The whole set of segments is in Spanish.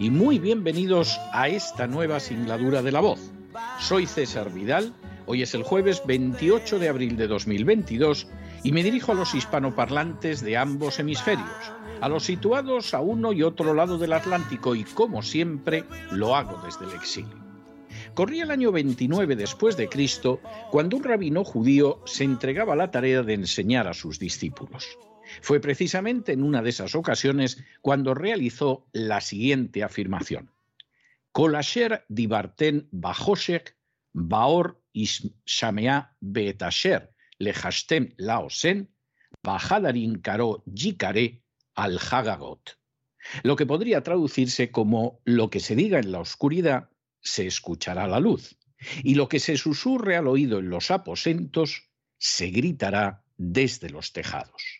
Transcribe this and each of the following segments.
y muy bienvenidos a esta nueva singladura de la voz. Soy César Vidal, hoy es el jueves 28 de abril de 2022 y me dirijo a los hispanoparlantes de ambos hemisferios, a los situados a uno y otro lado del Atlántico y como siempre lo hago desde el exilio. Corría el año 29 después de Cristo cuando un rabino judío se entregaba a la tarea de enseñar a sus discípulos. Fue precisamente en una de esas ocasiones cuando realizó la siguiente afirmación. Kolasher dibarten bajoshek baor shamea betasher lehashtem laosen bajadarin karo yikare al hagagot. Lo que podría traducirse como lo que se diga en la oscuridad se escuchará la luz, y lo que se susurre al oído en los aposentos se gritará desde los tejados.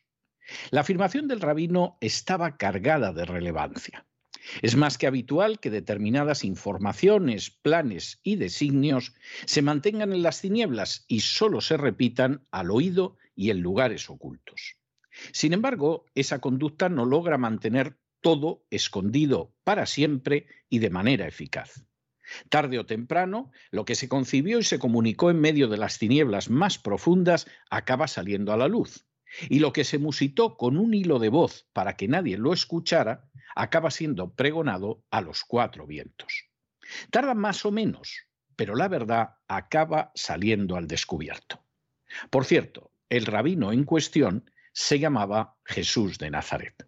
La afirmación del rabino estaba cargada de relevancia. Es más que habitual que determinadas informaciones, planes y designios se mantengan en las tinieblas y solo se repitan al oído y en lugares ocultos. Sin embargo, esa conducta no logra mantener todo escondido para siempre y de manera eficaz. Tarde o temprano, lo que se concibió y se comunicó en medio de las tinieblas más profundas acaba saliendo a la luz. Y lo que se musitó con un hilo de voz para que nadie lo escuchara, acaba siendo pregonado a los cuatro vientos. Tarda más o menos, pero la verdad acaba saliendo al descubierto. Por cierto, el rabino en cuestión se llamaba Jesús de Nazaret.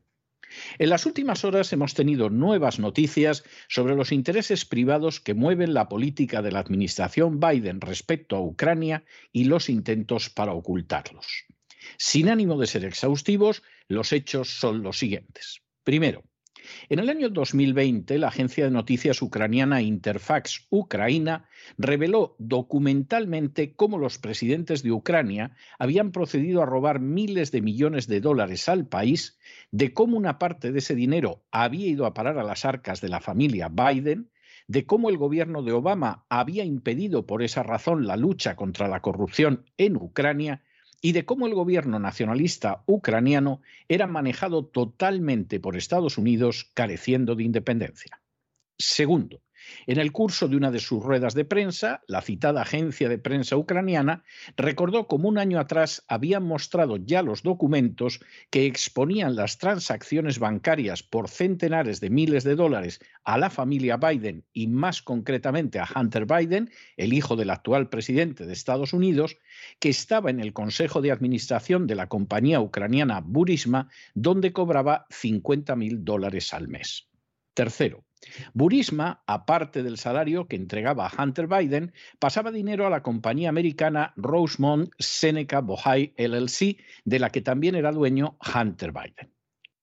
En las últimas horas hemos tenido nuevas noticias sobre los intereses privados que mueven la política de la administración Biden respecto a Ucrania y los intentos para ocultarlos. Sin ánimo de ser exhaustivos, los hechos son los siguientes. Primero, en el año 2020, la agencia de noticias ucraniana Interfax Ucraina reveló documentalmente cómo los presidentes de Ucrania habían procedido a robar miles de millones de dólares al país, de cómo una parte de ese dinero había ido a parar a las arcas de la familia Biden, de cómo el gobierno de Obama había impedido por esa razón la lucha contra la corrupción en Ucrania y de cómo el gobierno nacionalista ucraniano era manejado totalmente por Estados Unidos careciendo de independencia. Segundo, en el curso de una de sus ruedas de prensa, la citada agencia de prensa ucraniana recordó cómo un año atrás habían mostrado ya los documentos que exponían las transacciones bancarias por centenares de miles de dólares a la familia Biden y más concretamente a Hunter Biden, el hijo del actual presidente de Estados Unidos, que estaba en el Consejo de Administración de la compañía ucraniana Burisma, donde cobraba 50 mil dólares al mes. Tercero, Burisma, aparte del salario que entregaba a Hunter Biden, pasaba dinero a la compañía americana Rosemont Seneca Bohai LLC, de la que también era dueño Hunter Biden.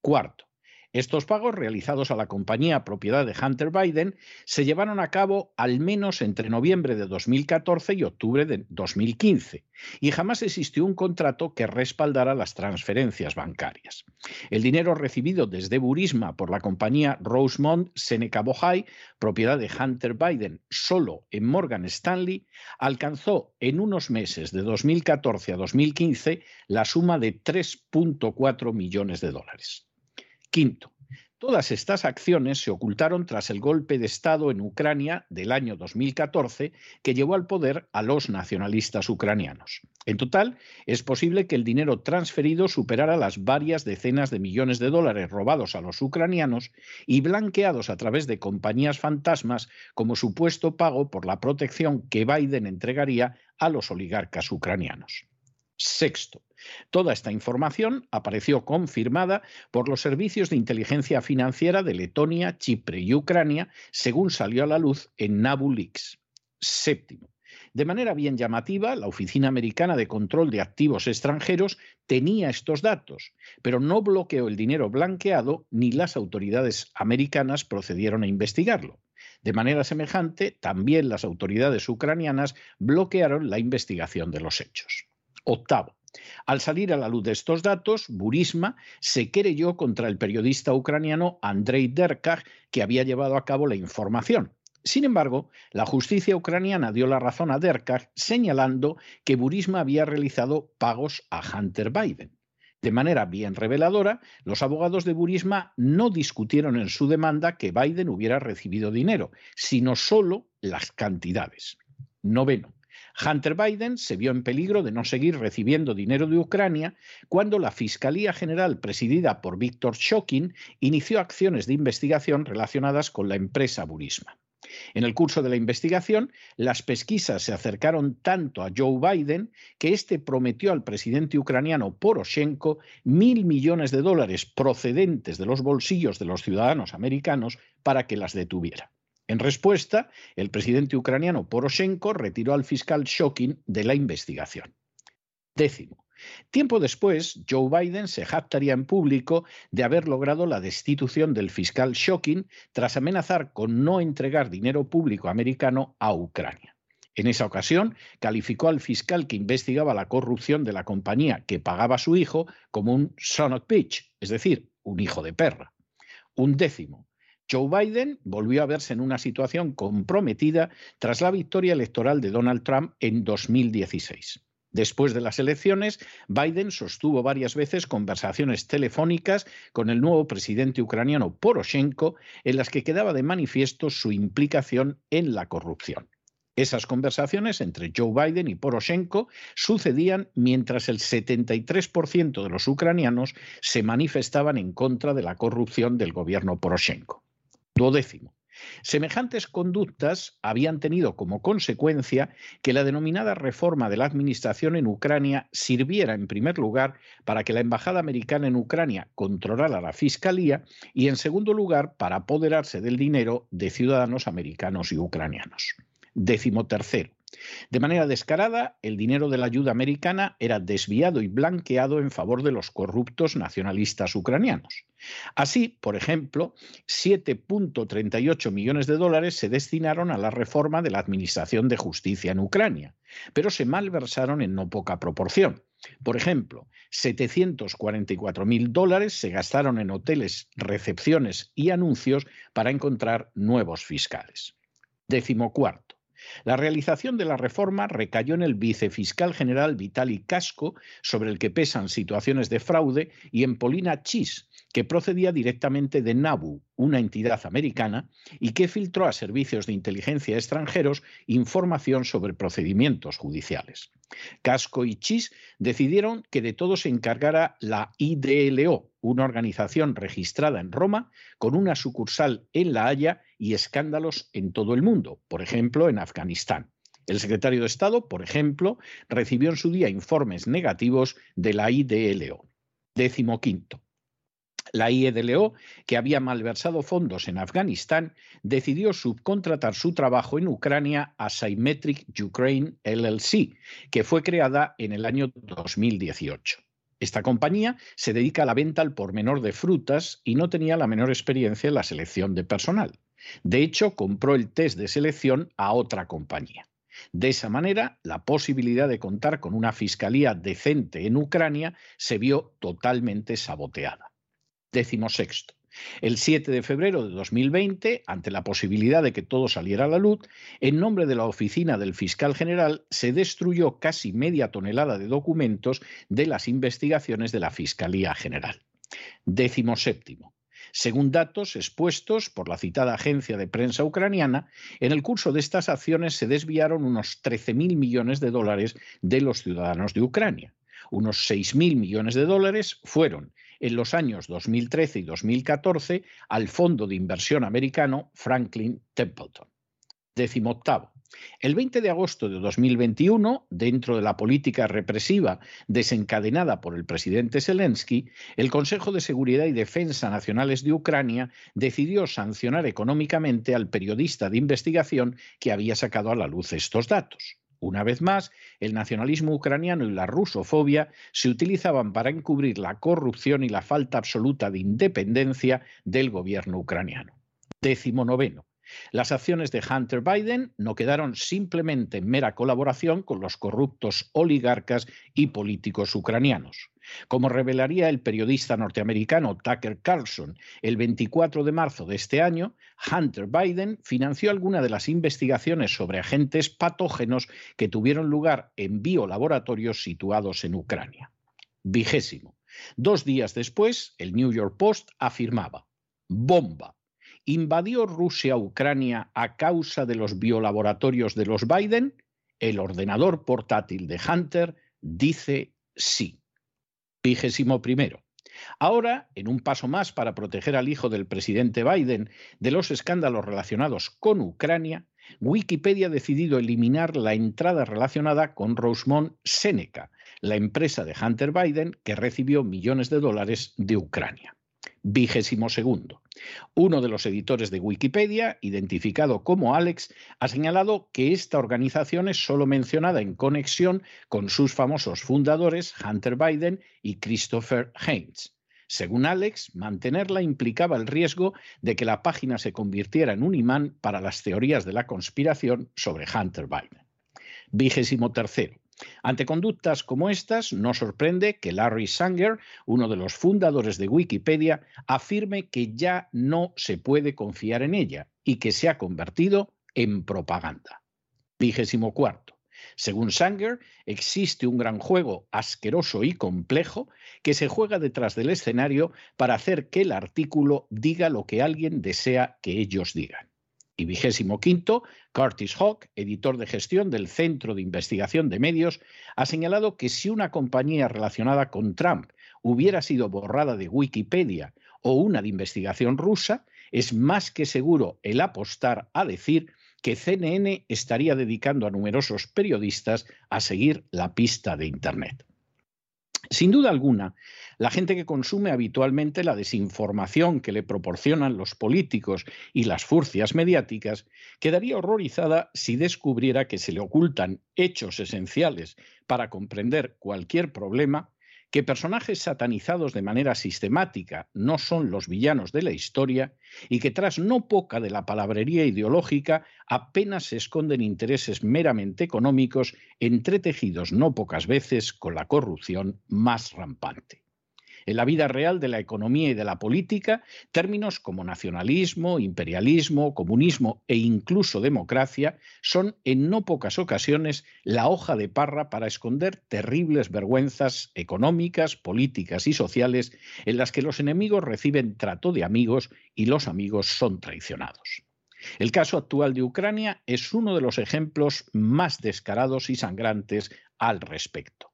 Cuarto, estos pagos realizados a la compañía propiedad de Hunter Biden se llevaron a cabo al menos entre noviembre de 2014 y octubre de 2015 y jamás existió un contrato que respaldara las transferencias bancarias. El dinero recibido desde Burisma por la compañía Rosemont Seneca Bohai, propiedad de Hunter Biden, solo en Morgan Stanley, alcanzó en unos meses de 2014 a 2015 la suma de 3.4 millones de dólares. Quinto, Todas estas acciones se ocultaron tras el golpe de Estado en Ucrania del año 2014 que llevó al poder a los nacionalistas ucranianos. En total, es posible que el dinero transferido superara las varias decenas de millones de dólares robados a los ucranianos y blanqueados a través de compañías fantasmas como supuesto pago por la protección que Biden entregaría a los oligarcas ucranianos. Sexto, toda esta información apareció confirmada por los servicios de inteligencia financiera de Letonia, Chipre y Ucrania, según salió a la luz en Nabu Leaks. Séptimo, de manera bien llamativa, la Oficina Americana de Control de Activos Extranjeros tenía estos datos, pero no bloqueó el dinero blanqueado ni las autoridades americanas procedieron a investigarlo. De manera semejante, también las autoridades ucranianas bloquearon la investigación de los hechos. Octavo. Al salir a la luz de estos datos, Burisma se querelló contra el periodista ucraniano Andrei Derkach, que había llevado a cabo la información. Sin embargo, la justicia ucraniana dio la razón a Derkach, señalando que Burisma había realizado pagos a Hunter Biden. De manera bien reveladora, los abogados de Burisma no discutieron en su demanda que Biden hubiera recibido dinero, sino solo las cantidades. Noveno. Hunter Biden se vio en peligro de no seguir recibiendo dinero de Ucrania cuando la Fiscalía General presidida por Víctor Shokin inició acciones de investigación relacionadas con la empresa Burisma. En el curso de la investigación, las pesquisas se acercaron tanto a Joe Biden que éste prometió al presidente ucraniano Poroshenko mil millones de dólares procedentes de los bolsillos de los ciudadanos americanos para que las detuviera. En respuesta, el presidente ucraniano Poroshenko retiró al fiscal Shokin de la investigación. Décimo. Tiempo después, Joe Biden se jactaría en público de haber logrado la destitución del fiscal Shokin tras amenazar con no entregar dinero público americano a Ucrania. En esa ocasión, calificó al fiscal que investigaba la corrupción de la compañía que pagaba a su hijo como un son of bitch, es decir, un hijo de perra. Un décimo. Joe Biden volvió a verse en una situación comprometida tras la victoria electoral de Donald Trump en 2016. Después de las elecciones, Biden sostuvo varias veces conversaciones telefónicas con el nuevo presidente ucraniano Poroshenko en las que quedaba de manifiesto su implicación en la corrupción. Esas conversaciones entre Joe Biden y Poroshenko sucedían mientras el 73% de los ucranianos se manifestaban en contra de la corrupción del gobierno Poroshenko. Duodécimo. Semejantes conductas habían tenido como consecuencia que la denominada reforma de la administración en Ucrania sirviera, en primer lugar, para que la Embajada Americana en Ucrania controlara la Fiscalía y, en segundo lugar, para apoderarse del dinero de ciudadanos americanos y ucranianos. Décimo tercero. De manera descarada, el dinero de la ayuda americana era desviado y blanqueado en favor de los corruptos nacionalistas ucranianos. Así, por ejemplo, 7.38 millones de dólares se destinaron a la reforma de la Administración de Justicia en Ucrania, pero se malversaron en no poca proporción. Por ejemplo, 744 mil dólares se gastaron en hoteles, recepciones y anuncios para encontrar nuevos fiscales. Décimo cuarto. La realización de la reforma recayó en el vicefiscal general Vitali Casco, sobre el que pesan situaciones de fraude, y en Polina Chis, que procedía directamente de NABU, una entidad americana, y que filtró a servicios de inteligencia extranjeros información sobre procedimientos judiciales. Casco y Chis decidieron que de todo se encargara la IDLO, una organización registrada en Roma, con una sucursal en La Haya y escándalos en todo el mundo, por ejemplo, en Afganistán. El secretario de Estado, por ejemplo, recibió en su día informes negativos de la IDLO. Décimo quinto. La IEDLO, que había malversado fondos en Afganistán, decidió subcontratar su trabajo en Ucrania a Symmetric Ukraine LLC, que fue creada en el año 2018. Esta compañía se dedica a la venta al por menor de frutas y no tenía la menor experiencia en la selección de personal. De hecho, compró el test de selección a otra compañía. De esa manera, la posibilidad de contar con una fiscalía decente en Ucrania se vio totalmente saboteada. Décimo sexto. El 7 de febrero de 2020, ante la posibilidad de que todo saliera a la luz, en nombre de la oficina del fiscal general se destruyó casi media tonelada de documentos de las investigaciones de la Fiscalía General. Décimo séptimo. Según datos expuestos por la citada agencia de prensa ucraniana, en el curso de estas acciones se desviaron unos 13.000 millones de dólares de los ciudadanos de Ucrania. Unos 6.000 millones de dólares fueron en los años 2013 y 2014 al fondo de inversión americano Franklin Templeton. Décimo octavo. El 20 de agosto de 2021, dentro de la política represiva desencadenada por el presidente Zelensky, el Consejo de Seguridad y Defensa Nacionales de Ucrania decidió sancionar económicamente al periodista de investigación que había sacado a la luz estos datos. Una vez más, el nacionalismo ucraniano y la rusofobia se utilizaban para encubrir la corrupción y la falta absoluta de independencia del gobierno ucraniano. Décimo noveno. Las acciones de Hunter Biden no quedaron simplemente en mera colaboración con los corruptos oligarcas y políticos ucranianos. Como revelaría el periodista norteamericano Tucker Carlson el 24 de marzo de este año, Hunter Biden financió algunas de las investigaciones sobre agentes patógenos que tuvieron lugar en biolaboratorios situados en Ucrania. Vigésimo. Dos días después, el New York Post afirmaba, bomba, ¿Invadió Rusia Ucrania a causa de los biolaboratorios de los Biden? El ordenador portátil de Hunter dice sí. Vigésimo primero. Ahora, en un paso más para proteger al hijo del presidente Biden de los escándalos relacionados con Ucrania, Wikipedia ha decidido eliminar la entrada relacionada con Rosemont Seneca, la empresa de Hunter Biden que recibió millones de dólares de Ucrania. Vigésimo segundo. Uno de los editores de Wikipedia, identificado como Alex, ha señalado que esta organización es solo mencionada en conexión con sus famosos fundadores Hunter Biden y Christopher Haynes. Según Alex, mantenerla implicaba el riesgo de que la página se convirtiera en un imán para las teorías de la conspiración sobre Hunter Biden. Vigésimo tercero. Ante conductas como estas, no sorprende que Larry Sanger, uno de los fundadores de Wikipedia, afirme que ya no se puede confiar en ella y que se ha convertido en propaganda. Vigésimo cuarto. Según Sanger, existe un gran juego asqueroso y complejo que se juega detrás del escenario para hacer que el artículo diga lo que alguien desea que ellos digan. Y vigésimo quinto, Curtis Hawk, editor de gestión del Centro de Investigación de Medios, ha señalado que si una compañía relacionada con Trump hubiera sido borrada de Wikipedia o una de investigación rusa, es más que seguro el apostar a decir que CNN estaría dedicando a numerosos periodistas a seguir la pista de Internet. Sin duda alguna, la gente que consume habitualmente la desinformación que le proporcionan los políticos y las furcias mediáticas quedaría horrorizada si descubriera que se le ocultan hechos esenciales para comprender cualquier problema que personajes satanizados de manera sistemática no son los villanos de la historia y que tras no poca de la palabrería ideológica apenas se esconden intereses meramente económicos entretejidos no pocas veces con la corrupción más rampante en la vida real de la economía y de la política, términos como nacionalismo, imperialismo, comunismo e incluso democracia son en no pocas ocasiones la hoja de parra para esconder terribles vergüenzas económicas, políticas y sociales en las que los enemigos reciben trato de amigos y los amigos son traicionados. El caso actual de Ucrania es uno de los ejemplos más descarados y sangrantes al respecto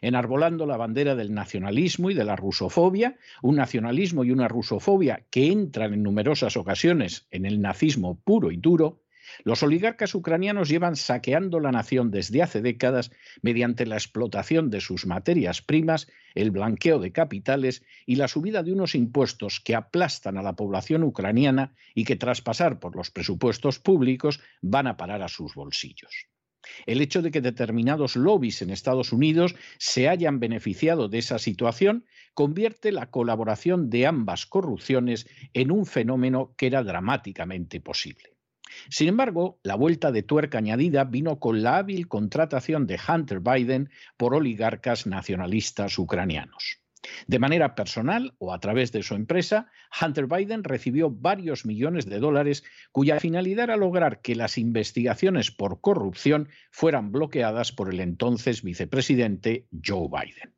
enarbolando la bandera del nacionalismo y de la rusofobia, un nacionalismo y una rusofobia que entran en numerosas ocasiones en el nazismo puro y duro, los oligarcas ucranianos llevan saqueando la nación desde hace décadas mediante la explotación de sus materias primas, el blanqueo de capitales y la subida de unos impuestos que aplastan a la población ucraniana y que tras pasar por los presupuestos públicos van a parar a sus bolsillos. El hecho de que determinados lobbies en Estados Unidos se hayan beneficiado de esa situación convierte la colaboración de ambas corrupciones en un fenómeno que era dramáticamente posible. Sin embargo, la vuelta de tuerca añadida vino con la hábil contratación de Hunter Biden por oligarcas nacionalistas ucranianos. De manera personal o a través de su empresa, Hunter Biden recibió varios millones de dólares cuya finalidad era lograr que las investigaciones por corrupción fueran bloqueadas por el entonces vicepresidente Joe Biden.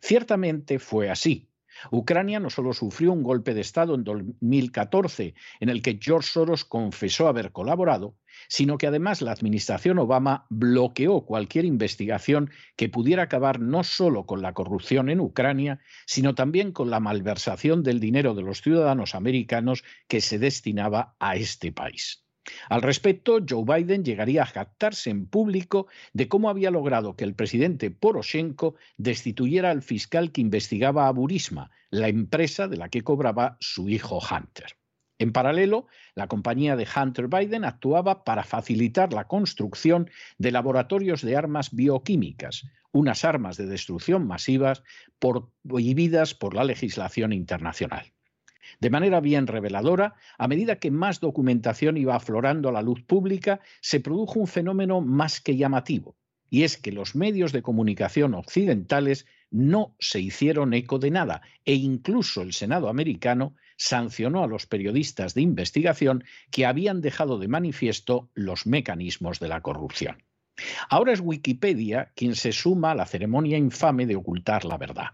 Ciertamente fue así. Ucrania no solo sufrió un golpe de Estado en 2014 en el que George Soros confesó haber colaborado, sino que además la administración Obama bloqueó cualquier investigación que pudiera acabar no solo con la corrupción en Ucrania, sino también con la malversación del dinero de los ciudadanos americanos que se destinaba a este país. Al respecto, Joe Biden llegaría a jactarse en público de cómo había logrado que el presidente Poroshenko destituyera al fiscal que investigaba a Burisma, la empresa de la que cobraba su hijo Hunter. En paralelo, la compañía de Hunter Biden actuaba para facilitar la construcción de laboratorios de armas bioquímicas, unas armas de destrucción masivas prohibidas por la legislación internacional. De manera bien reveladora, a medida que más documentación iba aflorando a la luz pública, se produjo un fenómeno más que llamativo, y es que los medios de comunicación occidentales no se hicieron eco de nada, e incluso el Senado americano sancionó a los periodistas de investigación que habían dejado de manifiesto los mecanismos de la corrupción. Ahora es Wikipedia quien se suma a la ceremonia infame de ocultar la verdad.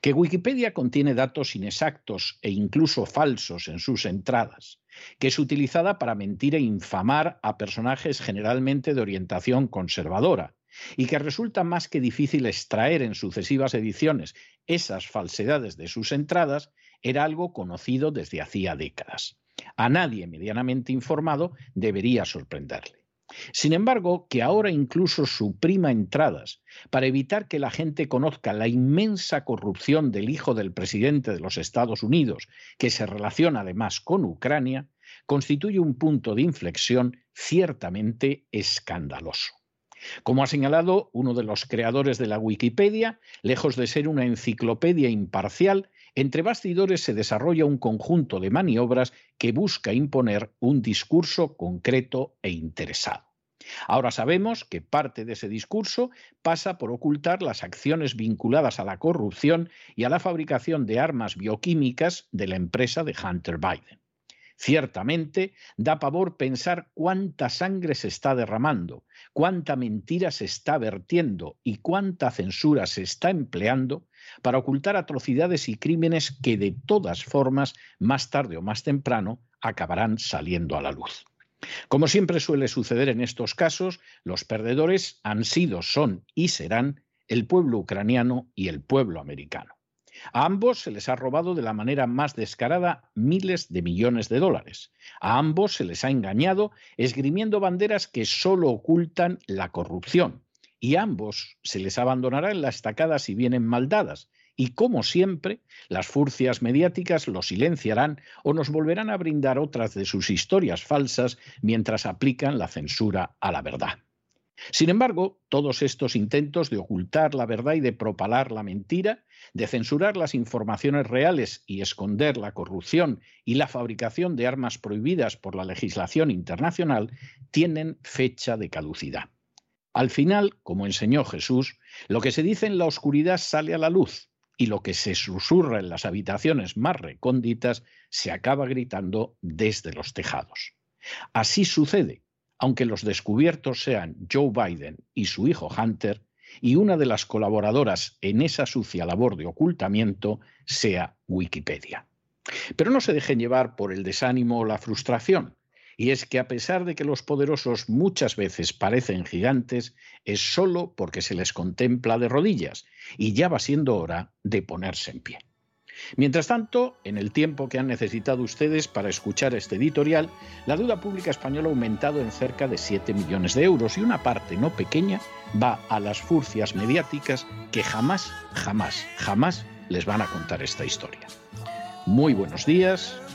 Que Wikipedia contiene datos inexactos e incluso falsos en sus entradas, que es utilizada para mentir e infamar a personajes generalmente de orientación conservadora, y que resulta más que difícil extraer en sucesivas ediciones esas falsedades de sus entradas, era algo conocido desde hacía décadas. A nadie medianamente informado debería sorprenderle. Sin embargo, que ahora incluso suprima entradas para evitar que la gente conozca la inmensa corrupción del hijo del presidente de los Estados Unidos, que se relaciona además con Ucrania, constituye un punto de inflexión ciertamente escandaloso. Como ha señalado uno de los creadores de la Wikipedia, lejos de ser una enciclopedia imparcial, entre bastidores se desarrolla un conjunto de maniobras que busca imponer un discurso concreto e interesado. Ahora sabemos que parte de ese discurso pasa por ocultar las acciones vinculadas a la corrupción y a la fabricación de armas bioquímicas de la empresa de Hunter Biden. Ciertamente, da pavor pensar cuánta sangre se está derramando, cuánta mentira se está vertiendo y cuánta censura se está empleando para ocultar atrocidades y crímenes que de todas formas, más tarde o más temprano, acabarán saliendo a la luz. Como siempre suele suceder en estos casos, los perdedores han sido, son y serán el pueblo ucraniano y el pueblo americano. A ambos se les ha robado de la manera más descarada miles de millones de dólares. A ambos se les ha engañado esgrimiendo banderas que solo ocultan la corrupción. Y ambos se les abandonará en la estacada si vienen maldadas. Y como siempre, las furcias mediáticas lo silenciarán o nos volverán a brindar otras de sus historias falsas mientras aplican la censura a la verdad. Sin embargo, todos estos intentos de ocultar la verdad y de propalar la mentira, de censurar las informaciones reales y esconder la corrupción y la fabricación de armas prohibidas por la legislación internacional, tienen fecha de caducidad. Al final, como enseñó Jesús, lo que se dice en la oscuridad sale a la luz y lo que se susurra en las habitaciones más recónditas se acaba gritando desde los tejados. Así sucede aunque los descubiertos sean Joe Biden y su hijo Hunter, y una de las colaboradoras en esa sucia labor de ocultamiento sea Wikipedia. Pero no se dejen llevar por el desánimo o la frustración. Y es que a pesar de que los poderosos muchas veces parecen gigantes, es solo porque se les contempla de rodillas y ya va siendo hora de ponerse en pie. Mientras tanto, en el tiempo que han necesitado ustedes para escuchar este editorial, la deuda pública española ha aumentado en cerca de 7 millones de euros y una parte no pequeña va a las furcias mediáticas que jamás, jamás, jamás les van a contar esta historia. Muy buenos días,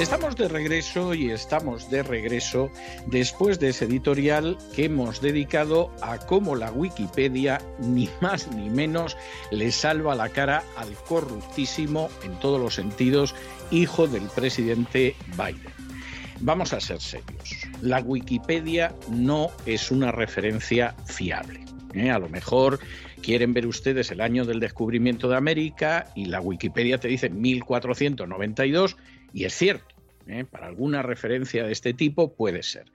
Estamos de regreso y estamos de regreso después de ese editorial que hemos dedicado a cómo la Wikipedia, ni más ni menos, le salva la cara al corruptísimo, en todos los sentidos, hijo del presidente Biden. Vamos a ser serios. La Wikipedia no es una referencia fiable. ¿eh? A lo mejor quieren ver ustedes el año del descubrimiento de América y la Wikipedia te dice 1492 y es cierto. ¿eh? Para alguna referencia de este tipo puede ser.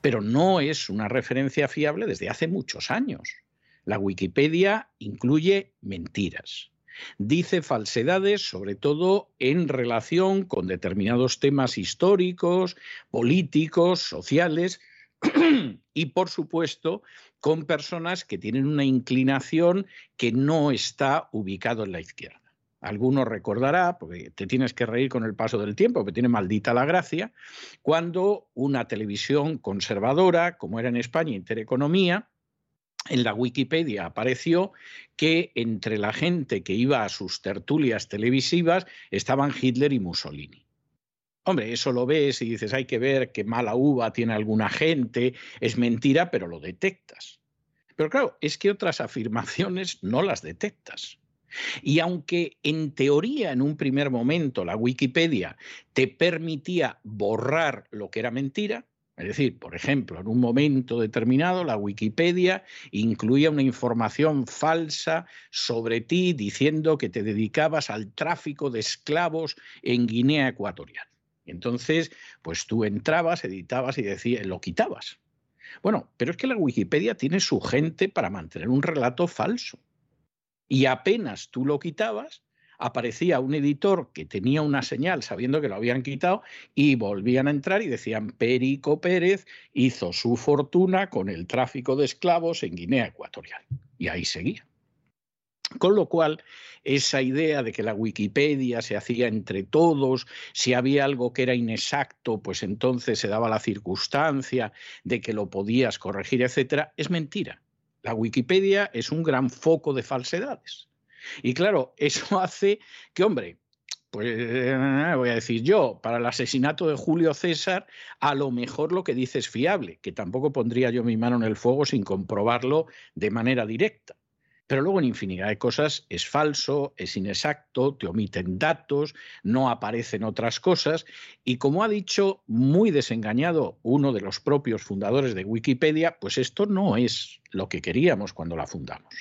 Pero no es una referencia fiable desde hace muchos años. La Wikipedia incluye mentiras. Dice falsedades sobre todo en relación con determinados temas históricos, políticos, sociales y por supuesto con personas que tienen una inclinación que no está ubicado en la izquierda. Algunos recordará, porque te tienes que reír con el paso del tiempo, porque tiene maldita la gracia, cuando una televisión conservadora, como era en España Intereconomía, en la Wikipedia apareció que entre la gente que iba a sus tertulias televisivas estaban Hitler y Mussolini. Hombre, eso lo ves y dices, hay que ver qué mala uva tiene alguna gente, es mentira, pero lo detectas. Pero claro, es que otras afirmaciones no las detectas. Y aunque en teoría en un primer momento la Wikipedia te permitía borrar lo que era mentira, es decir, por ejemplo, en un momento determinado la Wikipedia incluía una información falsa sobre ti diciendo que te dedicabas al tráfico de esclavos en Guinea Ecuatorial. Entonces, pues tú entrabas, editabas y decías, lo quitabas. Bueno, pero es que la Wikipedia tiene su gente para mantener un relato falso. Y apenas tú lo quitabas, aparecía un editor que tenía una señal sabiendo que lo habían quitado y volvían a entrar y decían Perico Pérez hizo su fortuna con el tráfico de esclavos en Guinea Ecuatorial. Y ahí seguía. Con lo cual, esa idea de que la Wikipedia se hacía entre todos, si había algo que era inexacto, pues entonces se daba la circunstancia de que lo podías corregir, etcétera, es mentira. La Wikipedia es un gran foco de falsedades. Y claro, eso hace que, hombre, pues eh, voy a decir yo, para el asesinato de Julio César, a lo mejor lo que dice es fiable, que tampoco pondría yo mi mano en el fuego sin comprobarlo de manera directa. Pero luego en infinidad de cosas es falso, es inexacto, te omiten datos, no aparecen otras cosas. Y como ha dicho muy desengañado uno de los propios fundadores de Wikipedia, pues esto no es lo que queríamos cuando la fundamos.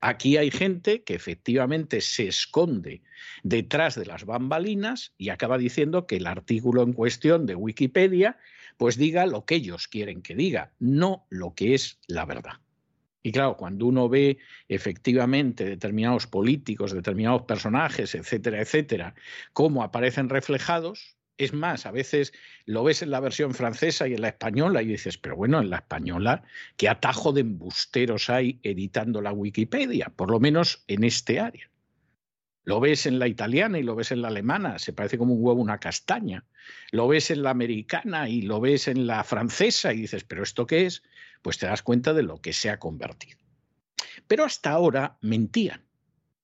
Aquí hay gente que efectivamente se esconde detrás de las bambalinas y acaba diciendo que el artículo en cuestión de Wikipedia pues diga lo que ellos quieren que diga, no lo que es la verdad. Y claro, cuando uno ve efectivamente determinados políticos, determinados personajes, etcétera, etcétera, cómo aparecen reflejados, es más, a veces lo ves en la versión francesa y en la española y dices, pero bueno, en la española, ¿qué atajo de embusteros hay editando la Wikipedia? Por lo menos en este área. Lo ves en la italiana y lo ves en la alemana, se parece como un huevo una castaña. Lo ves en la americana y lo ves en la francesa y dices, pero ¿esto qué es? Pues te das cuenta de lo que se ha convertido. Pero hasta ahora mentían,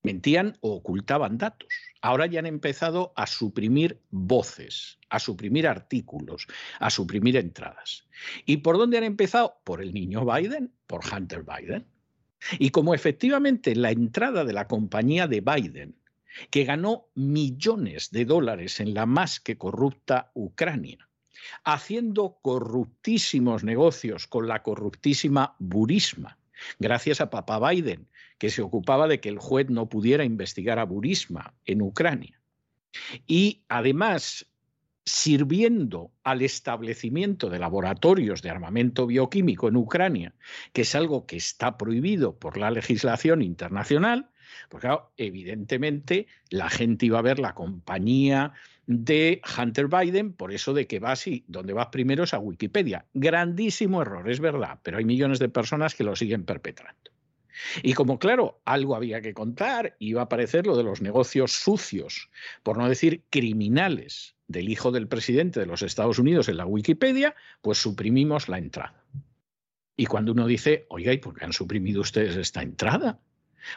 mentían o ocultaban datos. Ahora ya han empezado a suprimir voces, a suprimir artículos, a suprimir entradas. ¿Y por dónde han empezado? Por el niño Biden, por Hunter Biden. Y como efectivamente la entrada de la compañía de Biden que ganó millones de dólares en la más que corrupta Ucrania, haciendo corruptísimos negocios con la corruptísima Burisma, gracias a papá Biden, que se ocupaba de que el juez no pudiera investigar a Burisma en Ucrania. Y además sirviendo al establecimiento de laboratorios de armamento bioquímico en Ucrania, que es algo que está prohibido por la legislación internacional, porque evidentemente la gente iba a ver la compañía de Hunter Biden por eso de que vas y donde vas primero es a Wikipedia. Grandísimo error, es verdad, pero hay millones de personas que lo siguen perpetrando. Y como claro, algo había que contar, iba a aparecer lo de los negocios sucios, por no decir criminales, del hijo del presidente de los Estados Unidos en la Wikipedia, pues suprimimos la entrada. Y cuando uno dice, oiga, ¿y por qué han suprimido ustedes esta entrada?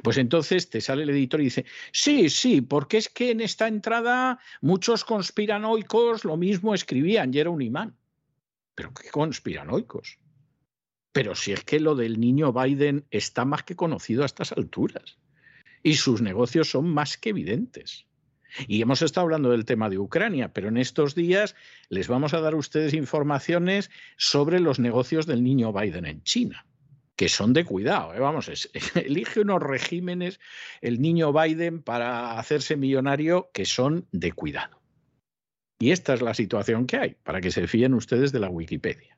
Pues entonces te sale el editor y dice, sí, sí, porque es que en esta entrada muchos conspiranoicos lo mismo escribían y era un imán. Pero qué conspiranoicos. Pero si es que lo del niño Biden está más que conocido a estas alturas y sus negocios son más que evidentes. Y hemos estado hablando del tema de Ucrania, pero en estos días les vamos a dar a ustedes informaciones sobre los negocios del niño Biden en China que son de cuidado. ¿eh? Vamos, elige unos regímenes el niño Biden para hacerse millonario que son de cuidado. Y esta es la situación que hay, para que se fíen ustedes de la Wikipedia.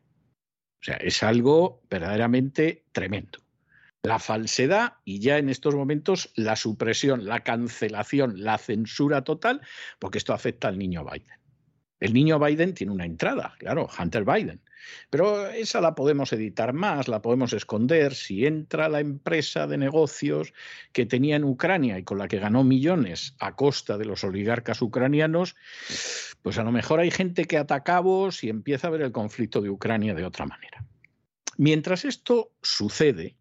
O sea, es algo verdaderamente tremendo. La falsedad y ya en estos momentos la supresión, la cancelación, la censura total, porque esto afecta al niño Biden. El niño Biden tiene una entrada, claro, Hunter Biden. Pero esa la podemos editar más, la podemos esconder. Si entra la empresa de negocios que tenía en Ucrania y con la que ganó millones a costa de los oligarcas ucranianos, pues a lo mejor hay gente que ataca vos y empieza a ver el conflicto de Ucrania de otra manera. Mientras esto sucede,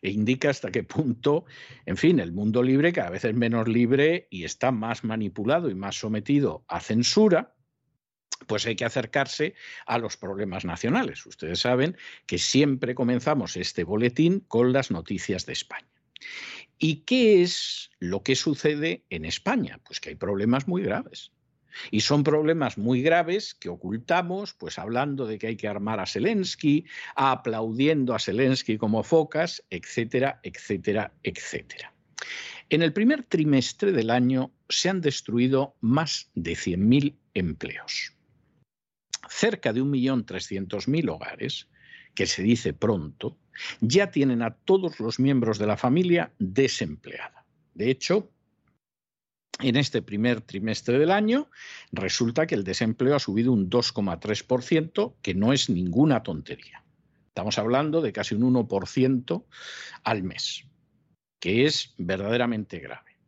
e indica hasta qué punto, en fin, el mundo libre cada vez es menos libre y está más manipulado y más sometido a censura, pues hay que acercarse a los problemas nacionales. Ustedes saben que siempre comenzamos este boletín con las noticias de España. ¿Y qué es lo que sucede en España? Pues que hay problemas muy graves. Y son problemas muy graves que ocultamos, pues hablando de que hay que armar a Zelensky, aplaudiendo a Zelensky como focas, etcétera, etcétera, etcétera. En el primer trimestre del año se han destruido más de 100.000 empleos cerca de 1.300.000 hogares, que se dice pronto, ya tienen a todos los miembros de la familia desempleada. De hecho, en este primer trimestre del año resulta que el desempleo ha subido un 2,3%, que no es ninguna tontería. Estamos hablando de casi un 1% al mes, que es verdaderamente grave.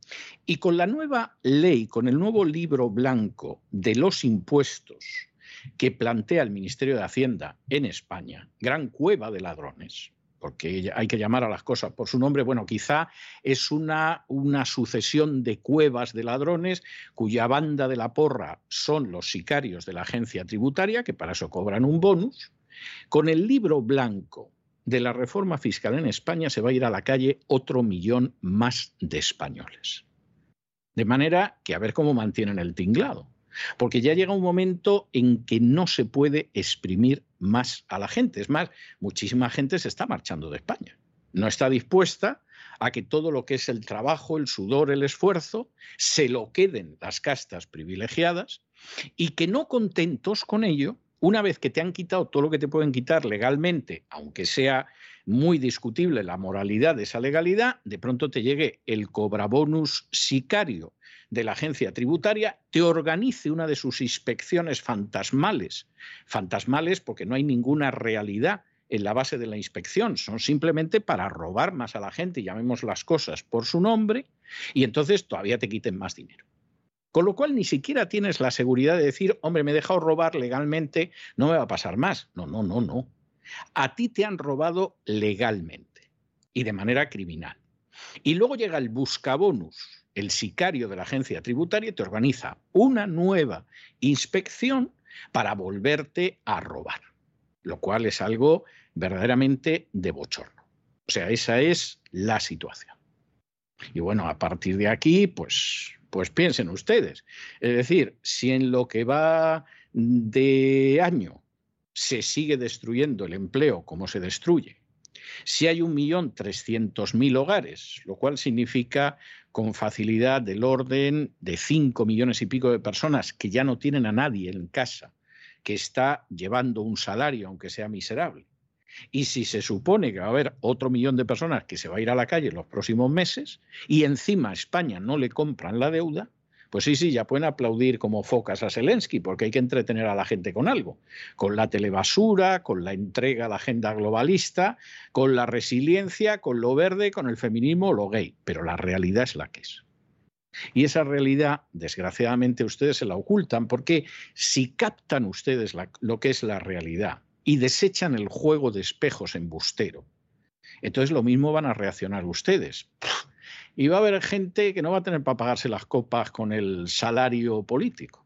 Y con la nueva ley, con el nuevo libro blanco de los impuestos que plantea el Ministerio de Hacienda en España, gran cueva de ladrones, porque hay que llamar a las cosas por su nombre, bueno, quizá es una, una sucesión de cuevas de ladrones cuya banda de la porra son los sicarios de la agencia tributaria, que para eso cobran un bonus. Con el libro blanco de la reforma fiscal en España se va a ir a la calle otro millón más de españoles. De manera que a ver cómo mantienen el tinglado. Porque ya llega un momento en que no se puede exprimir más a la gente. Es más, muchísima gente se está marchando de España. No está dispuesta a que todo lo que es el trabajo, el sudor, el esfuerzo, se lo queden las castas privilegiadas y que no contentos con ello, una vez que te han quitado todo lo que te pueden quitar legalmente, aunque sea muy discutible la moralidad de esa legalidad, de pronto te llegue el cobrabonus sicario de la agencia tributaria te organice una de sus inspecciones fantasmales. Fantasmales porque no hay ninguna realidad en la base de la inspección, son simplemente para robar más a la gente, llamemos las cosas por su nombre, y entonces todavía te quiten más dinero. Con lo cual ni siquiera tienes la seguridad de decir, hombre, me he dejado robar legalmente, no me va a pasar más. No, no, no, no. A ti te han robado legalmente y de manera criminal. Y luego llega el buscabonus, el sicario de la agencia tributaria te organiza una nueva inspección para volverte a robar, lo cual es algo verdaderamente de bochorno. O sea, esa es la situación. Y bueno, a partir de aquí, pues, pues piensen ustedes. Es decir, si en lo que va de año se sigue destruyendo el empleo como se destruye, si hay un millón trescientos mil hogares, lo cual significa con facilidad del orden de 5 millones y pico de personas que ya no tienen a nadie en casa, que está llevando un salario, aunque sea miserable. Y si se supone que va a haber otro millón de personas que se va a ir a la calle los próximos meses y encima a España no le compran la deuda, pues sí, sí, ya pueden aplaudir como focas a Zelensky, porque hay que entretener a la gente con algo, con la telebasura, con la entrega a la agenda globalista, con la resiliencia, con lo verde, con el feminismo, lo gay. Pero la realidad es la que es. Y esa realidad, desgraciadamente, ustedes se la ocultan porque si captan ustedes lo que es la realidad y desechan el juego de espejos embustero, entonces lo mismo van a reaccionar ustedes. Y va a haber gente que no va a tener para pagarse las copas con el salario político,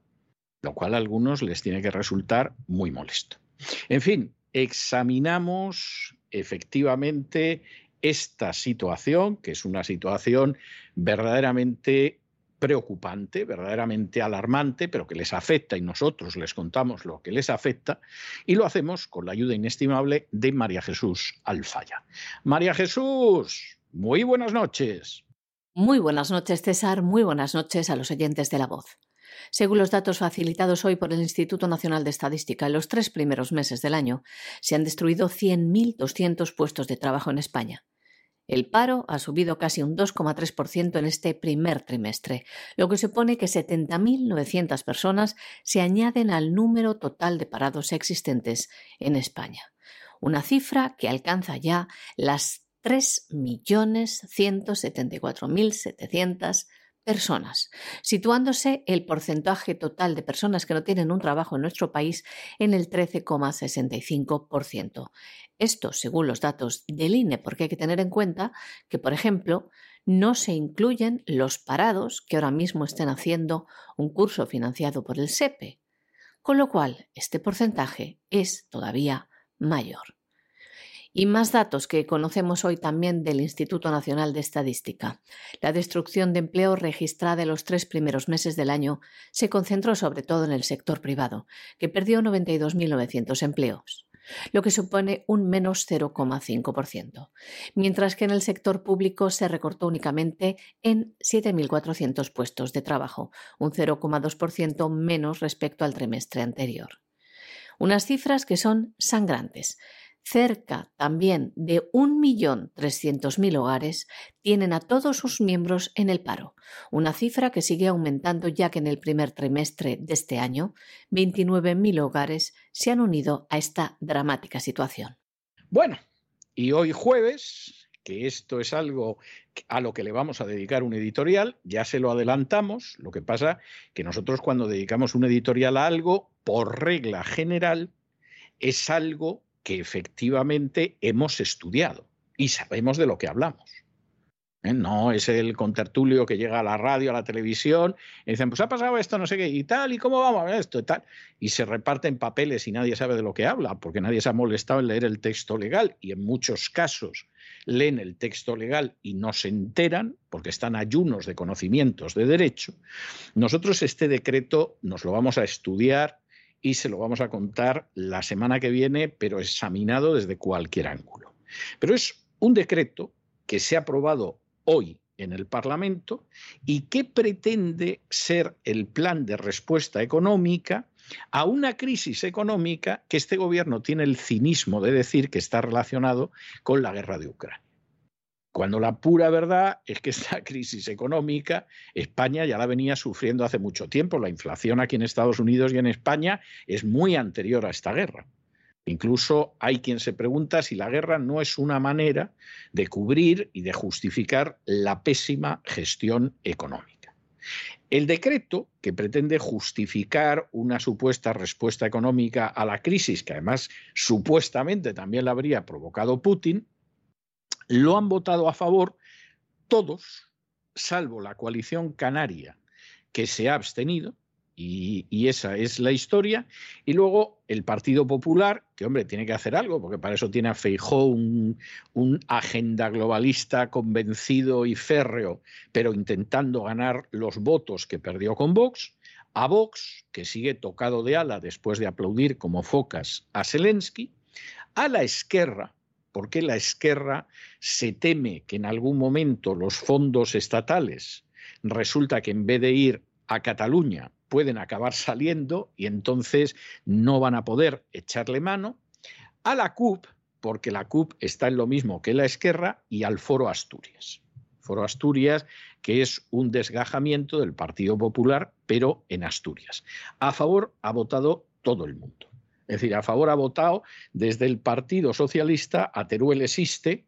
lo cual a algunos les tiene que resultar muy molesto. En fin, examinamos efectivamente esta situación, que es una situación verdaderamente preocupante, verdaderamente alarmante, pero que les afecta y nosotros les contamos lo que les afecta y lo hacemos con la ayuda inestimable de María Jesús Alfaya. María Jesús, muy buenas noches. Muy buenas noches, César. Muy buenas noches a los oyentes de la voz. Según los datos facilitados hoy por el Instituto Nacional de Estadística, en los tres primeros meses del año se han destruido 100.200 puestos de trabajo en España. El paro ha subido casi un 2,3% en este primer trimestre, lo que supone que 70.900 personas se añaden al número total de parados existentes en España, una cifra que alcanza ya las 3.174.700 personas, situándose el porcentaje total de personas que no tienen un trabajo en nuestro país en el 13,65%. Esto según los datos del INE, porque hay que tener en cuenta que, por ejemplo, no se incluyen los parados que ahora mismo estén haciendo un curso financiado por el SEPE, con lo cual este porcentaje es todavía mayor. Y más datos que conocemos hoy también del Instituto Nacional de Estadística. La destrucción de empleo registrada en los tres primeros meses del año se concentró sobre todo en el sector privado, que perdió 92.900 empleos lo que supone un menos 0,5%, mientras que en el sector público se recortó únicamente en 7.400 puestos de trabajo, un 0,2% menos respecto al trimestre anterior. Unas cifras que son sangrantes, Cerca también de 1.300.000 hogares tienen a todos sus miembros en el paro, una cifra que sigue aumentando ya que en el primer trimestre de este año 29.000 hogares se han unido a esta dramática situación. Bueno, y hoy jueves, que esto es algo a lo que le vamos a dedicar un editorial, ya se lo adelantamos, lo que pasa que nosotros cuando dedicamos un editorial a algo, por regla general, es algo que efectivamente hemos estudiado y sabemos de lo que hablamos. ¿Eh? No es el contertulio que llega a la radio, a la televisión, y dicen, pues ha pasado esto, no sé qué, y tal, y cómo vamos a ver esto, y tal. Y se reparten papeles y nadie sabe de lo que habla, porque nadie se ha molestado en leer el texto legal, y en muchos casos leen el texto legal y no se enteran, porque están ayunos de conocimientos de derecho. Nosotros este decreto nos lo vamos a estudiar y se lo vamos a contar la semana que viene, pero examinado desde cualquier ángulo. Pero es un decreto que se ha aprobado hoy en el Parlamento y que pretende ser el plan de respuesta económica a una crisis económica que este gobierno tiene el cinismo de decir que está relacionado con la guerra de Ucrania. Cuando la pura verdad es que esta crisis económica España ya la venía sufriendo hace mucho tiempo. La inflación aquí en Estados Unidos y en España es muy anterior a esta guerra. Incluso hay quien se pregunta si la guerra no es una manera de cubrir y de justificar la pésima gestión económica. El decreto, que pretende justificar una supuesta respuesta económica a la crisis, que además supuestamente también la habría provocado Putin, lo han votado a favor todos, salvo la coalición canaria, que se ha abstenido, y, esa es la historia. Y luego el Partido Popular, que hombre, tiene que hacer algo, porque para eso tiene a Feijó un, un, agenda globalista convencido y férreo, pero intentando ganar los votos que perdió con Vox. A Vox, que sigue tocado de ala después de aplaudir como focas a Zelensky. A la Esquerra, porque la Esquerra se teme que en algún momento los fondos estatales resulta que en vez de ir a Cataluña pueden acabar saliendo y entonces no van a poder echarle mano, a la CUP, porque la CUP está en lo mismo que la Esquerra, y al Foro Asturias. Foro Asturias, que es un desgajamiento del Partido Popular, pero en Asturias. A favor ha votado todo el mundo. Es decir, a favor ha votado desde el Partido Socialista a Teruel existe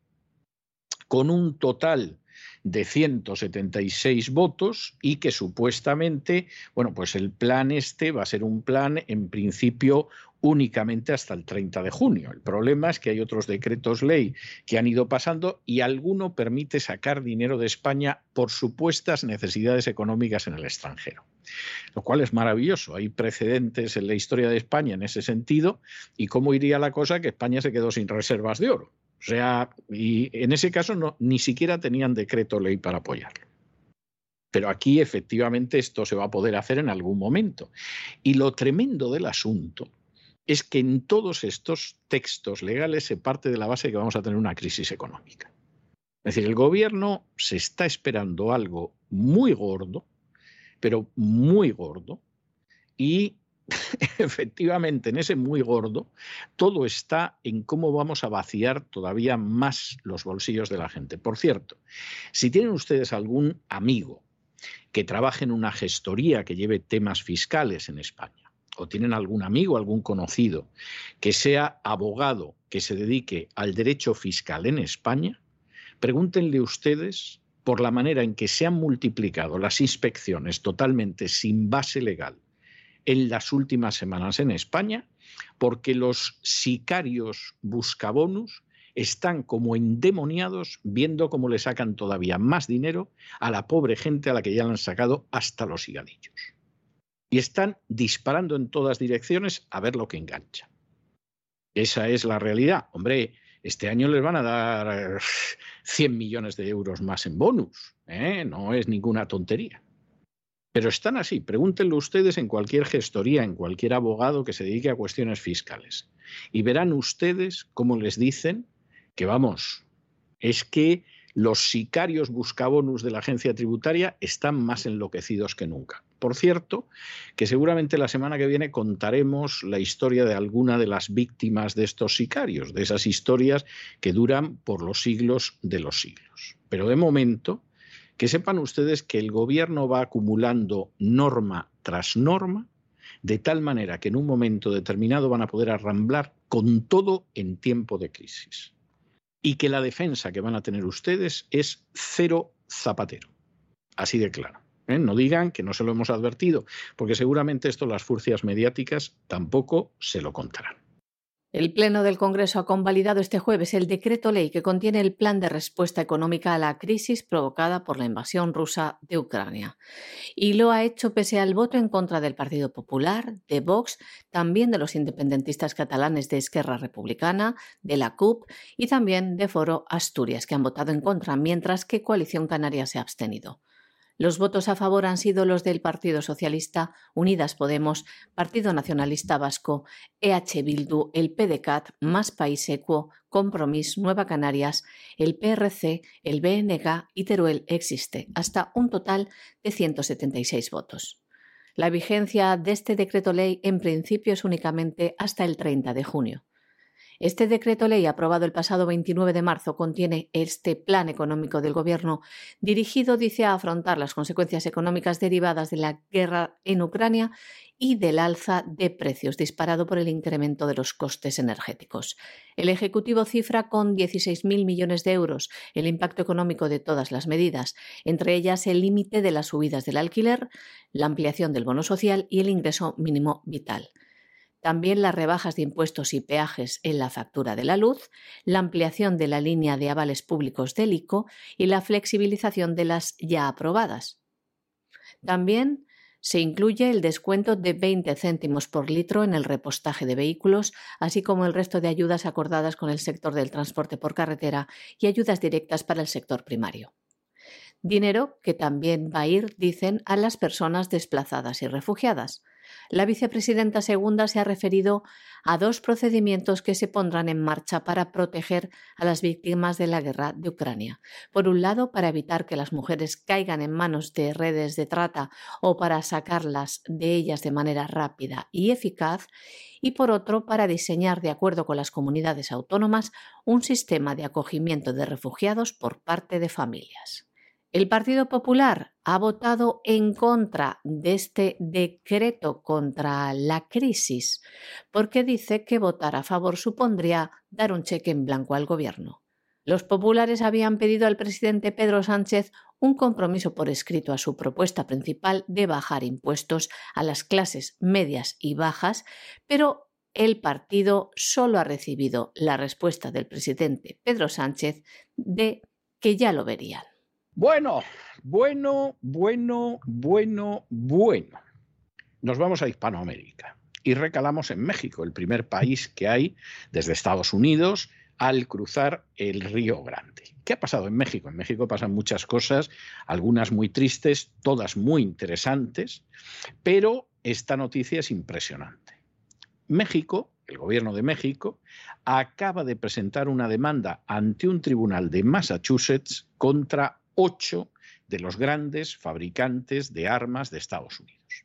con un total de 176 votos y que supuestamente, bueno, pues el plan este va a ser un plan en principio únicamente hasta el 30 de junio. El problema es que hay otros decretos ley que han ido pasando y alguno permite sacar dinero de España por supuestas necesidades económicas en el extranjero. Lo cual es maravilloso. Hay precedentes en la historia de España en ese sentido y cómo iría la cosa que España se quedó sin reservas de oro. O sea, y en ese caso no, ni siquiera tenían decreto ley para apoyarlo. Pero aquí efectivamente esto se va a poder hacer en algún momento. Y lo tremendo del asunto es que en todos estos textos legales se parte de la base de que vamos a tener una crisis económica. Es decir, el gobierno se está esperando algo muy gordo, pero muy gordo, y efectivamente en ese muy gordo todo está en cómo vamos a vaciar todavía más los bolsillos de la gente. Por cierto, si tienen ustedes algún amigo que trabaje en una gestoría que lleve temas fiscales en España, o tienen algún amigo, algún conocido que sea abogado que se dedique al derecho fiscal en España, pregúntenle ustedes por la manera en que se han multiplicado las inspecciones totalmente sin base legal en las últimas semanas en España, porque los sicarios buscabonus están como endemoniados viendo cómo le sacan todavía más dinero a la pobre gente a la que ya le han sacado hasta los higadillos. Y están disparando en todas direcciones a ver lo que engancha. Esa es la realidad. Hombre, este año les van a dar 100 millones de euros más en bonus. ¿eh? No es ninguna tontería. Pero están así. Pregúntenlo ustedes en cualquier gestoría, en cualquier abogado que se dedique a cuestiones fiscales. Y verán ustedes cómo les dicen que vamos, es que los sicarios buscabonus de la agencia tributaria están más enloquecidos que nunca. Por cierto, que seguramente la semana que viene contaremos la historia de alguna de las víctimas de estos sicarios, de esas historias que duran por los siglos de los siglos. Pero de momento, que sepan ustedes que el gobierno va acumulando norma tras norma, de tal manera que en un momento determinado van a poder arramblar con todo en tiempo de crisis y que la defensa que van a tener ustedes es cero zapatero. Así de claro. ¿eh? No digan que no se lo hemos advertido, porque seguramente esto las furcias mediáticas tampoco se lo contarán. El Pleno del Congreso ha convalidado este jueves el decreto ley que contiene el plan de respuesta económica a la crisis provocada por la invasión rusa de Ucrania. Y lo ha hecho pese al voto en contra del Partido Popular, de Vox, también de los independentistas catalanes de Esquerra Republicana, de la CUP y también de Foro Asturias, que han votado en contra, mientras que Coalición Canaria se ha abstenido. Los votos a favor han sido los del Partido Socialista, Unidas Podemos, Partido Nacionalista Vasco, EH Bildu, el PDCAT, Más País Equo, Compromís, Nueva Canarias, el PRC, el BNG y Teruel Existe, hasta un total de 176 votos. La vigencia de este decreto ley en principio es únicamente hasta el 30 de junio. Este decreto ley aprobado el pasado 29 de marzo contiene este plan económico del Gobierno dirigido, dice, a afrontar las consecuencias económicas derivadas de la guerra en Ucrania y del alza de precios disparado por el incremento de los costes energéticos. El Ejecutivo cifra con 16.000 millones de euros el impacto económico de todas las medidas, entre ellas el límite de las subidas del alquiler, la ampliación del bono social y el ingreso mínimo vital también las rebajas de impuestos y peajes en la factura de la luz, la ampliación de la línea de avales públicos del ICO y la flexibilización de las ya aprobadas. También se incluye el descuento de 20 céntimos por litro en el repostaje de vehículos, así como el resto de ayudas acordadas con el sector del transporte por carretera y ayudas directas para el sector primario. Dinero que también va a ir, dicen, a las personas desplazadas y refugiadas. La vicepresidenta segunda se ha referido a dos procedimientos que se pondrán en marcha para proteger a las víctimas de la guerra de Ucrania. Por un lado, para evitar que las mujeres caigan en manos de redes de trata o para sacarlas de ellas de manera rápida y eficaz, y por otro, para diseñar, de acuerdo con las comunidades autónomas, un sistema de acogimiento de refugiados por parte de familias. El Partido Popular ha votado en contra de este decreto contra la crisis porque dice que votar a favor supondría dar un cheque en blanco al gobierno. Los populares habían pedido al presidente Pedro Sánchez un compromiso por escrito a su propuesta principal de bajar impuestos a las clases medias y bajas, pero el partido solo ha recibido la respuesta del presidente Pedro Sánchez de que ya lo verían. Bueno, bueno, bueno, bueno, bueno. Nos vamos a Hispanoamérica y recalamos en México, el primer país que hay desde Estados Unidos al cruzar el Río Grande. ¿Qué ha pasado en México? En México pasan muchas cosas, algunas muy tristes, todas muy interesantes, pero esta noticia es impresionante. México, el gobierno de México, acaba de presentar una demanda ante un tribunal de Massachusetts contra ocho de los grandes fabricantes de armas de Estados Unidos.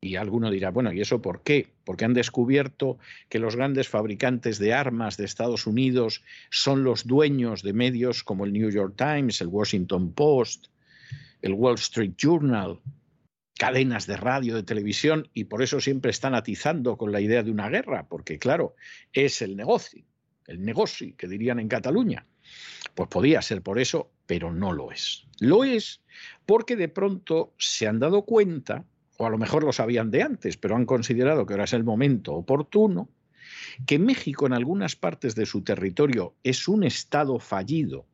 Y alguno dirá, bueno, ¿y eso por qué? Porque han descubierto que los grandes fabricantes de armas de Estados Unidos son los dueños de medios como el New York Times, el Washington Post, el Wall Street Journal, cadenas de radio, de televisión, y por eso siempre están atizando con la idea de una guerra, porque claro, es el negocio, el negocio que dirían en Cataluña. Pues podía ser por eso, pero no lo es. Lo es porque de pronto se han dado cuenta o a lo mejor lo sabían de antes, pero han considerado que ahora es el momento oportuno, que México en algunas partes de su territorio es un Estado fallido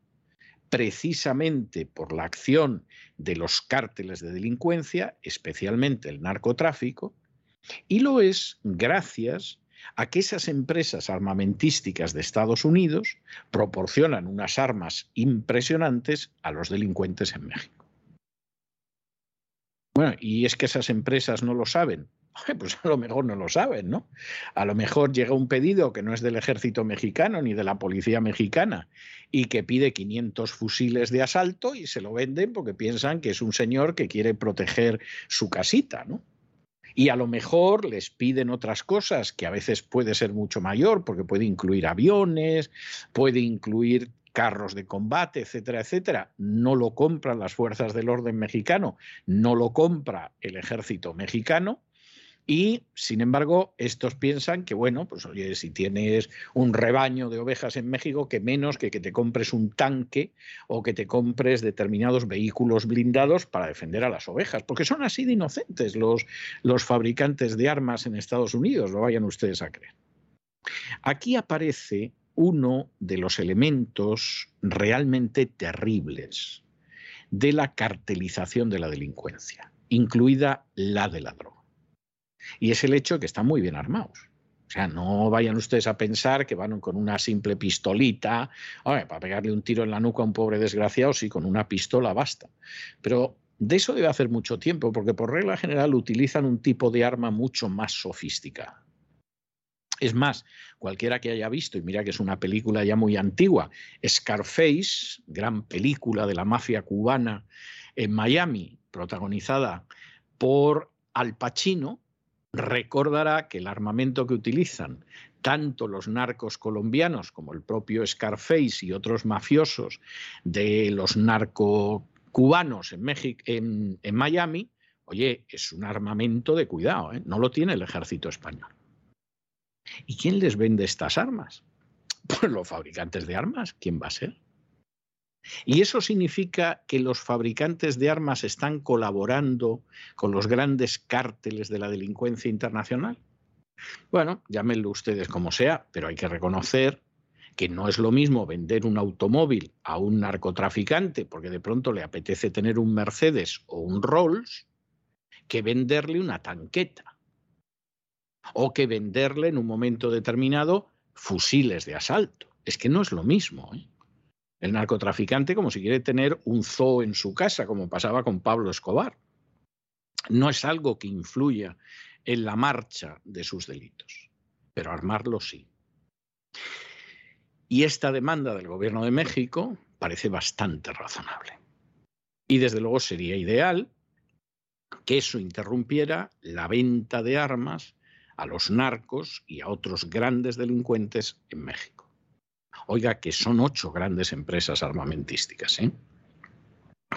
precisamente por la acción de los cárteles de delincuencia, especialmente el narcotráfico, y lo es gracias a que esas empresas armamentísticas de Estados Unidos proporcionan unas armas impresionantes a los delincuentes en México. Bueno, y es que esas empresas no lo saben. Pues a lo mejor no lo saben, ¿no? A lo mejor llega un pedido que no es del ejército mexicano ni de la policía mexicana y que pide 500 fusiles de asalto y se lo venden porque piensan que es un señor que quiere proteger su casita, ¿no? Y a lo mejor les piden otras cosas que a veces puede ser mucho mayor porque puede incluir aviones, puede incluir carros de combate, etcétera, etcétera, no lo compran las fuerzas del orden mexicano, no lo compra el ejército mexicano. Y, sin embargo, estos piensan que, bueno, pues oye, si tienes un rebaño de ovejas en México, que menos que que te compres un tanque o que te compres determinados vehículos blindados para defender a las ovejas, porque son así de inocentes los, los fabricantes de armas en Estados Unidos, lo vayan ustedes a creer. Aquí aparece uno de los elementos realmente terribles de la cartelización de la delincuencia, incluida la de la droga. Y es el hecho que están muy bien armados. O sea, no vayan ustedes a pensar que van con una simple pistolita, para pegarle un tiro en la nuca a un pobre desgraciado, sí, con una pistola basta. Pero de eso debe hacer mucho tiempo, porque por regla general utilizan un tipo de arma mucho más sofisticada. Es más, cualquiera que haya visto, y mira que es una película ya muy antigua, Scarface, gran película de la mafia cubana en Miami, protagonizada por Al Pacino, recordará que el armamento que utilizan tanto los narcos colombianos como el propio Scarface y otros mafiosos de los narco cubanos en, México, en, Miami, oye, es un armamento de cuidado, ¿eh? no lo tiene el ejército español. ¿Y quién les vende estas armas? Pues los fabricantes de armas. ¿Quién va a ser? ¿Y eso significa que los fabricantes de armas están colaborando con los grandes cárteles de la delincuencia internacional? Bueno, llámenlo ustedes como sea, pero hay que reconocer que no es lo mismo vender un automóvil a un narcotraficante porque de pronto le apetece tener un Mercedes o un Rolls que venderle una tanqueta o que venderle en un momento determinado fusiles de asalto. Es que no es lo mismo. ¿eh? El narcotraficante como si quiere tener un zoo en su casa, como pasaba con Pablo Escobar. No es algo que influya en la marcha de sus delitos, pero armarlo sí. Y esta demanda del gobierno de México parece bastante razonable. Y desde luego sería ideal que eso interrumpiera la venta de armas a los narcos y a otros grandes delincuentes en México. Oiga, que son ocho grandes empresas armamentísticas, ¿eh?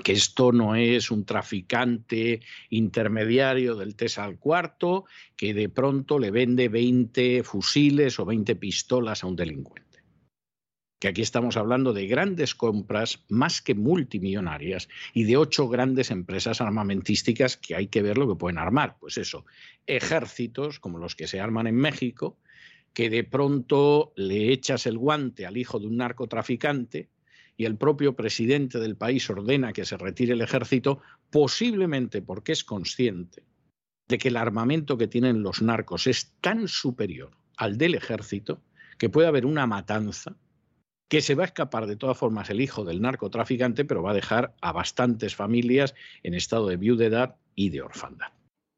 que esto no es un traficante intermediario del TESA al cuarto que de pronto le vende 20 fusiles o 20 pistolas a un delincuente. que aquí estamos hablando de grandes compras más que multimillonarias y de ocho grandes empresas armamentísticas que hay que ver lo que pueden armar. Pues eso, ejércitos como los que se arman en México, que de pronto le echas el guante al hijo de un narcotraficante y el propio presidente del país ordena que se retire el ejército, posiblemente porque es consciente de que el armamento que tienen los narcos es tan superior al del ejército que puede haber una matanza que se va a escapar de todas formas el hijo del narcotraficante, pero va a dejar a bastantes familias en estado de viudedad y de orfandad.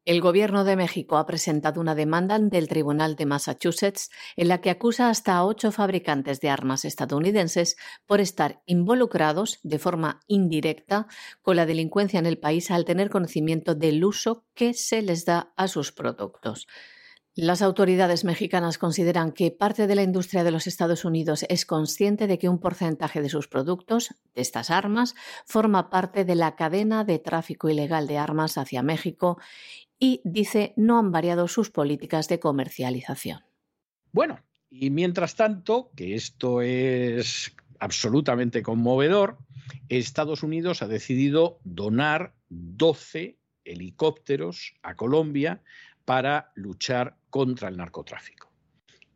El Gobierno de México ha presentado una demanda ante el Tribunal de Massachusetts en la que acusa hasta a ocho fabricantes de armas estadounidenses por estar involucrados de forma indirecta con la delincuencia en el país al tener conocimiento del uso que se les da a sus productos. Las autoridades mexicanas consideran que parte de la industria de los Estados Unidos es consciente de que un porcentaje de sus productos, de estas armas, forma parte de la cadena de tráfico ilegal de armas hacia México y dice no han variado sus políticas de comercialización. Bueno, y mientras tanto, que esto es absolutamente conmovedor, Estados Unidos ha decidido donar 12 helicópteros a Colombia para luchar contra el narcotráfico.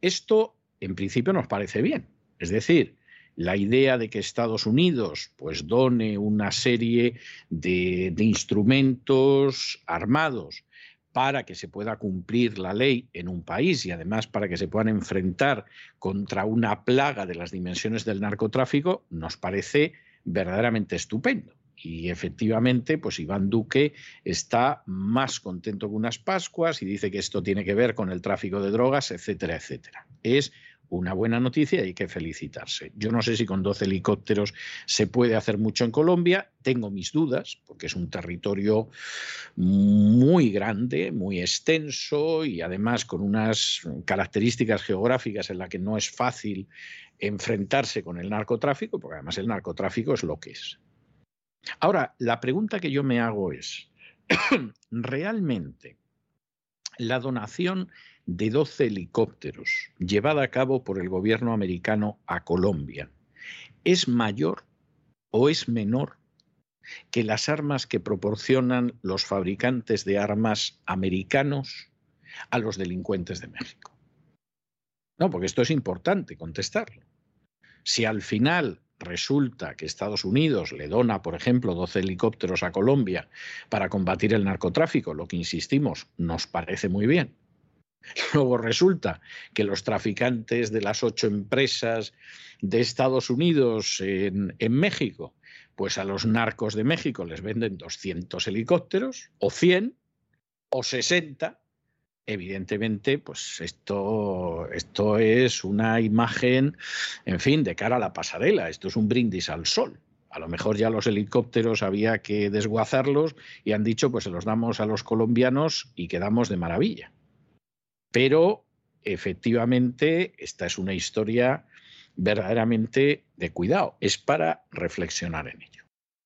Esto, en principio, nos parece bien. Es decir, la idea de que Estados Unidos pues, done una serie de, de instrumentos armados para que se pueda cumplir la ley en un país y además para que se puedan enfrentar contra una plaga de las dimensiones del narcotráfico, nos parece verdaderamente estupendo. Y efectivamente, pues Iván Duque está más contento que unas Pascuas y dice que esto tiene que ver con el tráfico de drogas, etcétera, etcétera. Es una buena noticia y hay que felicitarse. Yo no sé si con 12 helicópteros se puede hacer mucho en Colombia, tengo mis dudas, porque es un territorio muy grande, muy extenso y además con unas características geográficas en las que no es fácil enfrentarse con el narcotráfico, porque además el narcotráfico es lo que es. Ahora, la pregunta que yo me hago es, ¿realmente la donación de 12 helicópteros llevada a cabo por el gobierno americano a Colombia es mayor o es menor que las armas que proporcionan los fabricantes de armas americanos a los delincuentes de México? No, porque esto es importante contestarlo. Si al final resulta que Estados Unidos le dona, por ejemplo, 12 helicópteros a Colombia para combatir el narcotráfico, lo que insistimos, nos parece muy bien. Luego resulta que los traficantes de las ocho empresas de Estados Unidos en, México, pues a los narcos de México les venden 200 helicópteros, o 100, o 60, evidentemente, pues esto, esto es una imagen, en fin, de cara a la pasarela, esto es un brindis al sol. A lo mejor ya los helicópteros había que desguazarlos y han dicho, pues se los damos a los colombianos y quedamos de maravilla. Pero efectivamente, esta es una historia verdaderamente de cuidado, es para reflexionar en ello.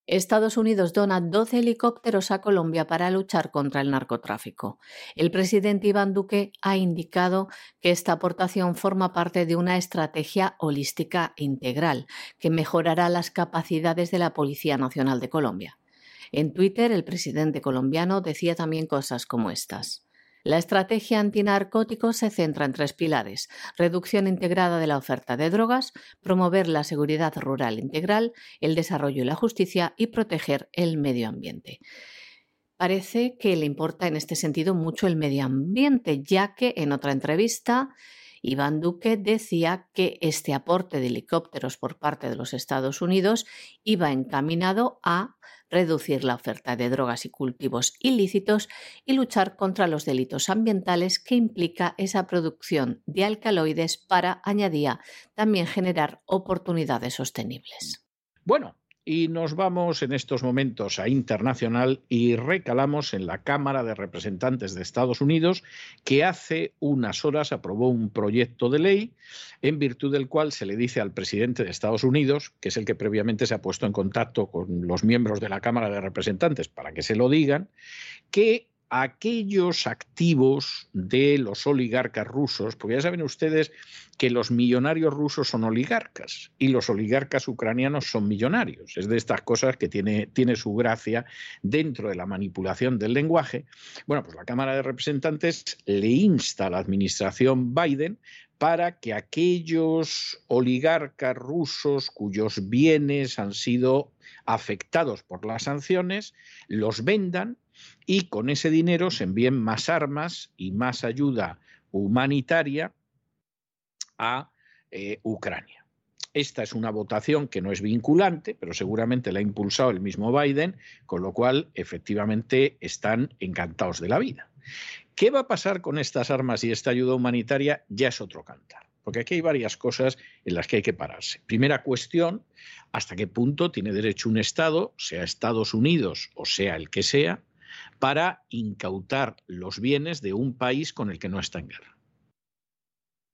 Estados Unidos dona 12 helicópteros a Colombia para luchar contra el narcotráfico. El presidente Iván Duque ha indicado que esta aportación forma parte de una estrategia holística integral que mejorará las capacidades de la Policía Nacional de Colombia. En Twitter, el presidente colombiano decía también cosas como estas. La estrategia antinarcóticos se centra en tres pilares. Reducción integrada de la oferta de drogas, promover la seguridad rural integral, el desarrollo y la justicia y proteger el medio ambiente. Parece que le importa en este sentido mucho el medio ambiente, ya que en otra entrevista Iván Duque decía que este aporte de helicópteros por parte de los Estados Unidos iba encaminado a reducir la oferta de drogas y cultivos ilícitos y luchar contra los delitos ambientales que implica esa producción de alcaloides para, añadía, también generar oportunidades sostenibles. Bueno, y nos vamos en estos momentos a internacional y recalamos en la Cámara de Representantes de Estados Unidos, que hace unas horas aprobó un proyecto de ley en virtud del cual se le dice al presidente de Estados Unidos, que es el que previamente se ha puesto en contacto con los miembros de la Cámara de Representantes para que se lo digan, que aquellos activos de los oligarcas rusos, porque ya saben ustedes que los millonarios rusos son oligarcas y los oligarcas ucranianos son millonarios. Es de estas cosas que tiene, tiene su gracia dentro de la manipulación del lenguaje. Bueno, pues la Cámara de Representantes le insta a la administración Biden para que aquellos oligarcas rusos cuyos bienes han sido afectados por las sanciones los vendan y con ese dinero se envíen más armas y más ayuda humanitaria a eh, Ucrania. Esta es una votación que no es vinculante, pero seguramente la ha impulsado el mismo Biden, con lo cual efectivamente están encantados de la vida. ¿Qué va a pasar con estas armas y esta ayuda humanitaria? Ya es otro cantar, porque aquí hay varias cosas en las que hay que pararse. Primera cuestión, ¿hasta qué punto tiene derecho un Estado, sea Estados Unidos o sea el que sea, para incautar los bienes de un país con el que no está en guerra.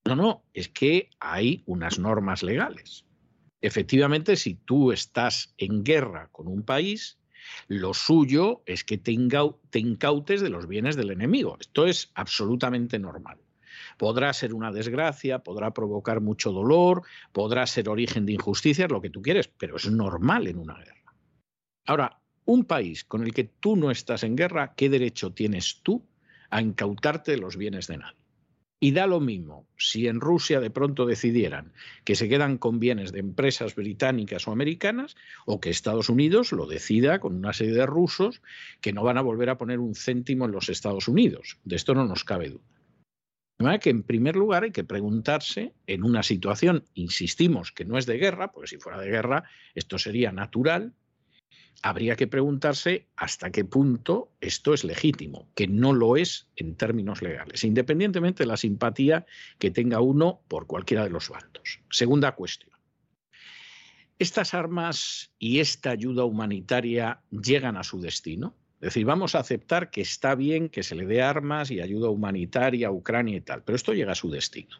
No, no, es que hay unas normas legales. Efectivamente, si tú estás en guerra con un país, lo suyo es que te, incautes de los bienes del enemigo. Esto es absolutamente normal. Podrá ser una desgracia, podrá provocar mucho dolor, podrá ser origen de injusticias, lo que tú quieres, pero es normal en una guerra. Ahora, un país con el que tú no estás en guerra, ¿qué derecho tienes tú a incautarte de los bienes de nadie? Y da lo mismo si en Rusia de pronto decidieran que se quedan con bienes de empresas británicas o americanas o que Estados Unidos lo decida con una serie de rusos que no van a volver a poner un céntimo en los Estados Unidos. De esto no nos cabe duda. De manera que en primer lugar hay que preguntarse en una situación, insistimos, que no es de guerra, porque si fuera de guerra esto sería natural, habría que preguntarse hasta qué punto esto es legítimo, que no lo es en términos legales, independientemente de la simpatía que tenga uno por cualquiera de los bandos. Segunda cuestión. ¿Estas armas y esta ayuda humanitaria llegan a su destino? Es decir, vamos a aceptar que está bien que se le dé armas y ayuda humanitaria a Ucrania y tal, pero esto llega a su destino.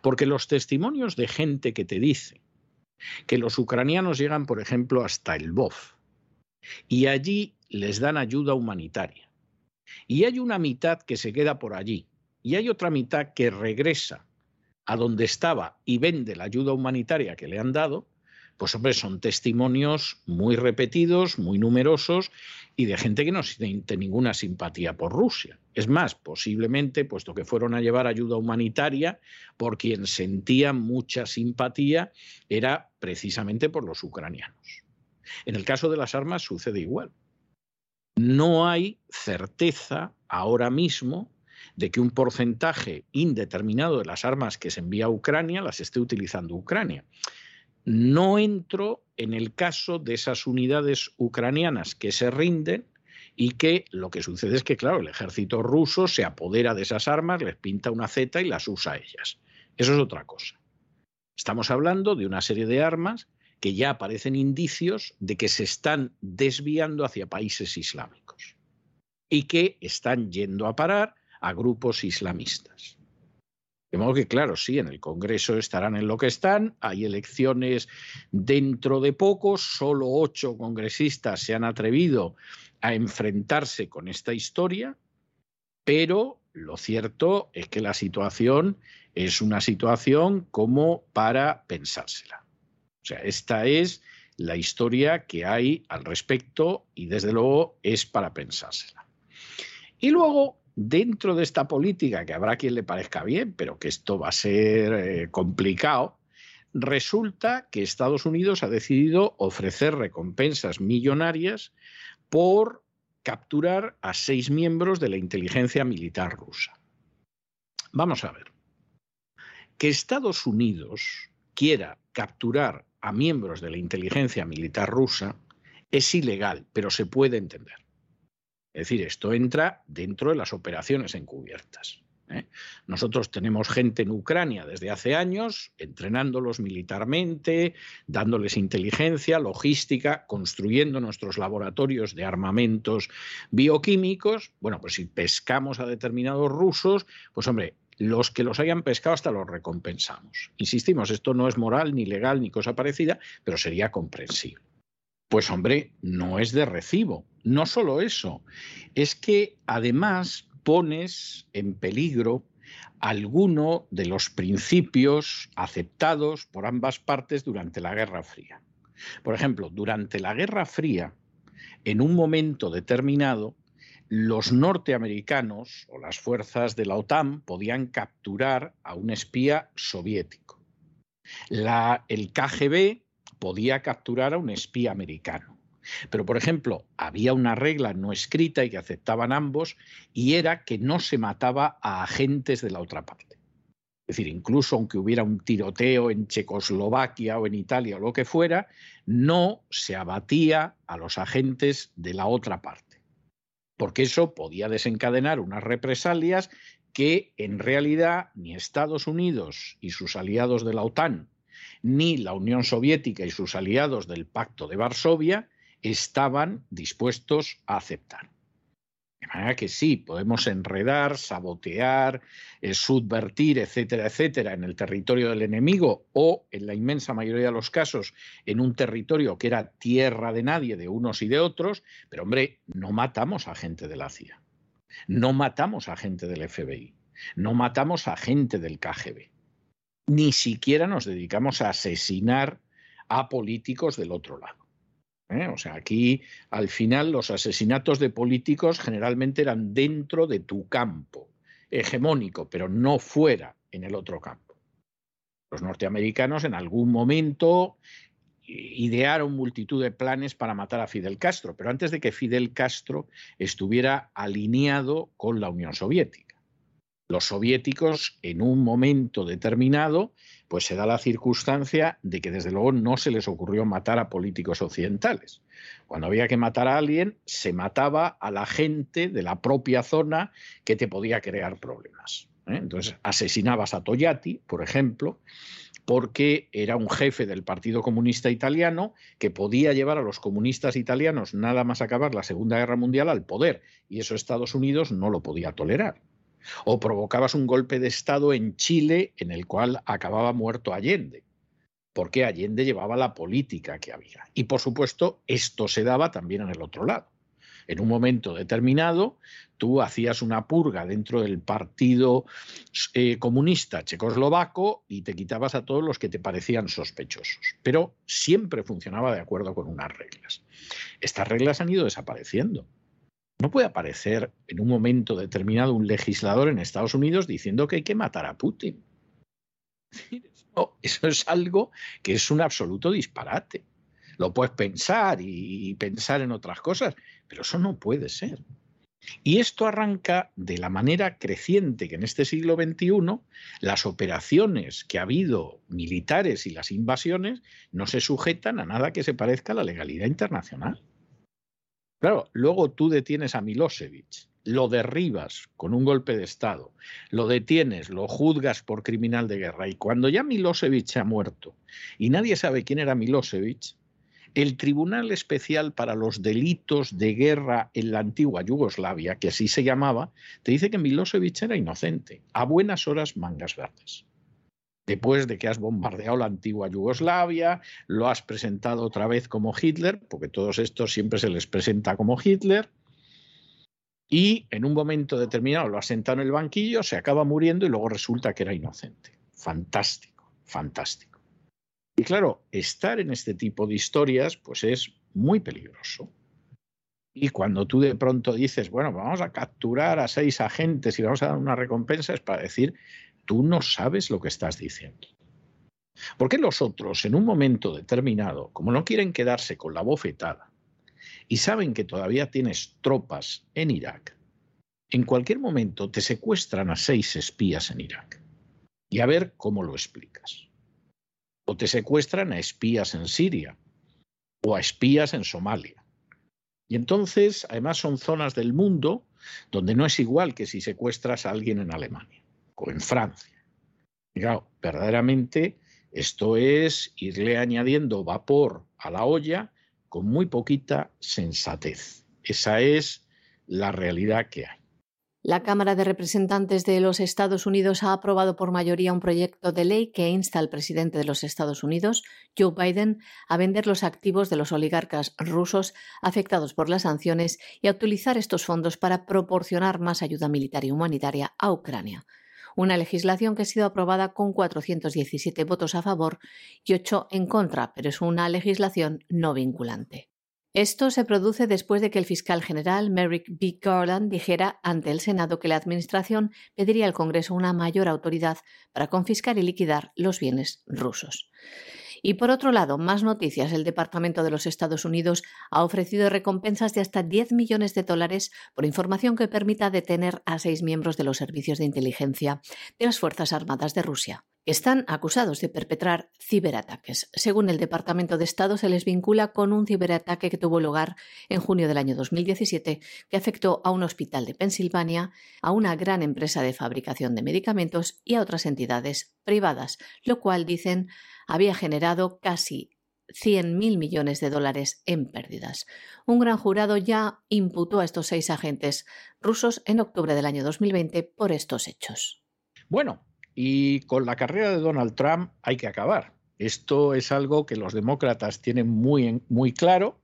Porque los testimonios de gente que te dice que los ucranianos llegan, por ejemplo, hasta el BOF, y allí les dan ayuda humanitaria. Y hay una mitad que se queda por allí y hay otra mitad que regresa a donde estaba y vende la ayuda humanitaria que le han dado, pues hombre, son testimonios muy repetidos, muy numerosos y de gente que no siente ninguna simpatía por Rusia. Es más, posiblemente, puesto que fueron a llevar ayuda humanitaria, por quien sentían mucha simpatía era precisamente por los ucranianos. En el caso de las armas sucede igual. No hay certeza ahora mismo de que un porcentaje indeterminado de las armas que se envía a Ucrania las esté utilizando Ucrania. No entro en el caso de esas unidades ucranianas que se rinden y que lo que sucede es que, claro, el ejército ruso se apodera de esas armas, les pinta una Z y las usa a ellas. Eso es otra cosa. Estamos hablando de una serie de armas que ya aparecen indicios de que se están desviando hacia países islámicos y que están yendo a parar a grupos islamistas. De modo que, claro, sí, en el Congreso estarán en lo que están, hay elecciones dentro de poco, solo ocho congresistas se han atrevido a enfrentarse con esta historia, pero lo cierto es que la situación es una situación como para pensársela. O sea, esta es la historia que hay al respecto y desde luego es para pensársela. Y luego, dentro de esta política, que habrá quien le parezca bien, pero que esto va a ser eh, complicado, resulta que Estados Unidos ha decidido ofrecer recompensas millonarias por capturar a seis miembros de la inteligencia militar rusa. Vamos a ver. Que Estados Unidos quiera capturar a miembros de la inteligencia militar rusa es ilegal, pero se puede entender. Es decir, esto entra dentro de las operaciones encubiertas. ¿eh? Nosotros tenemos gente en Ucrania desde hace años, entrenándolos militarmente, dándoles inteligencia, logística, construyendo nuestros laboratorios de armamentos bioquímicos. Bueno, pues si pescamos a determinados rusos, pues hombre, los que los hayan pescado hasta los recompensamos. Insistimos, esto no es moral, ni legal, ni cosa parecida, pero sería comprensible. Pues hombre, no es de recibo. No solo eso, es que además pones en peligro alguno de los principios aceptados por ambas partes durante la Guerra Fría. Por ejemplo, durante la Guerra Fría, en un momento determinado, los norteamericanos o las fuerzas de la OTAN podían capturar a un espía soviético. el KGB podía capturar a un espía americano. Pero, por ejemplo, había una regla no escrita y que aceptaban ambos, y era que no se mataba a agentes de la otra parte. Es decir, incluso aunque hubiera un tiroteo en Checoslovaquia o en Italia o lo que fuera, no se abatía a los agentes de la otra parte. Porque eso podía desencadenar unas represalias que en realidad ni Estados Unidos y sus aliados de la OTAN ni la Unión Soviética y sus aliados del Pacto de Varsovia estaban dispuestos a aceptar. De manera que sí, podemos enredar, sabotear, eh, subvertir, etcétera, etcétera, en el territorio del enemigo o, en la inmensa mayoría de los casos, en un territorio que era tierra de nadie, de unos y de otros, pero hombre, no matamos a gente de la CIA, no matamos a gente del FBI, no matamos a gente del KGB ni siquiera nos dedicamos a asesinar a políticos del otro lado. ¿eh? O sea, aquí al final los asesinatos de políticos generalmente eran dentro de tu campo hegemónico, pero no fuera en el otro campo. Los norteamericanos en algún momento idearon multitud de planes para matar a Fidel Castro, pero antes de que Fidel Castro estuviera alineado con la Unión Soviética los soviéticos en un momento determinado, pues se da la circunstancia de que desde luego no se les ocurrió matar a políticos occidentales. Cuando había que matar a alguien, se mataba a la gente de la propia zona que te podía crear problemas. ¿eh? Entonces asesinabas a Togliatti, por ejemplo, porque era un jefe del Partido Comunista Italiano que podía llevar a los comunistas italianos nada más acabar la Segunda Guerra Mundial al poder, y eso Estados Unidos no lo podía tolerar o provocabas un golpe de Estado en Chile en el cual acababa muerto Allende, porque Allende llevaba la política que había. Y por supuesto, esto se daba también en el otro lado. En un momento determinado, tú hacías una purga dentro del Partido eh, Comunista Checoslovaco y te quitabas a todos los que te parecían sospechosos. Pero siempre funcionaba de acuerdo con unas reglas. Estas reglas han ido desapareciendo. No puede aparecer en un momento determinado un legislador en Estados Unidos diciendo que hay que matar a Putin. eso es algo que es un absoluto disparate. Lo puedes pensar y pensar en otras cosas, pero eso no puede ser. Y esto arranca de la manera creciente que en este siglo XXI las operaciones que ha habido militares y las invasiones no se sujetan a nada que se parezca a la legalidad internacional. Claro, luego tú detienes a Milosevic, lo derribas con un golpe de Estado, lo detienes, lo juzgas por criminal de guerra y cuando ya Milosevic ha muerto y nadie sabe quién era Milosevic, el Tribunal Especial para los Delitos de Guerra en la antigua Yugoslavia, que así se llamaba, te dice que Milosevic era inocente, a buenas horas mangas verdes después de que has bombardeado la antigua Yugoslavia, lo has presentado otra vez como Hitler, porque todos estos siempre se les presenta como Hitler, y en un momento determinado lo has sentado en el banquillo, se acaba muriendo y luego resulta que era inocente. Fantástico, fantástico. Y claro, estar en este tipo de historias pues es muy peligroso. Y cuando tú de pronto dices, bueno, vamos a capturar a seis agentes y vamos a dar una recompensa, es para decir, tú no sabes lo que estás diciendo. Porque los otros, en un momento determinado, como no quieren quedarse con la bofetada y saben que todavía tienes tropas en Irak, en cualquier momento te secuestran a seis espías en Irak. Y a ver cómo lo explicas. O te secuestran a espías en Siria o a espías en Somalia. Y entonces, además, son zonas del mundo donde no es igual que si secuestras a alguien en Alemania en Francia. Verdaderamente esto es irle añadiendo vapor a la olla con muy poquita sensatez. Esa es la realidad que hay. La Cámara de Representantes de los Estados Unidos ha aprobado por mayoría un proyecto de ley que insta al presidente de los Estados Unidos, Joe Biden, a vender los activos de los oligarcas rusos afectados por las sanciones y a utilizar estos fondos para proporcionar más ayuda militar y humanitaria a Ucrania. Una legislación que ha sido aprobada con 417 votos a favor y 8 en contra, pero es una legislación no vinculante. Esto se produce después de que el fiscal general Merrick B. Garland dijera ante el Senado que la Administración pediría al Congreso una mayor autoridad para confiscar y liquidar los bienes rusos. Y por otro lado, más noticias. El Departamento de los Estados Unidos ha ofrecido recompensas de hasta 10 millones de dólares por información que permita detener a seis miembros de los servicios de inteligencia de las Fuerzas Armadas de Rusia están acusados de perpetrar ciberataques. Según el Departamento de Estado, se les vincula con un ciberataque que tuvo lugar en junio del año 2017 que afectó a un hospital de Pensilvania, a una gran empresa de fabricación de medicamentos y a otras entidades privadas, lo cual, dicen, había generado casi 100.000 millones de dólares en pérdidas. Un gran jurado ya imputó a estos seis agentes rusos en octubre del año 2020 por estos hechos. Bueno, y con la carrera de Donald Trump hay que acabar. Esto es algo que los demócratas tienen muy, muy claro.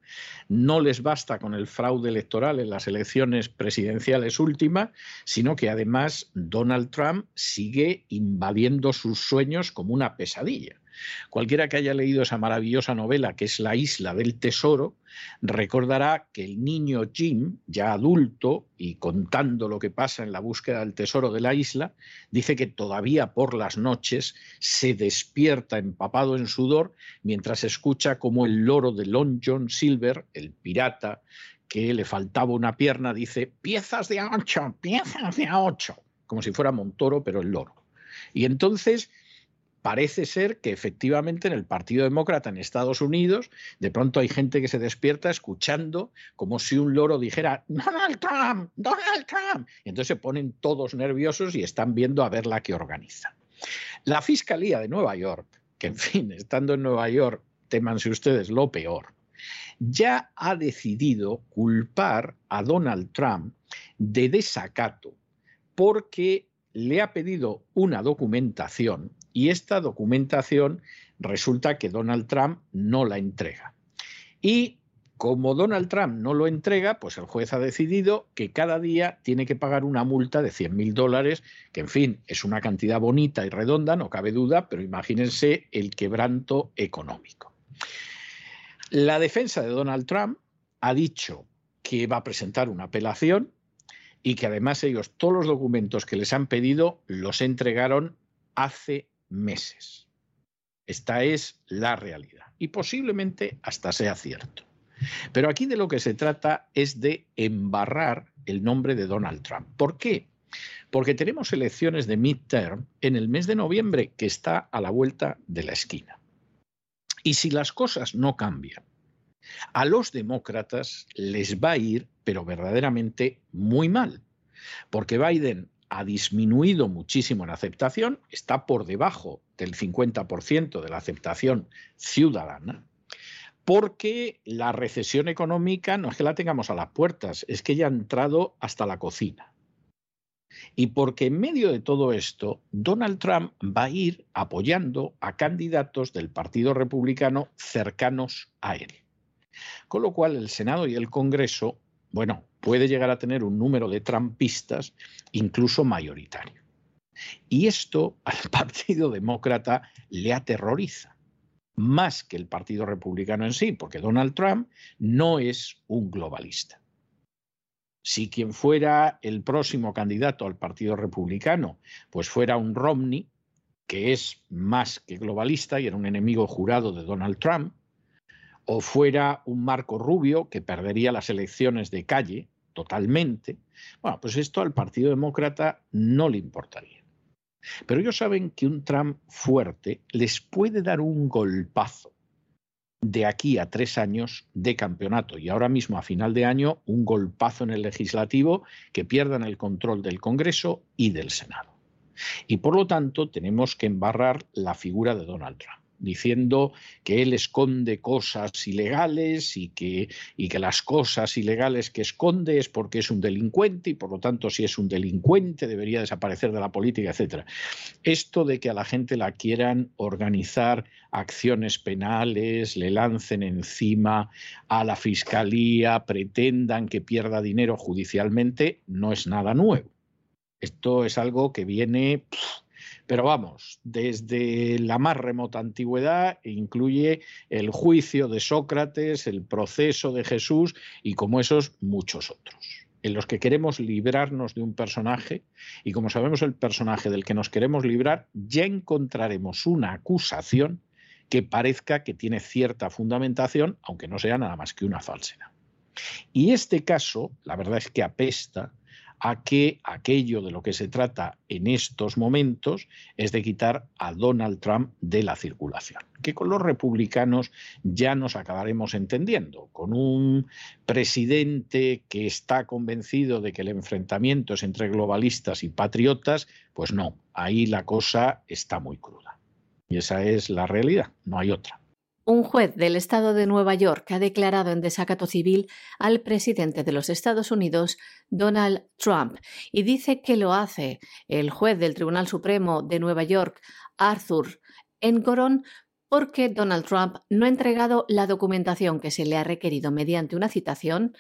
No les basta con el fraude electoral en las elecciones presidenciales últimas, sino que además Donald Trump sigue invadiendo sus sueños como una pesadilla. Cualquiera que haya leído esa maravillosa novela que es La isla del tesoro, recordará que el niño Jim, ya adulto y contando lo que pasa en la búsqueda del tesoro de la isla, dice que todavía por las noches se despierta empapado en sudor mientras escucha como el loro de Long John Silver, el pirata, que le faltaba una pierna, dice piezas de a ocho, piezas de a ocho, como si fuera Montoro, pero el loro. Y entonces parece ser que efectivamente en el Partido Demócrata en Estados Unidos de pronto hay gente que se despierta escuchando como si un loro dijera Donald Trump, Donald Trump. Y entonces se ponen todos nerviosos y están viendo a ver la que organiza. La Fiscalía de Nueva York, que en fin, estando en Nueva York, témanse ustedes lo peor, ya ha decidido culpar a Donald Trump de desacato porque le ha pedido una documentación y esta documentación resulta que Donald Trump no la entrega. Y como Donald Trump no lo entrega, pues el juez ha decidido que cada día tiene que pagar una multa de 100 mil dólares, que en fin, es una cantidad bonita y redonda, no cabe duda, pero imagínense el quebranto económico. La defensa de Donald Trump ha dicho que va a presentar una apelación y que además ellos todos los documentos que les han pedido los entregaron hace meses. Esta es la realidad y posiblemente hasta sea cierto. Pero aquí de lo que se trata es de embarrar el nombre de Donald Trump. ¿Por qué? Porque tenemos elecciones de midterm en el mes de noviembre que está a la vuelta de la esquina. Y si las cosas no cambian, a los demócratas les va a ir, pero verdaderamente muy mal, porque Biden ha disminuido muchísimo en aceptación, está por debajo del 50% de la aceptación ciudadana, porque la recesión económica no es que la tengamos a las puertas, es que ya ha entrado hasta la cocina. Y porque en medio de todo esto, Donald Trump va a ir apoyando a candidatos del Partido Republicano cercanos a él. Con lo cual el Senado y el Congreso bueno, puede llegar a tener un número de trampistas incluso mayoritario. Y esto al Partido Demócrata le aterroriza, más que el Partido Republicano en sí, porque Donald Trump no es un globalista. Si quien fuera el próximo candidato al Partido Republicano, pues fuera un Romney, que es más que globalista y era un enemigo jurado de Donald Trump, o fuera un Marco Rubio que perdería las elecciones de calle totalmente, bueno, pues esto al Partido Demócrata no le importaría. Pero ellos saben que un Trump fuerte les puede dar un golpazo de aquí a tres años de campeonato y ahora mismo a final de año un golpazo en el legislativo que pierdan el control del Congreso y del Senado. Y por lo tanto tenemos que embarrar la figura de Donald Trump. Diciendo que él esconde cosas ilegales y que, y que las cosas ilegales que esconde es porque es un delincuente y por lo tanto si es un delincuente debería desaparecer de la política, etc. Esto de que a la gente la quieran organizar acciones penales, le lancen encima a la fiscalía, pretendan que pierda dinero judicialmente, no es nada nuevo. Esto es algo que viene, pero vamos, desde la más remota antigüedad incluye el juicio de Sócrates, el proceso de Jesús y como esos muchos otros en los que queremos librarnos de un personaje y como sabemos el personaje del que nos queremos librar, ya encontraremos una acusación que parezca que tiene cierta fundamentación, aunque no sea nada más que una falsedad. Y este caso, la verdad es que apesta a que aquello de lo que se trata en estos momentos es de quitar a Donald Trump de la circulación, que con los republicanos ya nos acabaremos entendiendo, con un presidente que está convencido de que el enfrentamiento es entre globalistas y patriotas, pues no, ahí la cosa está muy cruda. Y esa es la realidad, no hay otra. Un juez del estado de Nueva York ha declarado en desacato civil al presidente de los Estados Unidos, Donald Trump, y dice que lo hace el juez del Tribunal Supremo de Nueva York, Arthur Engoron, porque Donald Trump no ha entregado la documentación que se le ha requerido mediante una citación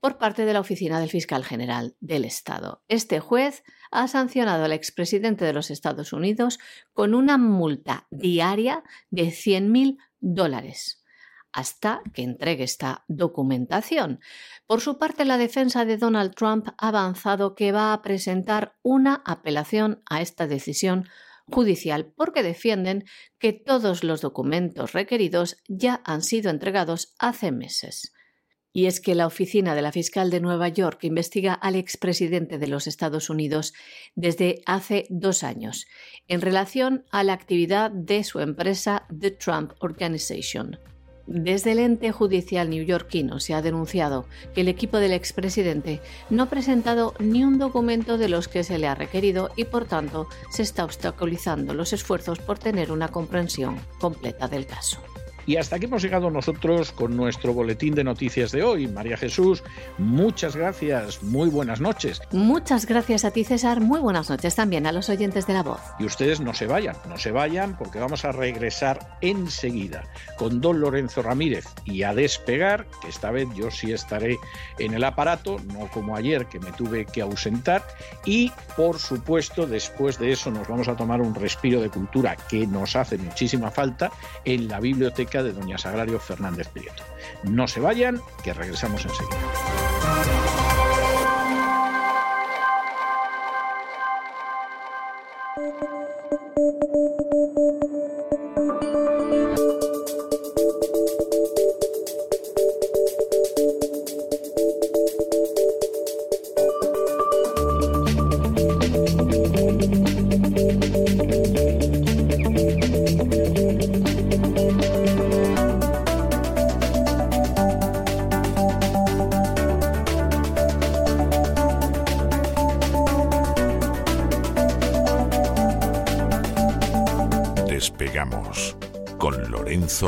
por parte de la Oficina del Fiscal General del Estado. Este juez ha sancionado al expresidente de los Estados Unidos con una multa diaria de 100.000 dólares hasta que entregue esta documentación. Por su parte, la defensa de Donald Trump ha avanzado que va a presentar una apelación a esta decisión judicial porque defienden que todos los documentos requeridos ya han sido entregados hace meses. Y es que la oficina de la fiscal de Nueva York investiga al expresidente de los Estados Unidos desde hace dos años en relación a la actividad de su empresa The Trump Organization. Desde el ente judicial neoyorquino se ha denunciado que el equipo del expresidente no ha presentado ni un documento de los que se le ha requerido y por tanto se está obstaculizando los esfuerzos por tener una comprensión completa del caso. Y hasta aquí hemos llegado nosotros con nuestro boletín de noticias de hoy. María Jesús, muchas gracias, muy buenas noches. Muchas gracias a ti, César, muy buenas noches también a los oyentes de la voz. Y ustedes no se vayan, no se vayan porque vamos a regresar enseguida con don Lorenzo Ramírez y a despegar, que esta vez yo sí estaré en el aparato, no como ayer que me tuve que ausentar. Y por supuesto, después de eso nos vamos a tomar un respiro de cultura que nos hace muchísima falta en la biblioteca de doña Sagrario Fernández Prieto. No se vayan, que regresamos enseguida.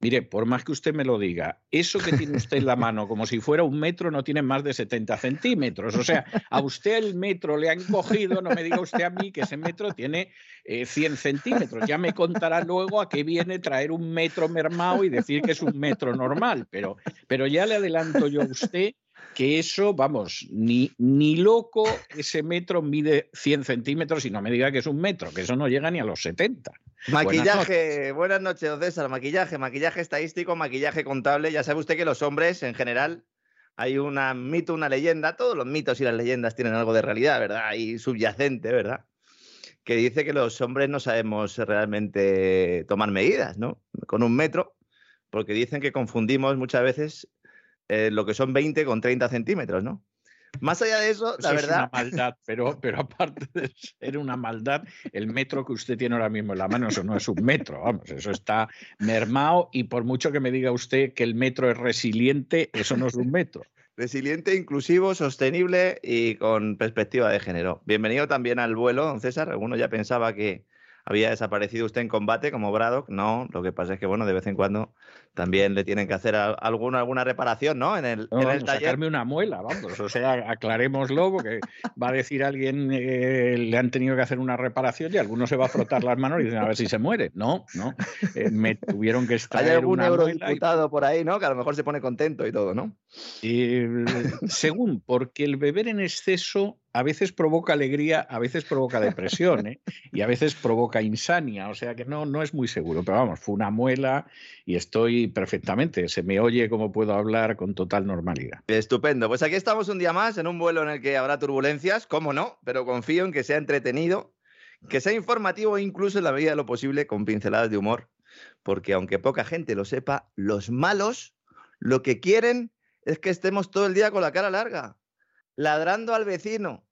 Mire, por más que usted me lo diga, eso que tiene usted en la mano como si fuera un metro no tiene más de 70 centímetros. O sea, a usted el metro le han cogido, no me diga usted a mí que ese metro tiene 100 eh, centímetros. Ya me contará luego a qué viene traer un metro mermado y decir que es un metro normal. Pero, pero ya le adelanto yo a usted que eso, vamos, ni, ni loco ese metro mide 100 centímetros y no me diga que es un metro, que eso no llega ni a los 70. Maquillaje, buenas noches, don César. Maquillaje, maquillaje estadístico, maquillaje contable. Ya sabe usted que los hombres, en general, hay un mito, una leyenda. Todos los mitos y las leyendas tienen algo de realidad, ¿verdad? Y subyacente, ¿verdad? Que dice que los hombres no sabemos realmente tomar medidas, ¿no? Con un metro porque dicen que confundimos muchas veces eh, lo que son 20 con 30 centímetros, ¿no? Más allá de eso, la Eso es verdad. una maldad, pero, pero aparte de ser una maldad, el metro que usted tiene ahora mismo en la mano, eso no es un metro, vamos, eso está mermado y por mucho que me diga usted que el metro es resiliente, eso no es un metro. Resiliente, inclusivo, sostenible y con perspectiva de género. Bienvenido también al vuelo, don César. Alguno ya pensaba que había desaparecido usted en combate como Braddock. No, lo que pasa es que, bueno, de vez en cuando también le tienen que hacer a- alguna, alguna reparación, ¿no? En el, No, en el taller. sacarme una muela, vamos. O sea, aclarémoslo, porque va a decir alguien eh, le han tenido que hacer una reparación y alguno se va a frotar las manos y dicen a ver si se muere. No, no. eh, me tuvieron que Hay extraer algún muela y eurodiputado por ahí, ¿no? Que a lo mejor se pone contento y todo, ¿no? Y, según, porque el beber en exceso a veces provoca alegría, a veces provoca depresión ¿eh? y a veces provoca insania, o sea que no, no es muy seguro, pero vamos, fue una muela y estoy perfectamente, se me oye como puedo hablar con total normalidad. Estupendo. Pues aquí estamos un día más en un vuelo en el que habrá turbulencias, cómo no, pero confío en que sea entretenido, que sea informativo e incluso en la medida de lo posible con pinceladas de humor, porque aunque poca gente lo sepa, los malos lo que quieren es que estemos todo el día con la cara larga, ladrando al vecino,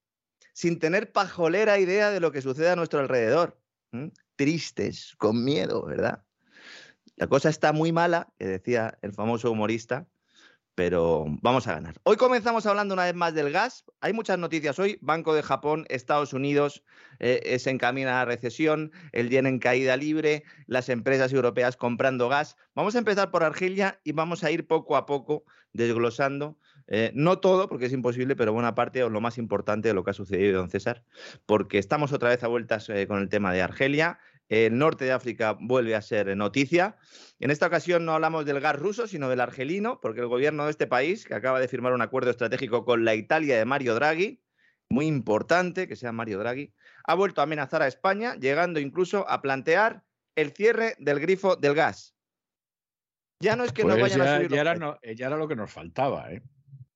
sin tener pajolera idea de lo que sucede a nuestro alrededor. ¿m? Tristes, con miedo, ¿verdad? La cosa está muy mala, que decía el famoso humorista, pero vamos a ganar. Hoy comenzamos hablando una vez más del gas. Hay muchas noticias hoy. Banco de Japón, Estados Unidos eh, se encamina a la recesión, el yen en caída libre, las empresas europeas comprando gas. Vamos a empezar por Argelia y vamos a ir poco a poco desglosando. eh, no todo, porque es imposible, pero buena parte o lo más importante de lo que ha sucedido, don César, porque estamos otra vez a vueltas eh, con el tema de Argelia. El norte de África vuelve a ser noticia. En esta ocasión no hablamos del gas ruso, sino del argelino, porque el gobierno de este país, que acaba de firmar un acuerdo estratégico con la Italia de Mario Draghi, muy importante que sea Mario Draghi, ha vuelto a amenazar a España, llegando incluso a plantear el cierre del grifo del gas. Ya no es que no Pues vayan a subir ya los era, no- ya era lo que nos faltaba, ¿eh?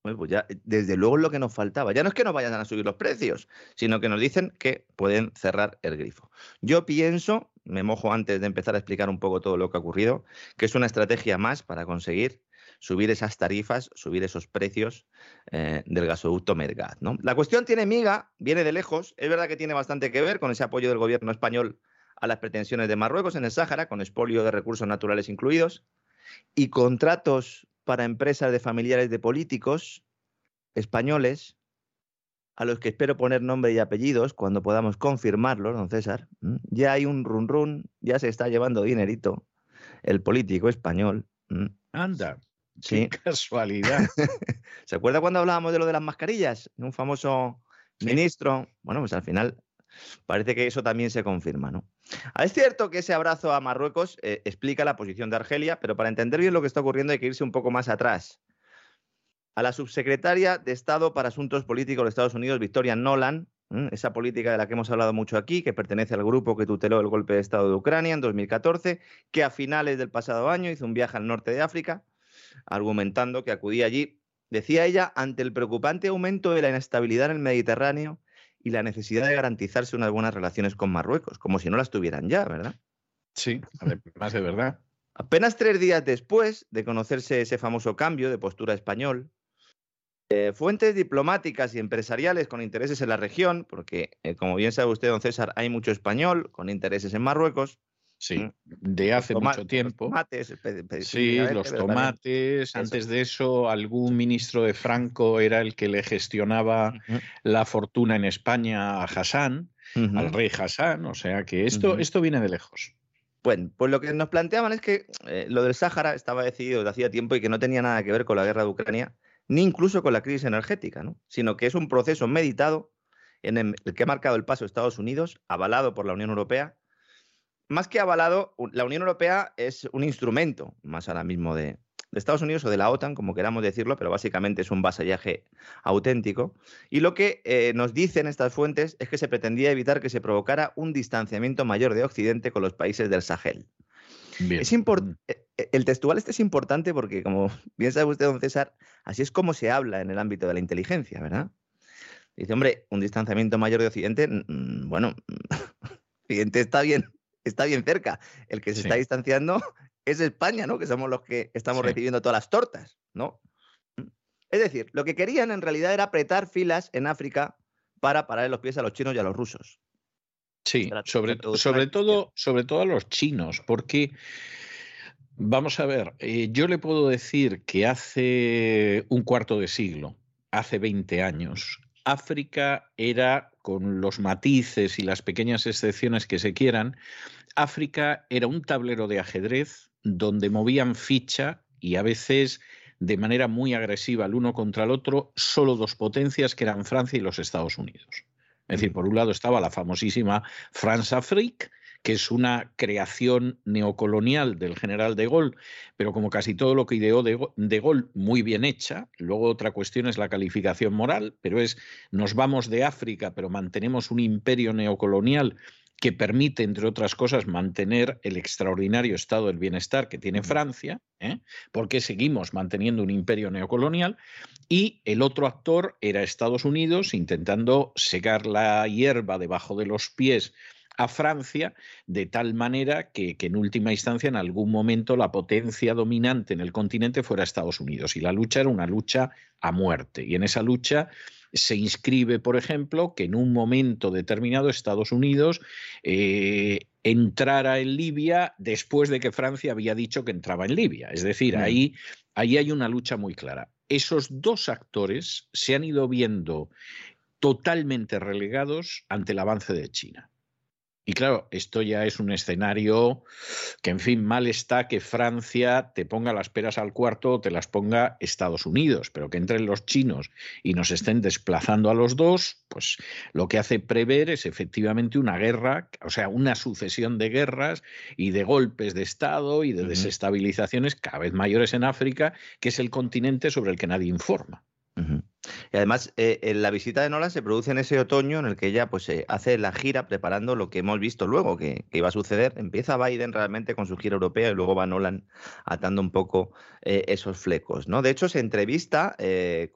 Bueno, pues ya, desde luego lo que nos faltaba. Ya no es que no vayan a subir los precios, sino que nos dicen que pueden cerrar el grifo. Yo pienso, me mojo antes de empezar a explicar un poco todo lo que ha ocurrido, que es una estrategia más para conseguir subir esas tarifas, subir esos precios eh, del gasoducto Medgat. ¿no? La cuestión tiene miga, viene de lejos. Es verdad que tiene bastante que ver con ese apoyo del gobierno español a las pretensiones de Marruecos en el Sáhara, con expolio de recursos naturales incluidos, y contratos para empresas de familiares de políticos españoles, a los que espero poner nombre y apellidos cuando podamos confirmarlo, don César. Ya hay un run run, ya se está llevando dinerito el político español. Anda, Sí. qué casualidad. ¿Se acuerda cuando hablábamos de lo de las mascarillas? Un famoso Sí. ministro. Bueno, pues al final parece que eso también se confirma, ¿no? Ah, Es cierto que ese abrazo a Marruecos eh, explica la posición de Argelia, pero para entender bien lo que está ocurriendo hay que irse un poco más atrás. A la subsecretaria de Estado para Asuntos Políticos de Estados Unidos, Victoria Nolan, esa política de la que hemos hablado mucho aquí, que pertenece al grupo que tuteló el golpe de Estado de Ucrania en 2014, que a finales del pasado año hizo un viaje al norte de África, argumentando que acudía allí Decía ella, ante el preocupante aumento de la inestabilidad en el Mediterráneo y la necesidad de garantizarse unas buenas relaciones con Marruecos, como si no las tuvieran ya, ¿verdad? Sí, además de verdad. Apenas tres días después de conocerse ese famoso cambio de postura español, eh, fuentes diplomáticas y empresariales con intereses en la región, porque eh, como bien sabe usted, don César, hay mucho español con intereses en Marruecos. Sí, Mm. de hace Toma- mucho tiempo. Los tomates, Sí, los tomates. Antes de eso, algún ministro de Franco era el que le gestionaba la fortuna en España a Hassan, al rey Hassan. O sea que esto, esto viene de lejos. Bueno, pues lo que nos planteaban es que eh, lo del Sáhara estaba decidido desde hacía tiempo y que no tenía nada que ver con la guerra de Ucrania, ni incluso con la crisis energética, ¿no? sino que es un proceso meditado en el el que ha marcado el paso Estados Unidos, avalado por la Unión Europea. Más que avalado, la Unión Europea es un instrumento más ahora mismo de, de Estados Unidos o de la OTAN, como queramos decirlo, pero básicamente es un vasallaje auténtico. Y lo que eh, nos dicen estas fuentes es que se pretendía evitar que se provocara un distanciamiento mayor de Occidente con los países del Sahel. Bien. Es import- eh, eh, el textual este es importante porque, como bien sabe usted, don César, así es como se habla en el ámbito de la inteligencia, ¿verdad? Dice, hombre, un distanciamiento mayor de Occidente, mm, bueno, Occidente está bien, está bien cerca. El que se está distanciando es España, ¿no? Que somos los que estamos recibiendo todas las tortas, ¿no? Es decir, lo que querían en realidad era apretar filas en África para parar los pies a los chinos y a los rusos. Sí, sobre, sobre, todo, sobre todo a los chinos, porque vamos a ver, eh, yo le puedo decir que hace un cuarto de siglo, hace 20 años, África era, con los matices y las pequeñas excepciones que se quieran, África era un tablero de ajedrez donde movían ficha y a veces de manera muy agresiva el uno contra el otro, solo dos potencias que eran Francia y los Estados Unidos. Es decir, por un lado estaba la famosísima France-Afrique, que es una creación neocolonial del general de Gaulle, pero como casi todo lo que ideó de, Gaulle, muy bien hecha. Luego otra cuestión es la calificación moral, pero es nos vamos de África, pero mantenemos un imperio neocolonial que permite, entre otras cosas, mantener el extraordinario estado del bienestar que tiene Francia, ¿eh? porque seguimos manteniendo un imperio neocolonial, y el otro actor era Estados Unidos intentando secar la hierba debajo de los pies a Francia, de tal manera que, que, en última instancia, en algún momento, la potencia dominante en el continente fuera Estados Unidos. Y la lucha era una lucha a muerte. Y en esa lucha se inscribe, por ejemplo, que en un momento determinado Estados Unidos eh, entrara en Libia después de que Francia había dicho que entraba en Libia. Es decir, mm. ahí, ahí hay una lucha muy clara. Esos dos actores se han ido viendo totalmente relegados ante el avance de China. Y claro, esto ya es un escenario que, en fin, mal está que Francia te ponga las peras al cuarto o te las ponga Estados Unidos, pero que entren los chinos y nos estén desplazando a los dos, pues lo que hace prever es efectivamente una guerra, o sea, una sucesión de guerras y de golpes de Estado y de desestabilizaciones cada vez mayores en África, que es el continente sobre el que nadie informa. Y además, eh, la visita de Nolan se produce en ese otoño en el que ella pues, eh, hace la gira preparando lo que hemos visto luego que, iba a suceder. Empieza Biden realmente con su gira europea y luego va Nolan atando un poco eh, esos flecos. ¿no? De hecho, se entrevista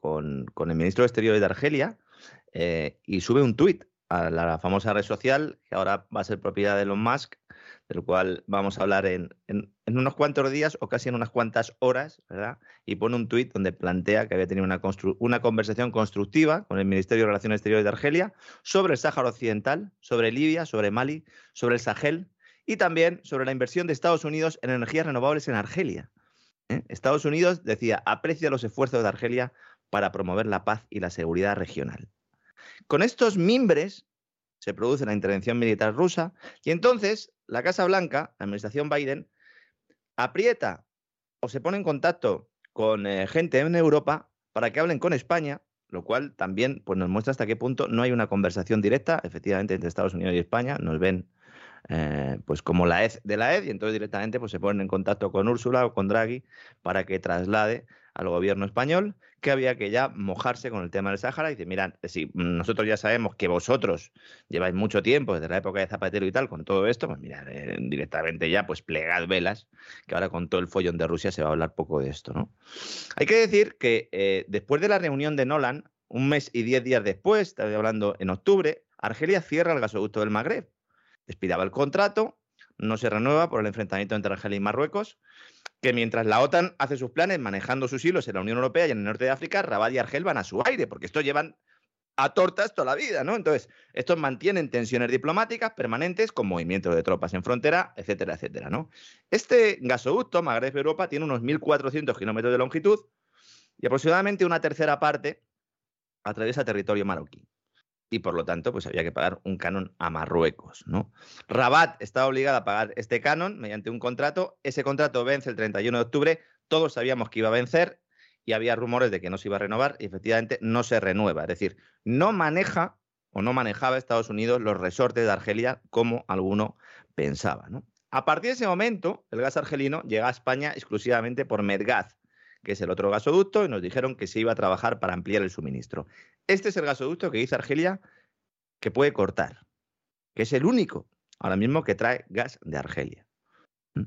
con, con, el ministro de Exteriores de Argelia y sube un tuit a la famosa red social que ahora va a ser propiedad de Elon Musk del cual vamos a hablar en, unos cuantos días o casi en unas cuantas horas, ¿verdad? Y pone un tuit donde plantea que había tenido una, conversación constructiva con el Ministerio de Relaciones Exteriores de Argelia sobre el Sáhara Occidental, sobre Libia, sobre Mali, sobre el Sahel y también sobre la inversión de Estados Unidos en energías renovables en Argelia. ¿eh? Estados Unidos, decía, aprecia los esfuerzos de Argelia para promover la paz y la seguridad regional. Con estos mimbres se produce la intervención militar rusa y entonces la Casa Blanca, la administración Biden, aprieta o se pone en contacto con eh, gente en Europa para que hablen con España, lo cual también pues, nos muestra hasta qué punto no hay una conversación directa, efectivamente, entre Estados Unidos y España. Nos ven eh, pues como la ED de la ED y entonces directamente pues, se ponen en contacto con Úrsula o con Draghi para que traslade al gobierno español que había que ya mojarse con el tema del Sáhara y dice, mirad, si nosotros ya sabemos que vosotros lleváis mucho tiempo, desde la época de Zapatero y tal, con todo esto, pues mirad, eh, directamente ya pues plegad velas, que ahora con todo el follón de Rusia se va a hablar poco de esto, ¿no? Hay que decir que eh, después de la reunión de Nolan, un mes y diez días después, estoy hablando en octubre, Argelia cierra el gasoducto del Magreb, despidaba el contrato, no se renueva por el enfrentamiento entre Argelia y Marruecos, que mientras la OTAN hace sus planes manejando sus hilos en la Unión Europea y en el norte de África, Rabat y Argel van a su aire, porque estos llevan a tortas toda la vida, ¿no? Entonces, estos mantienen tensiones diplomáticas permanentes con movimientos de tropas en frontera, etcétera, etcétera, ¿no? Este gasoducto, Magreb-Europa, tiene unos 1.400 kilómetros de longitud y aproximadamente una tercera parte atraviesa territorio marroquí y por lo tanto pues había que pagar un canon a Marruecos. ¿no? Rabat estaba obligada a pagar este canon mediante un contrato. Ese contrato vence el 31 de octubre. Todos sabíamos que iba a vencer y había rumores de que no se iba a renovar y efectivamente no se renueva. Es decir, no maneja o no manejaba Estados Unidos los resortes de Argelia como alguno pensaba. ¿no? A partir de ese momento, el gas argelino llega a España exclusivamente por Medgaz, que es el otro gasoducto, y nos dijeron que se iba a trabajar para ampliar el suministro. Este es el gasoducto que dice Argelia que puede cortar, que es el único ahora mismo que trae gas de Argelia. ¿Mm?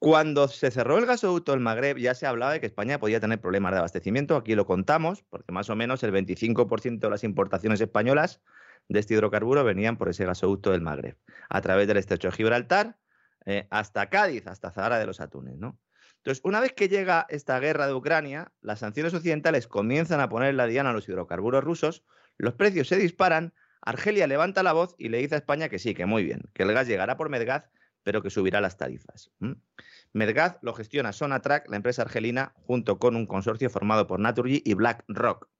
Cuando se cerró el gasoducto del Magreb ya se hablaba de que España podía tener problemas de abastecimiento, aquí lo contamos, porque más o menos el 25% de las importaciones españolas de este hidrocarburo venían por ese gasoducto del Magreb, a través del estrecho de Gibraltar, eh, hasta Cádiz, hasta Zahara de los Atunes, ¿no? Entonces, una vez que llega esta guerra de Ucrania, las sanciones occidentales comienzan a poner la diana a los hidrocarburos rusos, los precios se disparan, Argelia levanta la voz y le dice a España que sí, que muy bien, que el gas llegará por Medgaz, pero que subirá las tarifas. Medgaz lo gestiona Sonatrach, la empresa argelina, junto con un consorcio formado por Naturgy y BlackRock,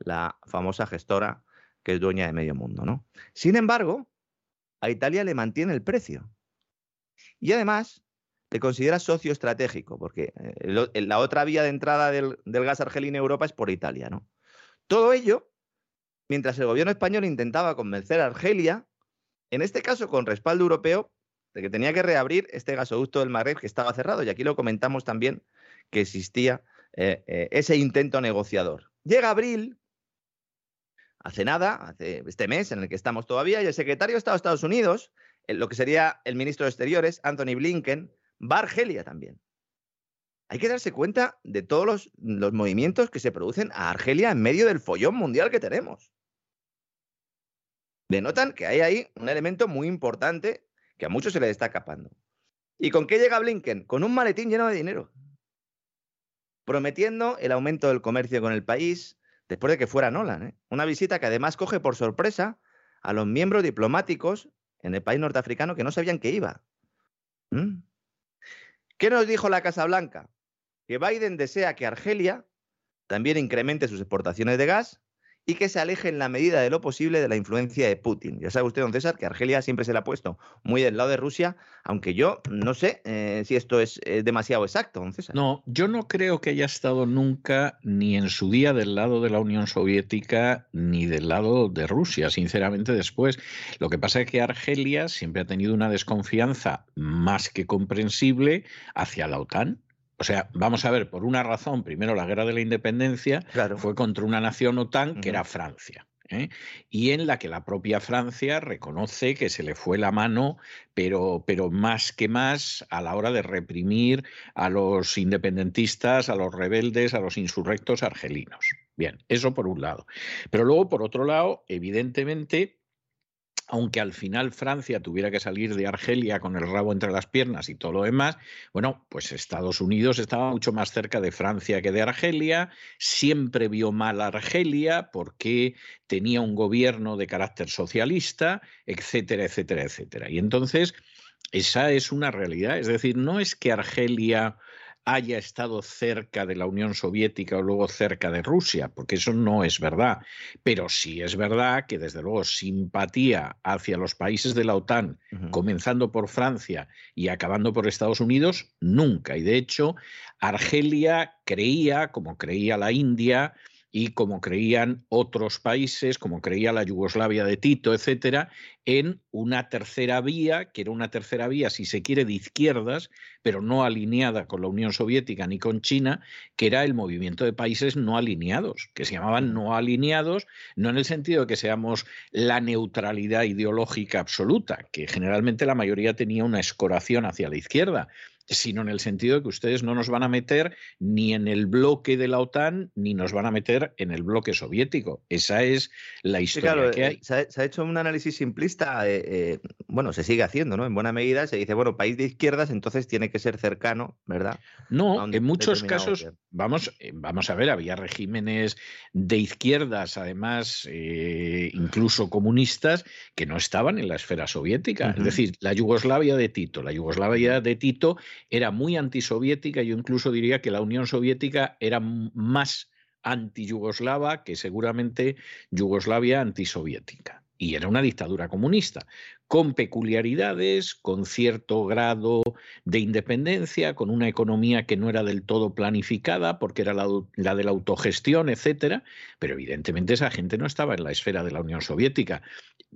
la famosa gestora que es dueña de medio mundo. ¿no? Sin embargo, a Italia le mantiene el precio. Y además le considera socio estratégico, porque eh, la otra vía de entrada del, gas argelino a Europa es por Italia. ¿no? Todo ello mientras el gobierno español intentaba convencer a Argelia, en este caso con respaldo europeo, de que tenía que reabrir este gasoducto del Magreb que estaba cerrado. Y aquí lo comentamos también que existía eh, eh, ese intento negociador. Llega abril, hace nada, hace este mes en el que estamos todavía, y el secretario de Estado de Estados Unidos, lo que sería el ministro de Exteriores, Anthony Blinken, va Argelia también. Hay que darse cuenta de todos los, movimientos que se producen a Argelia en medio del follón mundial que tenemos. Denotan que hay ahí un elemento muy importante que a muchos se le está escapando. ¿Y con qué llega Blinken? Con un maletín lleno de dinero, prometiendo el aumento del comercio con el país, después de que fuera Nolan. ¿eh? Una visita que además coge por sorpresa a los miembros diplomáticos en el país norteafricano que no sabían que iba. ¿Mm? ¿Qué nos dijo la Casa Blanca? Que Biden desea que Argelia también incremente sus exportaciones de gas y que se aleje en la medida de lo posible de la influencia de Putin. Ya sabe usted, don César, que Argelia siempre se le ha puesto muy del lado de Rusia, aunque yo no sé eh, si esto es demasiado exacto, don César. No, yo no creo que haya estado nunca ni en su día del lado de la Unión Soviética ni del lado de Rusia, sinceramente después. Lo que pasa es que Argelia siempre ha tenido una desconfianza más que comprensible hacia la OTAN o sea, vamos a ver, por una razón, primero la guerra de la independencia fue contra una nación OTAN que era Francia. ¿eh? y en la que la propia Francia reconoce que se le fue la mano, pero, pero más que más a la hora de reprimir a los independentistas, a los rebeldes, a los insurrectos argelinos. Bien, eso por un lado. Pero luego, por otro lado, evidentemente, aunque al final Francia tuviera que salir de Argelia con el rabo entre las piernas y todo lo demás, bueno, pues Estados Unidos estaba mucho más cerca de Francia que de Argelia, siempre vio mal a Argelia porque tenía un gobierno de carácter socialista, etcétera, etcétera, etcétera. Y entonces, esa es una realidad, es decir, no es que Argelia haya estado cerca de la Unión Soviética o luego cerca de Rusia, porque eso no es verdad. Pero sí es verdad que, desde luego, simpatía hacia los países de la OTAN, comenzando por Francia y acabando por Estados Unidos, nunca. Y de hecho, Argelia creía, como creía la India, y como creían otros países, como creía la Yugoslavia de Tito, etcétera, en una tercera vía, que era una tercera vía, si se quiere, de izquierdas, pero no alineada con la Unión Soviética ni con China, que era el movimiento de países no alineados, que se llamaban no alineados, no en el sentido de que seamos la neutralidad ideológica absoluta, que generalmente la mayoría tenía una escoración hacia la izquierda, sino en el sentido de que ustedes no nos van a meter ni en el bloque de la OTAN ni nos van a meter en el bloque soviético. Esa es la historia que hay. Eh, se ha, hecho un análisis simplista, eh, eh, bueno, se sigue haciendo, ¿no? En buena medida se dice, bueno, país de izquierdas, entonces tiene que ser cercano, ¿verdad? No, en muchos casos, vamos, vamos a ver, había regímenes de izquierdas, además, incluso comunistas, que no estaban en la esfera soviética. Es decir, la Yugoslavia de Tito, la Yugoslavia de Tito era muy antisoviética, yo incluso diría que la Unión Soviética era más anti-yugoslava que seguramente Yugoslavia antisoviética. Y era una dictadura comunista, con peculiaridades, con cierto grado de independencia, con una economía que no era del todo planificada, porque era la, de la autogestión, etcétera, pero evidentemente esa gente no estaba en la esfera de la Unión Soviética.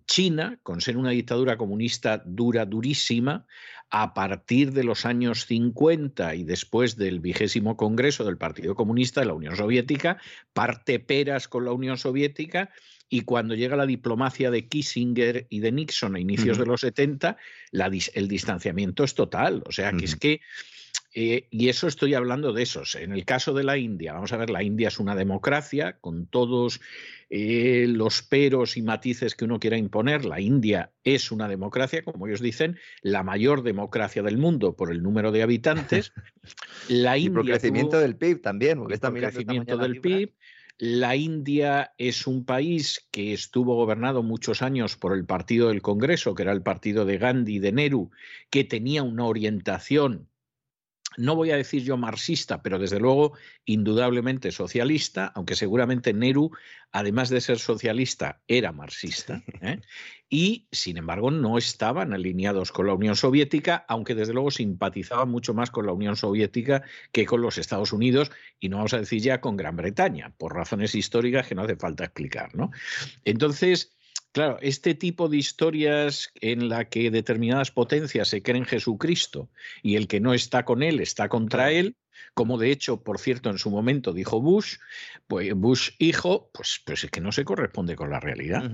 China, con ser una dictadura comunista dura, durísima, a partir de los años 50 y después del vigésimo Congreso del Partido Comunista de la Unión Soviética, parte peras con la Unión Soviética y cuando llega la diplomacia de Kissinger y de Nixon a inicios de los 70, el distanciamiento es total. O sea, que es que Eh, y eso estoy hablando de esos. En el caso de la India, vamos a ver, la India es una democracia con todos eh, los peros y matices que uno quiera imponer. La India es una democracia, como ellos dicen, la mayor democracia del mundo por el número de habitantes. La India y por crecimiento del PIB también, porque está crecimiento del PIB. La India es un país que estuvo gobernado muchos años por el partido del Congreso, que era el partido de Gandhi, de Nehru, que tenía una orientación no voy a decir yo marxista, pero desde luego indudablemente socialista, aunque seguramente Nehru, además de ser socialista, era marxista. ¿eh? Y, sin embargo, no estaban alineados con la Unión Soviética, aunque desde luego simpatizaban mucho más con la Unión Soviética que con los Estados Unidos, y no vamos a decir ya con Gran Bretaña, por razones históricas que no hace falta explicar. ¿no? Entonces, Claro, este tipo de historias en la que determinadas potencias se creen Jesucristo y el que no está con él está contra él, como de hecho, por cierto, en su momento dijo Bush, pues Bush hijo, pues, pues es que no se corresponde con la realidad.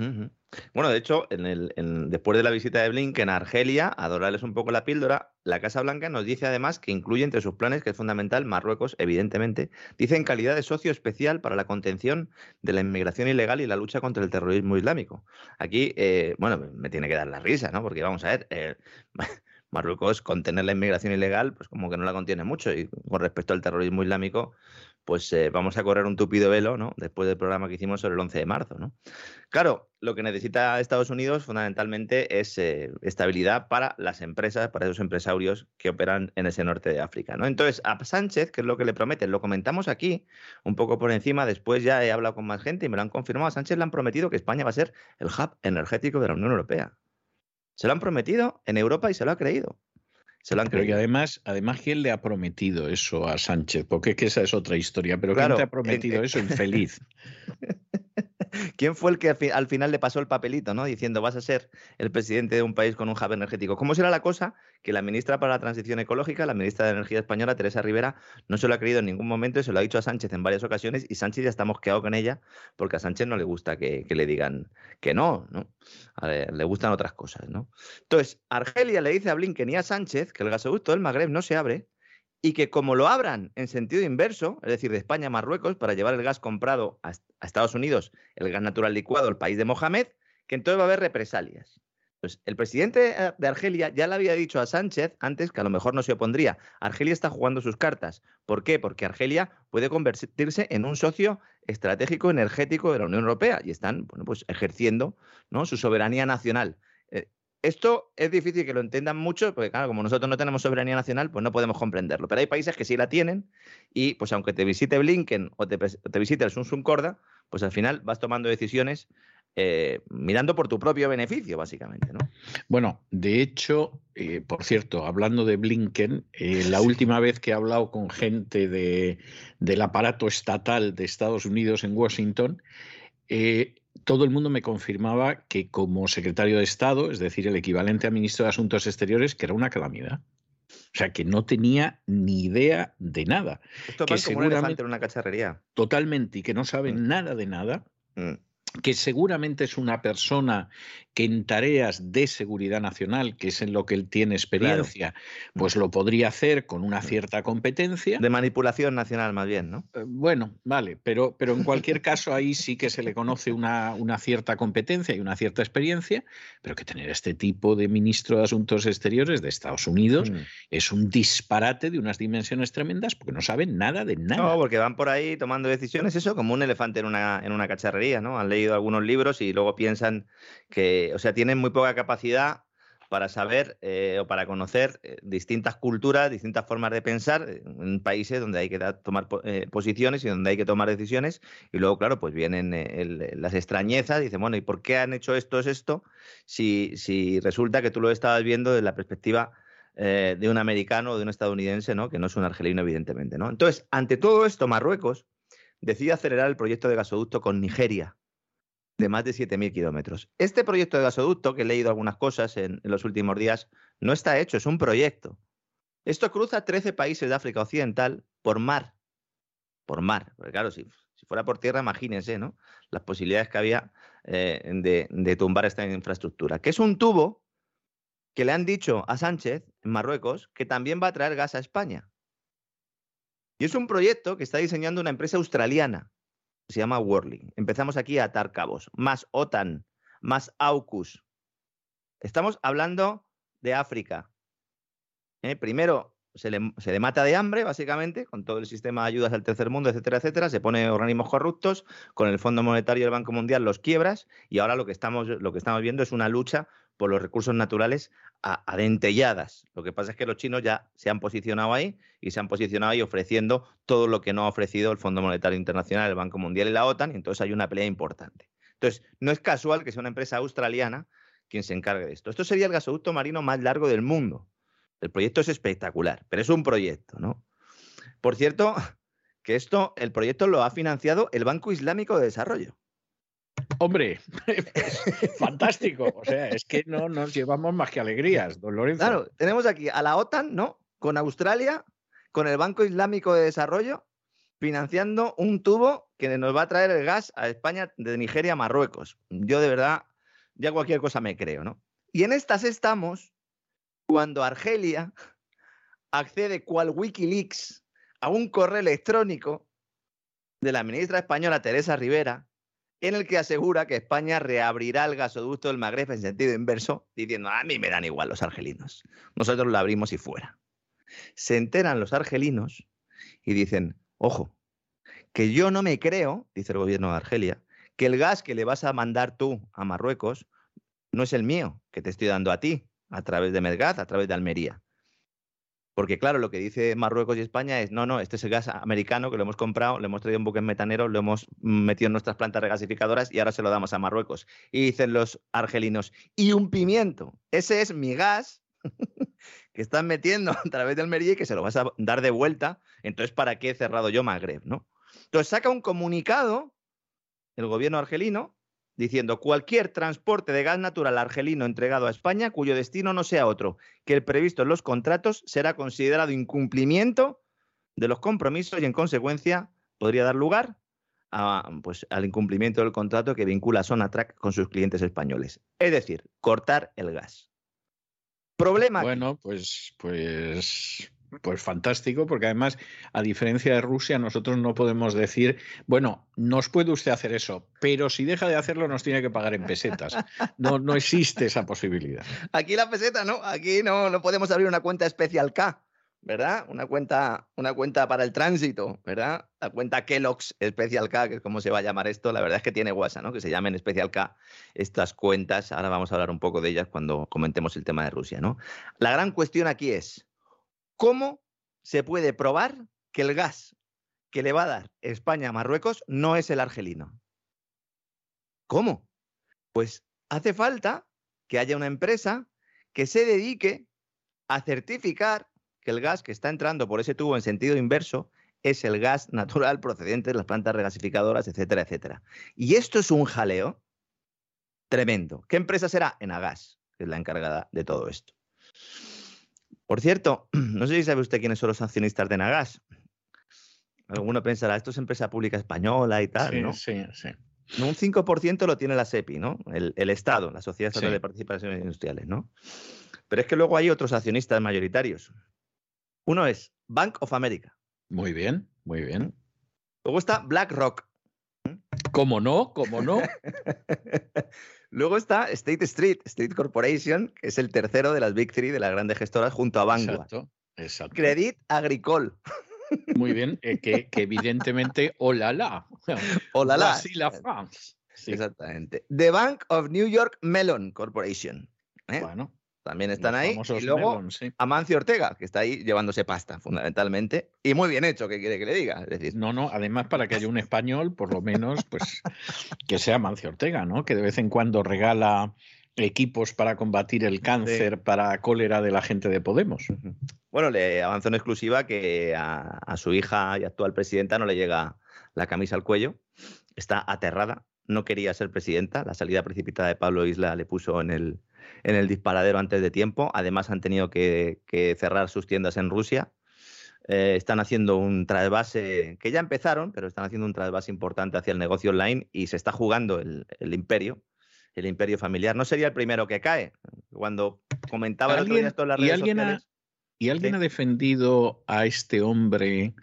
Bueno, de hecho, en el, después de la visita de Blinken a Argelia, a dorarles un poco la píldora, la Casa Blanca nos dice además que incluye entre sus planes, que es fundamental, Marruecos, evidentemente, dice en calidad de socio especial para la contención de la inmigración ilegal y la lucha contra el terrorismo islámico. Aquí, eh, bueno, me tiene que dar la risa, ¿no? Porque vamos a ver, eh, Marruecos contener la inmigración ilegal, pues como que no la contiene mucho. Y con respecto al terrorismo islámico, pues eh, vamos a correr un tupido velo, ¿no? Después del programa que hicimos sobre el 11 de marzo, ¿no? Claro, lo que necesita Estados Unidos fundamentalmente es eh, estabilidad para las empresas, para esos empresarios que operan en ese norte de África, ¿no? Entonces, a Sánchez, ¿qué es lo que le prometen? Lo comentamos aquí, un poco por encima, después ya he hablado con más gente y me lo han confirmado. A Sánchez le han prometido que España va a ser el hub energético de la Unión Europea. Se lo han prometido en Europa y se lo ha creído. Se lo han creído. Pero además, además, ¿quién le ha prometido eso a Sánchez? Porque es que esa es otra historia. Pero ¿quién te ha prometido eso? Infeliz. ¿Quién fue el que al final le pasó el papelito, ¿no? Diciendo, vas a ser el presidente de un país con un hub energético. ¿Cómo será la cosa? Que la ministra para la Transición Ecológica, la ministra de Energía española, Teresa Rivera, no se lo ha creído en ningún momento y se lo ha dicho a Sánchez en varias ocasiones y Sánchez ya está mosqueado con ella porque a Sánchez no le gusta que, le digan que no, ¿no? le gustan otras cosas, ¿no? Entonces, Argelia le dice a Blinken y a Sánchez que el gasoducto del Magreb no se abre y que como lo abran en sentido inverso, es decir, de España a Marruecos, para llevar el gas comprado a, Estados Unidos, el gas natural licuado, el país de Mohamed, que entonces va a haber represalias. Pues el presidente eh, de Argelia ya le había dicho a Sánchez antes que a lo mejor no se opondría. Argelia está jugando sus cartas. ¿Por qué? Porque Argelia puede convertirse en un socio estratégico energético de la Unión Europea y están bueno, pues ejerciendo ¿no? su soberanía nacional. Esto es difícil que lo entiendan mucho, porque claro, como nosotros no tenemos soberanía nacional, pues no podemos comprenderlo. Pero hay países que sí la tienen y pues aunque te visite Blinken o te, visite el Sun Sun Corda, pues al final vas tomando decisiones eh, mirando por tu propio beneficio, básicamente. ¿no? Bueno, de hecho, eh, por cierto, hablando de Blinken, eh, la última vez que he hablado con gente de, del aparato estatal de Estados Unidos en Washington, todo el mundo me confirmaba que como secretario de Estado, es decir, el equivalente a ministro de Asuntos Exteriores, que era una calamidad. O sea, que no tenía ni idea de nada. Esto que como un elefante en una cacharrería. Totalmente, y que no sabe mm. nada de nada. Mm que seguramente es una persona que en tareas de seguridad nacional, que es en lo que él tiene experiencia, pues lo podría hacer con una cierta competencia. De manipulación nacional, más bien, ¿no? Eh, bueno, vale, pero, pero en cualquier caso ahí sí que se le conoce una, una, cierta competencia y una cierta experiencia, pero que tener este tipo de ministro de Asuntos Exteriores de Estados Unidos mm. es un disparate de unas dimensiones tremendas porque no saben nada de nada. No, porque van por ahí tomando decisiones, eso, como un elefante en una, en una cacharrería, ¿no? Han leído algunos libros y luego piensan que, o sea, tienen muy poca capacidad para saber eh, o para conocer eh, distintas culturas, distintas formas de pensar en países donde hay que tomar eh, posiciones y donde hay que tomar decisiones. Y luego, claro, pues vienen las extrañezas dicen, bueno, ¿y por qué han hecho esto es esto? Si, si resulta que tú lo estabas viendo desde la perspectiva de un americano o de un estadounidense, ¿no? Que no es un argelino, evidentemente, ¿no? Entonces, ante todo esto, Marruecos decide acelerar el proyecto de gasoducto con Nigeria de más de 7.000 kilómetros. Este proyecto de gasoducto, que he leído algunas cosas en, los últimos días, no está hecho, es un proyecto. Esto cruza 13 países de África Occidental por mar. Por mar. Porque claro, si, fuera por tierra, imagínense, ¿no? Las posibilidades que había eh, de, de tumbar esta infraestructura. Que es un tubo que le han dicho a Sánchez, en Marruecos, que también va a traer gas a España. Y es un proyecto que está diseñando una empresa australiana, se llama Whirling. Empezamos aquí a atar cabos. Más OTAN, más AUKUS. Estamos hablando de África. ¿eh? Primero se le, mata de hambre, básicamente, con todo el sistema de ayudas al tercer mundo, etcétera, etcétera. Se pone organismos corruptos, con el Fondo Monetario y el Banco Mundial los quiebras, y ahora lo que estamos, lo que estamos viendo es una lucha por los recursos naturales adentelladas. Lo que pasa es que los chinos ya se han posicionado ahí y se han posicionado ahí ofreciendo todo lo que no ha ofrecido el Fondo Monetario Internacional, el Banco Mundial y la OTAN, y entonces hay una pelea importante. Entonces, no es casual que sea una empresa australiana quien se encargue de esto. Esto sería el gasoducto marino más largo del mundo. El proyecto es espectacular, pero es un proyecto, ¿no? Por cierto, que esto, el proyecto lo ha financiado el Banco Islámico de Desarrollo. Hombre, fantástico. O sea, es que no nos llevamos más que alegrías, don Lorenzo. Claro, tenemos aquí a la OTAN, ¿no? Con Australia, con el Banco Islámico de Desarrollo, financiando un tubo que nos va a traer el gas a España de Nigeria a Marruecos. Yo de verdad, ya cualquier cosa me creo, ¿no? Y en estas estamos cuando Argelia accede cual Wikileaks a un correo electrónico de la ministra española Teresa Rivera, en el que asegura que España reabrirá el gasoducto del Magreb en sentido inverso, diciendo, a mí me dan igual los argelinos, nosotros lo abrimos y fuera. Se enteran los argelinos y dicen, ojo, que yo no me creo, dice el gobierno de Argelia, que el gas que le vas a mandar tú a Marruecos no es el mío, que te estoy dando a ti, a través de Medgaz, a través de Almería. Porque claro, lo que dice Marruecos y España es, no, no, este es el gas americano que lo hemos comprado, le hemos traído un buque metanero, lo hemos metido en nuestras plantas regasificadoras y ahora se lo damos a Marruecos. Y dicen los argelinos, y un pimiento, ese es mi gas que están metiendo a través de Almería y que se lo vas a dar de vuelta, entonces ¿para qué he cerrado yo Magreb? ¿no? Entonces saca un comunicado el gobierno argelino diciendo cualquier transporte de gas natural argelino entregado a España cuyo destino no sea otro que el previsto en los contratos será considerado incumplimiento de los compromisos y en consecuencia podría dar lugar a, pues, al incumplimiento del contrato que vincula Sonatrach con sus clientes españoles. Es decir, cortar el gas. Problema. Bueno, pues, pues pues fantástico, porque además, a diferencia de Rusia, nosotros no podemos decir, bueno, nos puede usted hacer eso, pero si deja de hacerlo nos tiene que pagar en pesetas. No, no existe esa posibilidad. Aquí la peseta, ¿no? Aquí no, no podemos abrir una cuenta especial K, ¿verdad? Una cuenta, una cuenta para el tránsito, ¿verdad? La cuenta Kellogg's Special K, que es como se va a llamar esto, la verdad es que tiene guasa, ¿no? Que se llamen Special K estas cuentas. Ahora vamos a hablar un poco de ellas cuando comentemos el tema de Rusia, ¿no? La gran cuestión aquí es, ¿Cómo se puede probar que el gas que le va a dar España a Marruecos no es el argelino? ¿Cómo? Pues hace falta que haya una empresa que se dedique a certificar que el gas que está entrando por ese tubo en sentido inverso es el gas natural procedente de las plantas regasificadoras, etcétera, etcétera. Y esto es un jaleo tremendo. ¿Qué empresa será? Enagas, que es la encargada de todo esto. Por cierto, no sé si sabe usted quiénes son los accionistas de Nagas. Alguno pensará, esto es empresa pública española y tal, ¿no? Sí, sí. Un 5% lo tiene la SEPI, ¿no? El, Estado, la Sociedad Estatal de Participaciones Industriales, ¿no? Pero es que luego hay otros accionistas mayoritarios. Uno es Bank of America. Muy bien, muy bien. Luego está BlackRock. ¿Cómo no? ¿Cómo no? Luego está State Street, Street Corporation, que es el tercero de las Big Three de las grandes gestoras junto a Vanguard. Exacto, exacto. Credit Agricole. Muy bien, eh, que, evidentemente, hola la. Hola la. la France. Exactamente. The Bank of New York Mellon Corporation. ¿eh? Bueno, también están ahí. Y luego Amancio Ortega, que está ahí llevándose pasta, fundamentalmente. Y muy bien hecho, ¿qué quiere que le diga? Es decir, no, no, además para que haya un español, por lo menos, pues que sea Amancio Ortega, ¿no? Que de vez en cuando regala equipos para combatir el cáncer, para cólera de la gente de Podemos. Bueno, le avanzó en exclusiva que a, a su hija y actual presidenta no le llega la camisa al cuello. Está aterrada, no quería ser presidenta. La salida precipitada de Pablo Isla le puso en el, en el disparadero antes de tiempo. Además, han tenido que, cerrar sus tiendas en Rusia. Eh, están haciendo un trasvase, que ya empezaron, pero están haciendo un trasvase importante hacia el negocio online y se está jugando el, imperio, el imperio familiar. No sería el primero que cae. Cuando comentaba el ¿Y alguien Ha, ¿Y alguien ha defendido a este hombre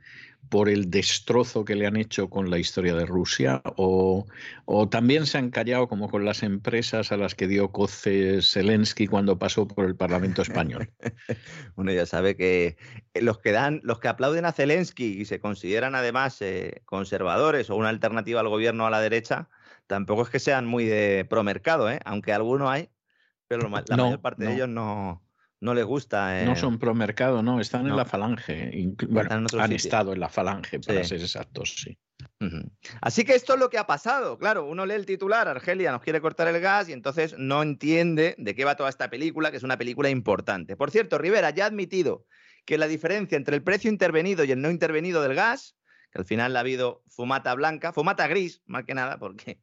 por el destrozo que le han hecho con la historia de Rusia o, también se han callado como con las empresas a las que dio coce Zelensky cuando pasó por el Parlamento español? Uno ya sabe que eh, los que dan, los que aplauden a Zelensky y se consideran además eh, conservadores o una alternativa al gobierno a la derecha, tampoco es que sean muy de promercado, ¿eh? aunque alguno hay, pero la mayor parte de ellos no, no les gusta. No son pro mercado, no, están en la falange. Bueno, han estado en la falange, para ser exactos, sí. Así que esto es lo que ha pasado. Claro, uno lee el titular, Argelia nos quiere cortar el gas y entonces no entiende de qué va toda esta película, que es una película importante. Por cierto, Rivera ya ha admitido que la diferencia entre el precio intervenido y el no intervenido del gas, que al final ha habido fumata blanca, fumata gris, más que nada, porque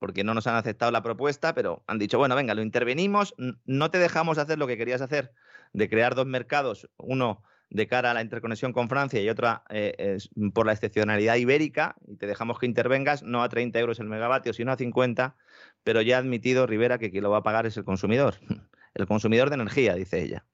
porque no nos han aceptado la propuesta, pero han dicho, bueno, venga, lo intervenimos, no te dejamos hacer lo que querías hacer, de crear dos mercados, uno de cara a la interconexión con Francia y otra eh, por la excepcionalidad ibérica, y te dejamos que intervengas no a 30 euros el megavatio, sino a 50, pero ya ha admitido Rivera que quien lo va a pagar es el consumidor, el consumidor de energía, dice ella.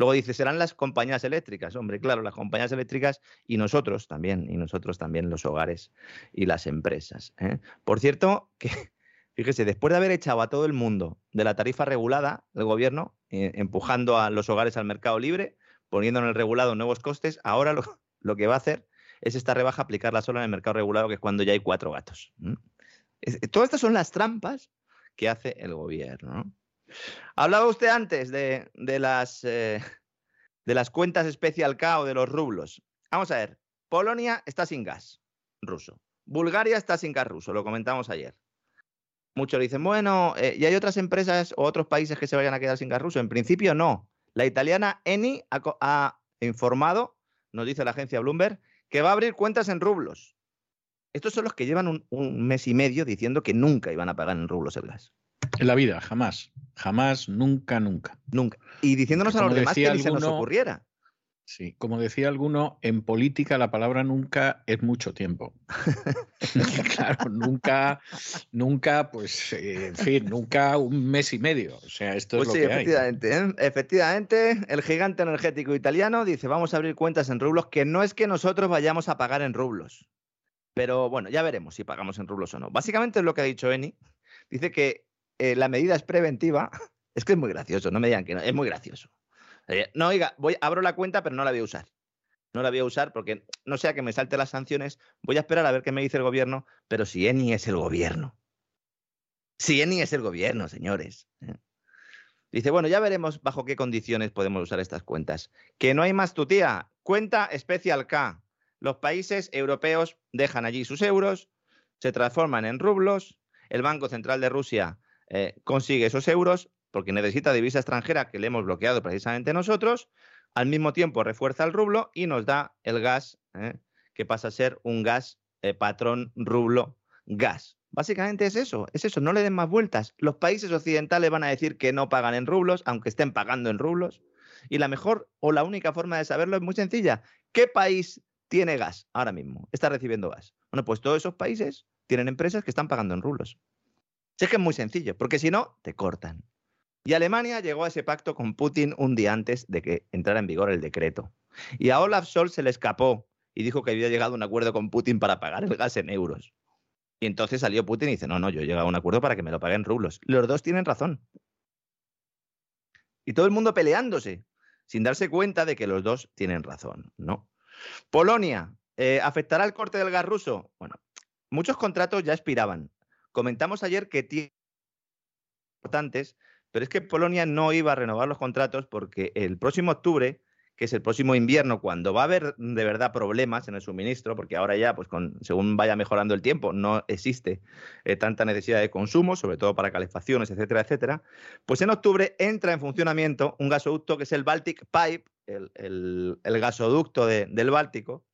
Luego dice, serán las compañías eléctricas. Hombre, claro, las compañías eléctricas y nosotros también, y nosotros también los hogares y las empresas. ¿eh? Por cierto, que fíjese, después de haber echado a todo el mundo de la tarifa regulada, el gobierno, eh, empujando a los hogares al mercado libre, poniendo en el regulado nuevos costes, ahora lo, que va a hacer es esta rebaja aplicarla solo en el mercado regulado, que es cuando ya hay cuatro gatos. todas estas son las trampas que hace el gobierno. ¿no? Hablaba usted antes de, las, eh, las cuentas Special K o de los rublos. Vamos a ver, Polonia está sin gas ruso. Bulgaria está sin gas ruso, lo comentamos ayer. Muchos dicen, bueno, eh, ¿y hay otras empresas o otros países que se vayan a quedar sin gas ruso? En principio no. La italiana Eni ha, informado, nos dice la agencia Bloomberg, que va a abrir cuentas en rublos. Estos son los que llevan un, un mes y medio diciendo que nunca iban a pagar en rublos el gas. En la vida, jamás. Jamás, nunca, nunca. Nunca. Y diciéndonos a los demás que ni se nos ocurriera. Sí, como decía alguno, en política la palabra nunca es mucho tiempo. claro, nunca, nunca, pues, eh, en fin, nunca un mes y medio. O sea, esto es pues lo que efectivamente, ¿eh? efectivamente, el gigante energético italiano dice, vamos a abrir cuentas en rublos, que no es que nosotros vayamos a pagar en rublos. Pero bueno, ya veremos si pagamos en rublos o no. Básicamente es lo que ha dicho Eni. Dice que eh, la medida es preventiva, es que es muy gracioso, no me digan que no, es muy gracioso. Eh, no, oiga, voy, abro la cuenta, pero no la voy a usar. No la voy a usar porque no sea que me salte las sanciones, voy a esperar a ver qué me dice el gobierno, pero si ENI es el gobierno. Si ENI es el gobierno, señores. ¿eh? Dice, bueno, ya veremos bajo qué condiciones podemos usar estas cuentas. Que no hay más tu tía. Cuenta especial K. Los países europeos dejan allí sus euros, se transforman en rublos, el Banco Central de Rusia eh, consigue esos euros porque necesita divisa extranjera que le hemos bloqueado precisamente nosotros, al mismo tiempo refuerza el rublo y nos da el gas, eh, que pasa a ser un gas eh, patrón rublo gas. Básicamente es eso, es eso, no le den más vueltas. Los países occidentales van a decir que no pagan en rublos, aunque estén pagando en rublos. Y la mejor o la única forma de saberlo es muy sencilla. ¿Qué país tiene gas ahora mismo? Está recibiendo gas. Bueno, pues todos esos países tienen empresas que están pagando en rublos es que es muy sencillo, porque si no, te cortan. Y Alemania llegó a ese pacto con Putin un día antes de que entrara en vigor el decreto. Y a Olaf Scholz se le escapó y dijo que había llegado a un acuerdo con Putin para pagar el gas en euros. Y entonces salió Putin y dice, no, no, yo he llegado a un acuerdo para que me lo paguen rublos. Los dos tienen razón. Y todo el mundo peleándose, sin darse cuenta de que los dos tienen razón, ¿no? Polonia, eh, ¿afectará el corte del gas ruso? Bueno, muchos contratos ya expiraban. Comentamos ayer que tiene importantes, pero es que Polonia no iba a renovar los contratos porque el próximo octubre, que es el próximo invierno, cuando va a haber de verdad problemas en el suministro, porque ahora ya, pues con, según vaya mejorando el tiempo, no existe eh, tanta necesidad de consumo, sobre todo para calefacciones, etcétera, etcétera, pues en octubre entra en funcionamiento un gasoducto que es el Baltic Pipe, el, gasoducto del Báltico,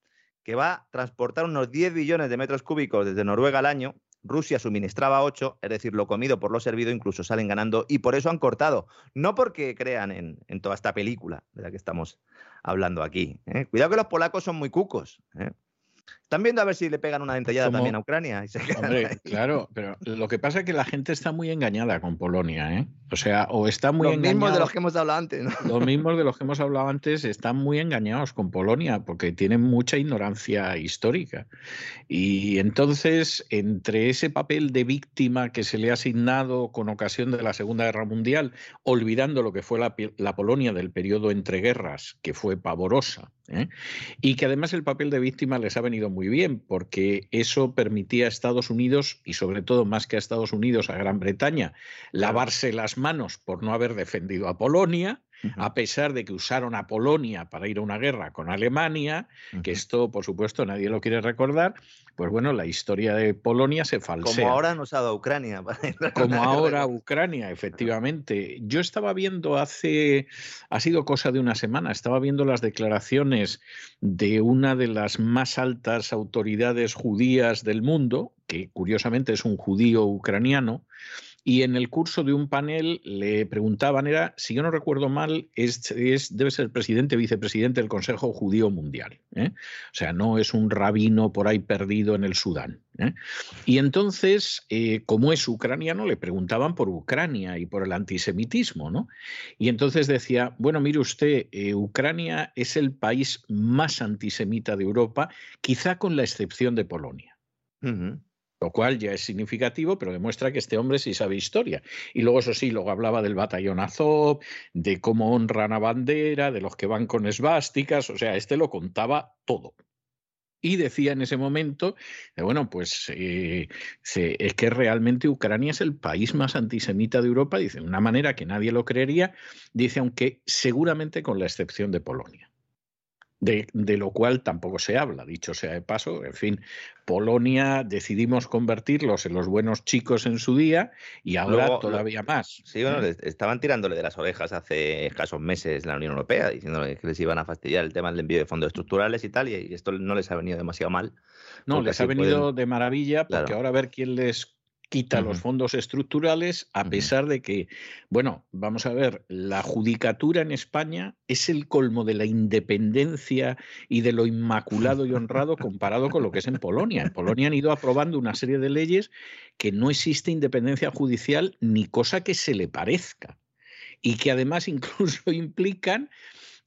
que va a transportar unos 10 billones de metros cúbicos desde Noruega al año Rusia suministraba 8, es decir, lo comido por lo servido, incluso salen ganando y por eso han cortado. No porque crean en, toda esta película de la que estamos hablando aquí. ¿eh? Cuidado que los polacos son muy cucos. ¿eh? Están viendo a ver si le pegan una dentellada Como- también a Ucrania. y se Hombre, ahí. claro, pero lo que pasa es que la gente está muy engañada con Polonia, ¿eh? O sea, o está muy Los mismos engañada. de los que hemos hablado antes, ¿no? Los mismos de los que hemos hablado antes están muy engañados con Polonia porque tienen mucha ignorancia histórica. Y entonces, entre ese papel de víctima que se le ha asignado con ocasión de la Segunda Guerra Mundial, olvidando lo que fue la, la Polonia del periodo entre guerras, que fue pavorosa, ¿eh? y que además el papel de víctima les ha venido muy bien porque eso permitía a Estados Unidos, y sobre todo más que a Estados Unidos, a Gran Bretaña, lavarse las manos por no haber defendido a Polonia, a pesar de que usaron a Polonia para ir a una guerra con Alemania, que esto, por supuesto, nadie lo quiere recordar, pues bueno, la historia de Polonia se falsea. Como ahora nos ha dado Ucrania. Como ahora Ucrania, efectivamente. Yo estaba viendo hace, ha sido cosa de una semana, estaba viendo las declaraciones de una de las más altas autoridades judías del mundo, que curiosamente es un judío ucraniano, y en el curso de un panel le preguntaban, era, si yo no recuerdo mal, es, es- debe ser presidente, vicepresidente del Consejo Judío Mundial. ¿eh? O sea, no es un rabino por ahí perdido en el Sudán. ¿eh? Y entonces, eh, como es ucraniano, le preguntaban por Ucrania y por el antisemitismo, ¿no? Y entonces decía, bueno, mire usted, eh, Ucrania es el país más antisemita de Europa, quizá con la excepción de Polonia. Ujú. Lo cual ya es significativo, pero demuestra que este hombre sí sabe historia. Y luego, eso sí, luego hablaba del batallón Azov, de cómo honran a bandera, de los que van con esvásticas, o sea, este lo contaba todo. Y decía en ese momento, eh, bueno, pues eh, es que realmente Ucrania es el país más antisemita de Europa, dice, de una manera que nadie lo creería, dice, aunque seguramente con la excepción de Polonia. De, de lo cual tampoco se habla, dicho sea de paso. En fin, Polonia decidimos convertirlos en los buenos chicos en su día y ahora Luego, todavía más. Sí, bueno, ¿eh? les- estaban tirándole de las orejas hace escasos meses la Unión Europea, diciéndole que les iban a fastidiar el tema del envío de fondos estructurales y tal, y, y esto no les ha venido demasiado mal. No, les ha venido pueden- de maravilla porque Claro. ahora a ver quién les quita los fondos estructurales, a pesar de que, bueno, vamos a ver, la judicatura en España es el colmo de la independencia y de lo inmaculado y honrado comparado con lo que es en Polonia. En Polonia han ido aprobando una serie de leyes que no existe independencia judicial ni cosa que se le parezca y que además incluso implican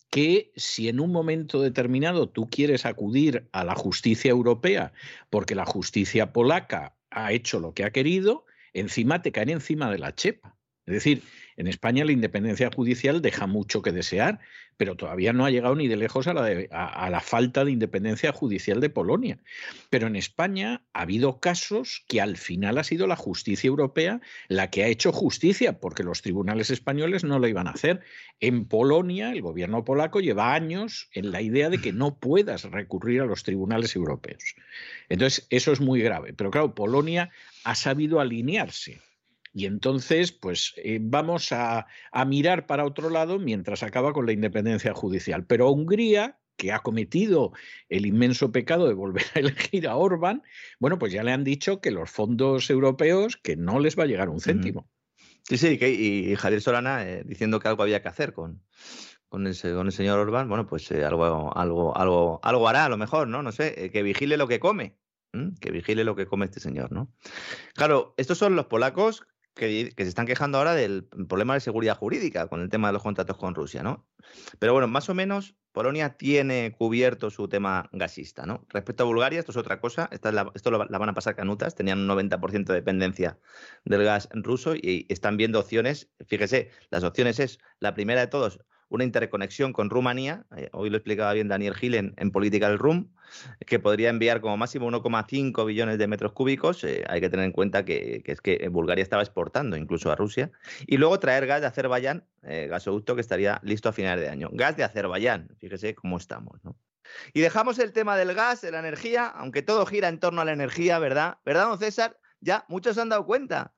que si en un momento determinado tú quieres acudir a la justicia europea porque la justicia polaca ha hecho lo que ha querido, encima te caen encima de la chepa. Es decir, en España la independencia judicial deja mucho que desear, pero todavía no ha llegado ni de lejos a la, falta de independencia judicial de Polonia. Pero en España ha habido casos que al final ha sido la justicia europea la que ha hecho justicia, porque los tribunales españoles no lo iban a hacer. En Polonia, el gobierno polaco lleva años en la idea de que no puedas recurrir a los tribunales europeos. Entonces, eso es muy grave. Pero claro, Polonia ha sabido alinearse. Y entonces, pues eh, vamos a, a mirar para otro lado mientras acaba con la independencia judicial. Pero Hungría, que ha cometido el inmenso pecado de volver a elegir a Orbán, bueno, pues ya le han dicho que los fondos europeos, que no les va a llegar un céntimo. Sí, sí, que, y, y Javier Solana eh, diciendo que algo había que hacer con, con, el, se- con el señor Orbán, bueno, pues eh, algo, algo, algo, algo hará a lo mejor, ¿no? No sé, eh, que vigile lo que come, que vigile lo que come este señor, ¿no? Claro, estos son los polacos que, se están quejando ahora del problema de seguridad jurídica con el tema de los contratos con Rusia, ¿no? Pero bueno, más o menos Polonia tiene cubierto su tema gasista, ¿no? Respecto a Bulgaria, esto es otra cosa, esto lo- la van a pasar canutas, tenían un 90% de dependencia del gas ruso y están viendo opciones, fíjese, las opciones es, la primera de todos, una interconexión con Rumanía, eh, hoy lo explicaba bien Daniel Gil en, en Political Room, que podría enviar como máximo 1,5 billones de metros cúbicos, eh, hay que tener en cuenta que, es que Bulgaria estaba exportando incluso a Rusia, y luego traer gas de Azerbaiyán, eh, gasoducto que estaría listo a finales de año. Gas de Azerbaiyán, fíjese cómo estamos, ¿no? Y dejamos el tema del gas, de la energía, aunque todo gira en torno a la energía, ¿verdad? ¿Verdad, don César? Ya muchos se han dado cuenta.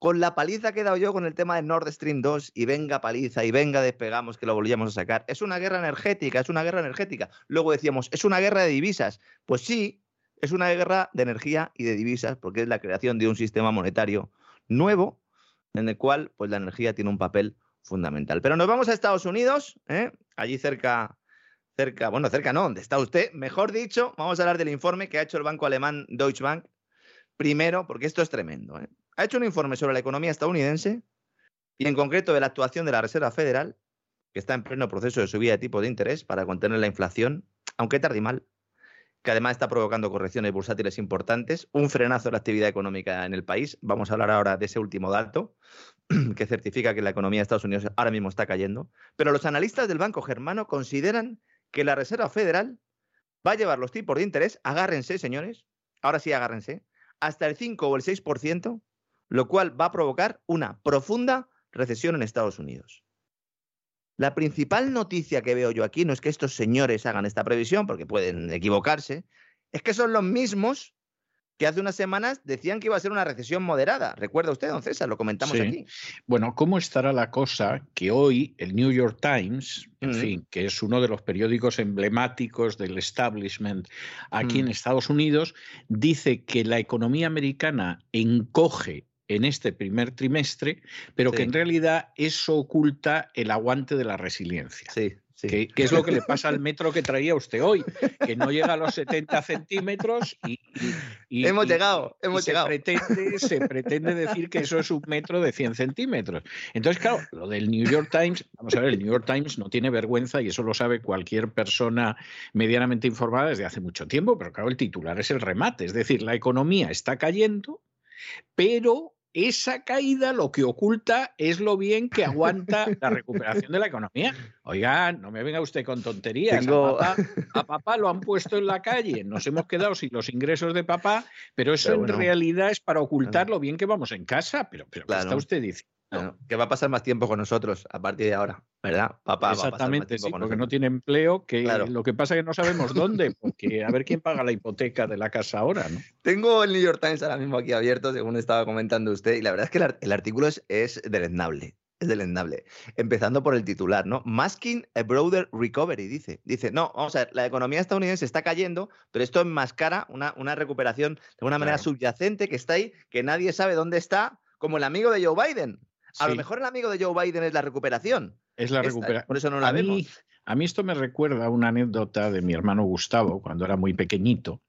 Con la paliza que he dado yo con el tema de Nord Stream 2 y venga paliza y venga despegamos que lo volvíamos a sacar. Es una guerra energética, es una guerra energética. Luego decíamos, es una guerra de divisas. Pues sí, es una guerra de energía y de divisas porque es la creación de un sistema monetario nuevo en el cual pues, la energía tiene un papel fundamental. Pero nos vamos a Estados Unidos, ¿eh? allí cerca, cerca, bueno, cerca no, ¿dónde está usted? Mejor dicho, vamos a hablar del informe que ha hecho el banco alemán Deutsche Bank. Primero, porque esto es tremendo. ¿eh? Ha hecho un informe sobre la economía estadounidense y en concreto de la actuación de la Reserva Federal, que está en pleno proceso de subida de tipo de interés para contener la inflación, aunque tarde mal, que además está provocando correcciones bursátiles importantes, un frenazo de la actividad económica en el país. Vamos a hablar ahora de ese último dato, que certifica que la economía de Estados Unidos ahora mismo está cayendo. Pero los analistas del Banco Germano consideran que la Reserva Federal va a llevar los tipos de interés, agárrense, señores, ahora sí agárrense, hasta el 5 o el 6%, lo cual va a provocar una profunda recesión en Estados Unidos. La principal noticia que veo yo aquí no es que estos señores hagan esta previsión, porque pueden equivocarse, es que son los mismos que hace unas semanas decían que iba a ser una recesión moderada. ¿Recuerda usted, don César? Lo comentamos Sí. aquí. Bueno, ¿cómo estará la cosa que hoy el New York Times, en Mm. fin, que es uno de los periódicos emblemáticos del establishment aquí en Mm. Estados Unidos, dice que la economía americana encoge en este primer trimestre, pero que en realidad eso oculta el aguante de la resiliencia. Sí, sí. Que, que es lo que le pasa al metro que traía usted hoy, que no llega a los 70 centímetros y... y- y- hemos llegado, y hemos se llegado. Pretende, se pretende decir que eso es un metro de 100 centímetros. Entonces, claro, lo del New York Times, vamos a ver, el New York Times no tiene vergüenza y eso lo sabe cualquier persona medianamente informada desde hace mucho tiempo, pero claro, el titular es el remate, es decir, la economía está cayendo, pero esa caída lo que oculta es lo bien que aguanta la recuperación de la economía. Oiga, no me venga usted con tonterías. Tengo- A, papá, a papá lo han puesto en la calle, nos hemos quedado sin los ingresos de papá, pero eso Pero en realidad es para ocultar lo bien que vamos en casa. Pero, pero ¿qué está usted diciendo? Bueno, que va a pasar más tiempo con nosotros a partir de ahora, ¿verdad? Papá va a pasar más Exactamente, tiempo sí, con porque no nosotros. tiene empleo, que Claro. lo que pasa es que no sabemos dónde, porque a ver quién paga la hipoteca de la casa ahora, ¿no? Tengo el New York Times ahora mismo aquí abierto, según estaba comentando usted, y la verdad es que el, ar- el artículo es, es deleznable. Es deleznable. Empezando por el titular, ¿no? Masking a broader recovery, dice. Dice, no, vamos a ver, la economía estadounidense está cayendo, pero esto enmascara una, una recuperación de una manera Claro. subyacente que está ahí, que nadie sabe dónde está, como el amigo de Joe Biden. A lo mejor el amigo de Joe Biden es la recuperación. es la recuperación. Por eso no la a, mí, vemos. A mí esto me recuerda una anécdota de mi hermano Gustavo cuando era muy pequeñito,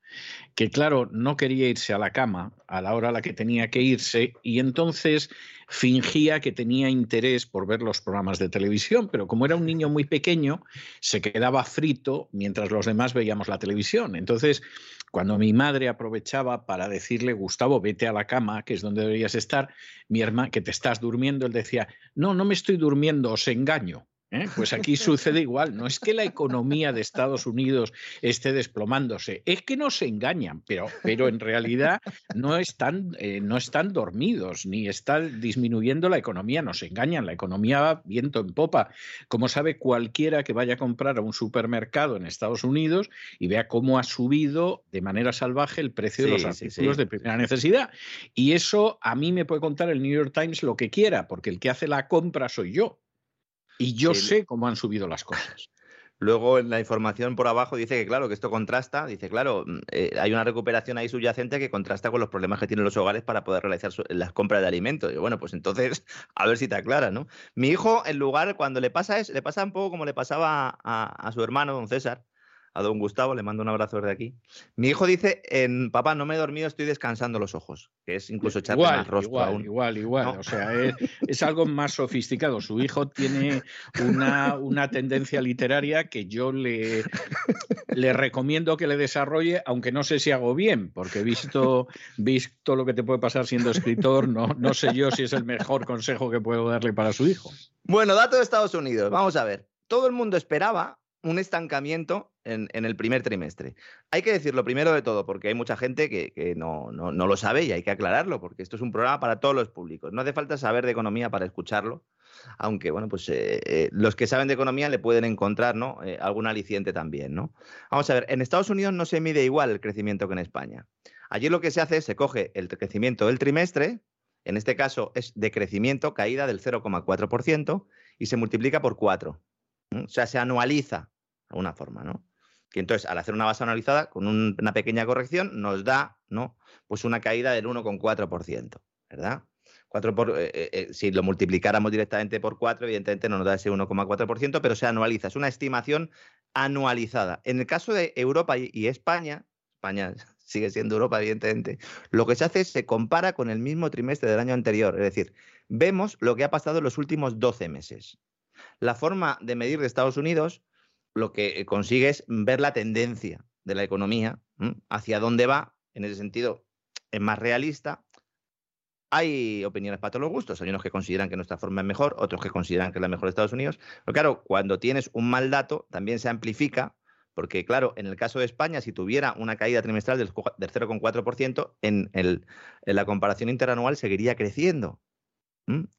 que claro, no quería irse a la cama a la hora a la que tenía que irse y entonces fingía que tenía interés por ver los programas de televisión, pero como era un niño muy pequeño, se quedaba frito mientras los demás veíamos la televisión. Entonces, cuando mi madre aprovechaba para decirle, Gustavo, vete a la cama, que es donde deberías estar, mi hermano, que te estás durmiendo, él decía, no, no me estoy durmiendo, os engaño. ¿Eh? Pues aquí sucede igual. No es que la economía de Estados Unidos esté desplomándose, es que nos engañan, pero, pero en realidad no están, eh, no están dormidos ni está disminuyendo la economía, nos engañan. La economía va viento en popa. Como sabe cualquiera que vaya a comprar a un supermercado en Estados Unidos y vea cómo ha subido de manera salvaje el precio de los sí, artículos sí. de primera necesidad. Y eso a mí me puede contar el New York Times lo que quiera, porque el que hace la compra soy yo. Y yo sé cómo han subido las cosas. Luego en la información por abajo dice que, claro, que esto contrasta, dice, claro, mm, eh, hay una recuperación ahí subyacente que contrasta con los problemas que tienen los hogares para poder realizar su- las compras de alimentos. Y bueno, pues entonces, a ver si te aclara, ¿no? Mi hijo, en lugar, cuando le pasa eso, le pasa un poco como le pasaba a, a su hermano, don César, a don Gustavo, le mando un abrazo desde aquí. Mi hijo dice, en papá, no me he dormido, estoy descansando los ojos, que es incluso echarle más rostro igual, aún. igual, igual. ¿no? O sea, es, es algo más sofisticado. Su hijo tiene una, una tendencia literaria que yo le, le recomiendo que le desarrolle, aunque no sé si hago bien, porque visto, visto lo que te puede pasar siendo escritor, no, no sé yo si es el mejor consejo que puedo darle para su hijo. Bueno, dato de Estados Unidos. Vamos a ver. Todo el mundo esperaba un estancamiento en, el primer trimestre. Hay que decirlo primero de todo, porque hay mucha gente que, no, lo sabe y hay que aclararlo, porque esto es un programa para todos los públicos. No hace falta saber de economía para escucharlo, aunque, bueno, pues eh, eh, los que saben de economía le pueden encontrar. Eh, algún aliciente también, ¿no? Vamos a ver, en Estados Unidos no se mide igual el crecimiento que en España. Allí lo que se hace es se coge el crecimiento del trimestre, en este caso es de crecimiento, caída del 0,4%, y se multiplica por 4. O sea, se anualiza de alguna forma, ¿no? Y entonces, al hacer una base anualizada, con un- una pequeña corrección, nos da, ¿no? Pues una caída del 1,4%, ¿verdad? 4 por, eh, eh, eh, si lo multiplicáramos directamente por 4, evidentemente no nos da ese 1,4%, pero se anualiza. Es una estimación anualizada. En el caso de Europa y, y España, España sigue siendo Europa, evidentemente, lo que se hace es se compara con el mismo trimestre del año anterior. Es decir, vemos lo que ha pasado en los últimos 12 meses. La forma de medir de Estados Unidos lo que consigue es ver la tendencia de la economía, hacia dónde va. En ese sentido, es más realista. Hay opiniones para todos los gustos. Hay unos que consideran que nuestra forma es mejor, otros que consideran que es la mejor de Estados Unidos. Pero claro, cuando tienes un mal dato, también se amplifica, porque claro, en el caso de España, si tuviera una caída trimestral del, cu- del 0,4%, en, en la comparación interanual seguiría creciendo.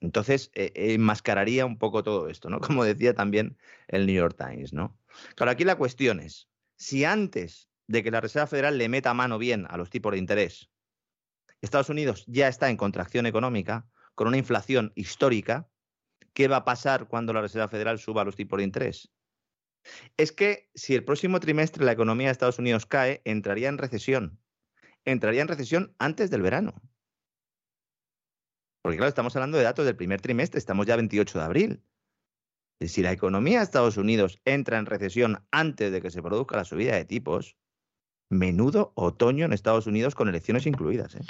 Entonces, eh, eh, enmascararía un poco todo esto, ¿no? Como decía también el New York Times, ¿no? Claro, aquí la cuestión es, si antes de que la Reserva Federal le meta mano bien a los tipos de interés, Estados Unidos ya está en contracción económica, con una inflación histórica, ¿qué va a pasar cuando la Reserva Federal suba los tipos de interés? Es que si el próximo trimestre la economía de Estados Unidos cae, entraría en recesión. Entraría en recesión antes del verano. Porque claro, estamos hablando de datos del primer trimestre, estamos ya 28 de abril. Si la economía de Estados Unidos entra en recesión antes de que se produzca la subida de tipos, menudo otoño en Estados Unidos con elecciones incluidas. ¿eh?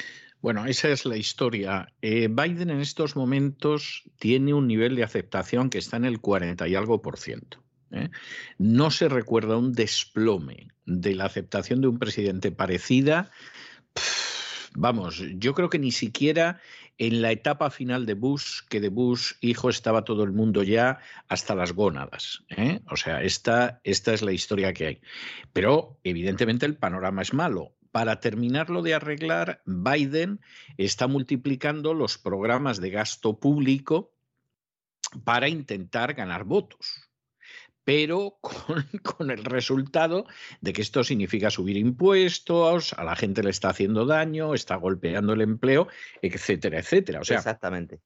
Bueno, esa es la historia. Eh, Biden en estos momentos tiene un nivel de aceptación que está en el 40 y algo por ciento. ¿eh? No se recuerda un desplome de la aceptación de un presidente parecida. Vamos, yo creo que ni siquiera en la etapa final de Bush, que de Bush hijo estaba todo el mundo ya hasta las gónadas. ¿eh? O sea, esta, esta es la historia que hay. Pero evidentemente el panorama es malo. Para terminarlo de arreglar, Biden está multiplicando los programas de gasto público para intentar ganar votos pero con, con, el resultado de que esto significa subir impuestos, a la gente le está haciendo daño, está golpeando el empleo, etcétera, etcétera. O sea, Exactamente.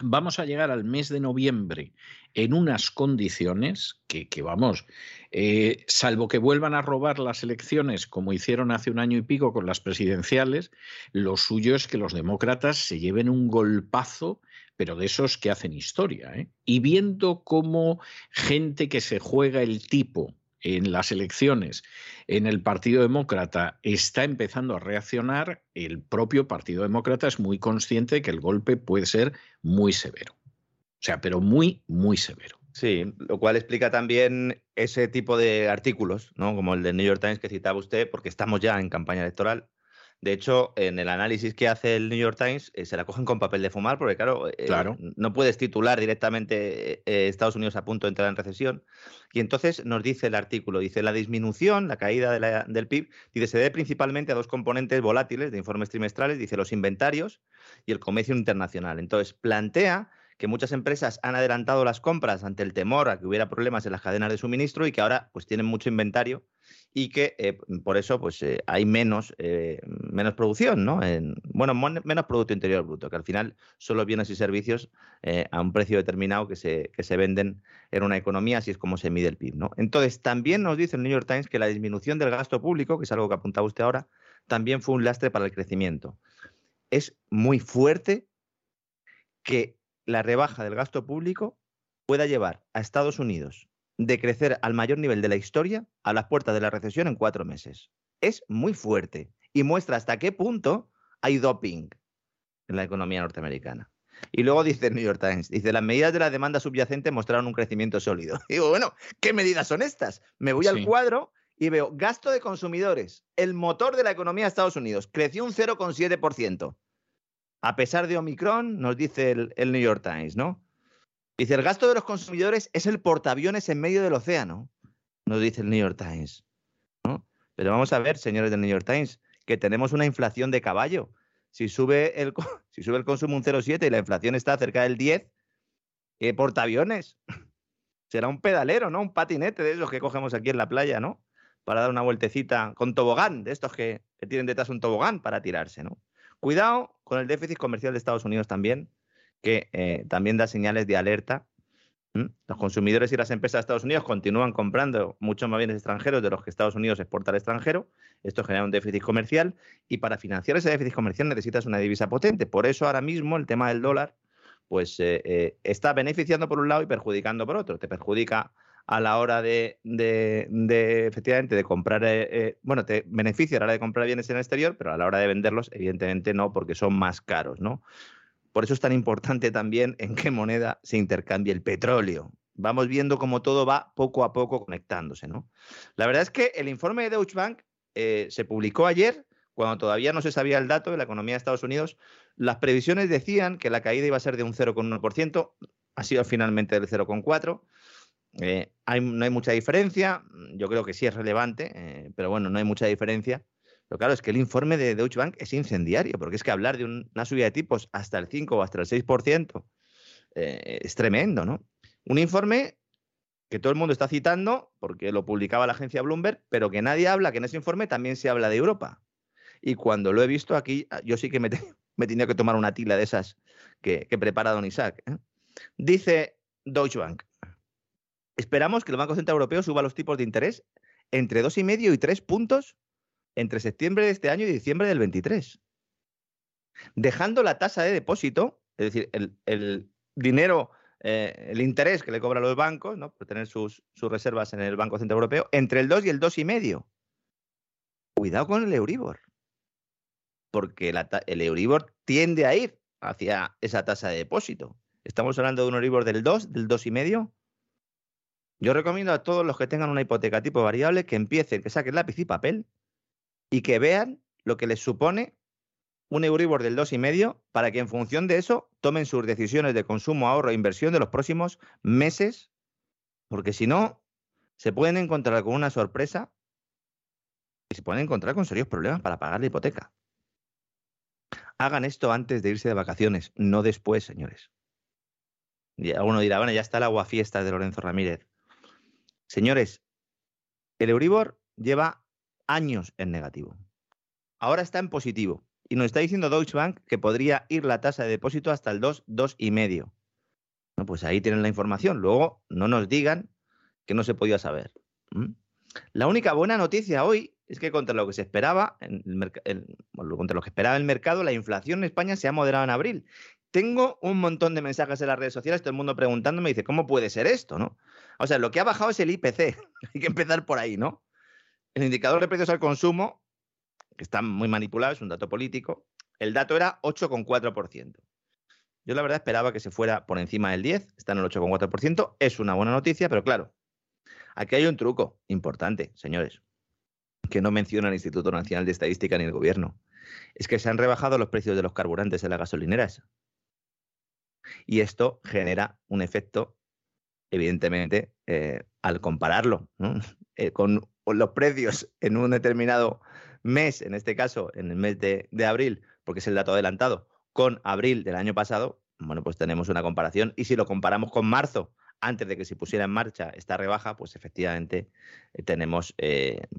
Vamos a llegar al mes de noviembre en unas condiciones que, que vamos, eh, salvo que vuelvan a robar las elecciones como hicieron hace un año y pico con las presidenciales, lo suyo es que los demócratas se lleven un golpazo pero de esos que hacen historia. ¿eh? Y viendo cómo gente que se juega el tipo en las elecciones en el Partido Demócrata está empezando a reaccionar, el propio Partido Demócrata es muy consciente de que el golpe puede ser muy severo. O sea, pero muy, muy severo. Sí, lo cual explica también ese tipo de artículos, ¿no? Como el del New York Times que citaba usted, porque estamos ya en campaña electoral. De hecho, en el análisis que hace el New York Times, eh, se la cogen con papel de fumar, porque claro, eh, claro. no puedes titular directamente eh, Estados Unidos a punto de entrar en recesión. Y entonces nos dice el artículo, dice, la disminución, la caída de la, del PIB, dice, se debe principalmente a dos componentes volátiles de informes trimestrales, dice, los inventarios y el comercio internacional. Entonces, plantea que muchas empresas han adelantado las compras ante el temor a que hubiera problemas en las cadenas de suministro y que ahora pues tienen mucho inventario y que eh, por eso pues eh, hay menos, eh, menos producción, ¿no? En, bueno, menos Producto Interior Bruto, que al final son los bienes y servicios a un precio determinado que se, que se venden en una economía, así es como se mide el PIB, ¿no? Entonces, también nos dice el New York Times que la disminución del gasto público, que es algo que apuntaba usted ahora, también fue un lastre para el crecimiento. Es muy fuerte que la rebaja del gasto público pueda llevar a Estados Unidos de crecer al mayor nivel de la historia a las puertas de la recesión en cuatro meses. Es muy fuerte y muestra hasta qué punto hay doping en la economía norteamericana. Y luego dice el New York Times, dice, las medidas de la demanda subyacente mostraron un crecimiento sólido. Y digo, bueno, ¿qué medidas son estas? Me voy sí. al cuadro y veo gasto de consumidores, el motor de la economía de Estados Unidos, creció un 0,7%. A pesar de Omicron, nos dice el, el New York Times, ¿no? Dice, el gasto de los consumidores es el portaaviones en medio del océano, nos dice el New York Times. ¿no? Pero vamos a ver, señores del New York Times, que tenemos una inflación de caballo. Si sube el, si sube el consumo un 0,7 y la inflación está cerca del 10, ¿qué portaaviones? Será un pedalero, ¿no? Un patinete de esos que cogemos aquí en la playa, ¿no? Para dar una vueltecita con tobogán, de estos que, que tienen detrás un tobogán para tirarse, ¿no? Cuidado con el déficit comercial de Estados Unidos también, que eh, también da señales de alerta Los consumidores y las empresas de Estados Unidos continúan comprando muchos más bienes extranjeros de los que Estados Unidos exporta al extranjero. Esto genera un déficit comercial y para financiar ese déficit comercial necesitas una divisa potente. Por eso ahora mismo el tema del dólar pues eh, eh, está beneficiando por un lado y perjudicando por otro. Te perjudica a la hora de, efectivamente, de comprar, bueno, te beneficia a la hora de comprar bienes en el exterior, pero a la hora de venderlos, evidentemente no, porque son más caros, ¿no? Por eso es tan importante también en qué moneda se intercambia el petróleo. Vamos viendo cómo todo va poco a poco conectándose, ¿no? La verdad es que el informe de Deutsche Bank eh, se publicó ayer, cuando todavía no se sabía el dato de la economía de Estados Unidos. Las previsiones decían que la caída iba a ser de un 0,1%, ha sido finalmente del 0,4%. Eh, no hay mucha diferencia, yo creo que sí es relevante, eh, pero bueno, no hay mucha diferencia. Pero claro, es que el informe de Deutsche Bank es incendiario, porque es que hablar de una subida de tipos hasta el 5 o hasta el 6% eh, es tremendo, ¿no? Un informe que todo el mundo está citando, porque lo publicaba la agencia Bloomberg, pero que nadie habla, que en ese informe también se habla de Europa. Y cuando lo he visto aquí, ah, yo sí que me, me tenía que tomar una tila de esas que, prepara Don Isaac. Dice Deutsche Bank, Esperamos que el Banco Central Europeo suba los tipos de interés entre 2,5 y 3 puntos entre septiembre de este año y diciembre del 23, dejando la tasa de depósito, es decir, el, dinero, eh, el interés que le cobran los bancos, ¿no? por tener sus, reservas en el Banco Central Europeo, entre el 2 y el 2,5. Cuidado con el Euribor, porque el Euribor tiende a ir hacia esa tasa de depósito. Estamos hablando de un Euribor del 2, del 2,5 yo recomiendo a todos los que tengan una hipoteca tipo variable que empiecen, que saquen lápiz y papel y que vean lo que les supone un Euribor del 2,5 para que en función de eso tomen sus decisiones de consumo, ahorro e inversión de los próximos meses, porque si no, se pueden encontrar con una sorpresa y se pueden encontrar con serios problemas para pagar la hipoteca. Hagan esto antes de irse de vacaciones, no después, señores. Y alguno dirá, bueno, ya está el aguafiesta de Lorenzo Ramírez. Señores, el Euribor lleva años en negativo. Ahora está en positivo. Y nos está diciendo Deutsche Bank que podría ir la tasa de depósito hasta el 2, 2,5. No, pues ahí tienen la información. Luego no nos digan que no se podía saber. La única buena noticia hoy es que contra lo que se esperaba, contra lo que esperaba el mercado, la inflación en España se ha moderado en abril. Tengo un montón de mensajes en las redes sociales, todo el mundo preguntándome, dice, ¿cómo puede ser esto? ¿no? O sea, lo que ha bajado es el IPC. Hay que empezar por ahí, ¿no? El indicador de precios al consumo, que está muy manipulado, es un dato político, el dato era 8,4%. Yo la verdad esperaba que se fuera por encima del 10, está en el 8,4%, es una buena noticia, pero claro, aquí hay un truco importante, señores, que no menciona el Instituto Nacional de Estadística ni el gobierno. Es que se han rebajado los precios de los carburantes en las gasolineras. Y esto genera un efecto, evidentemente, eh, al compararlo eh, con los precios en un determinado mes, en este caso en el mes de, abril, porque es el dato adelantado, con abril del año pasado, bueno, pues tenemos una comparación. Y si lo comparamos con marzo, antes de que se pusiera en marcha esta rebaja, pues efectivamente eh, tenemos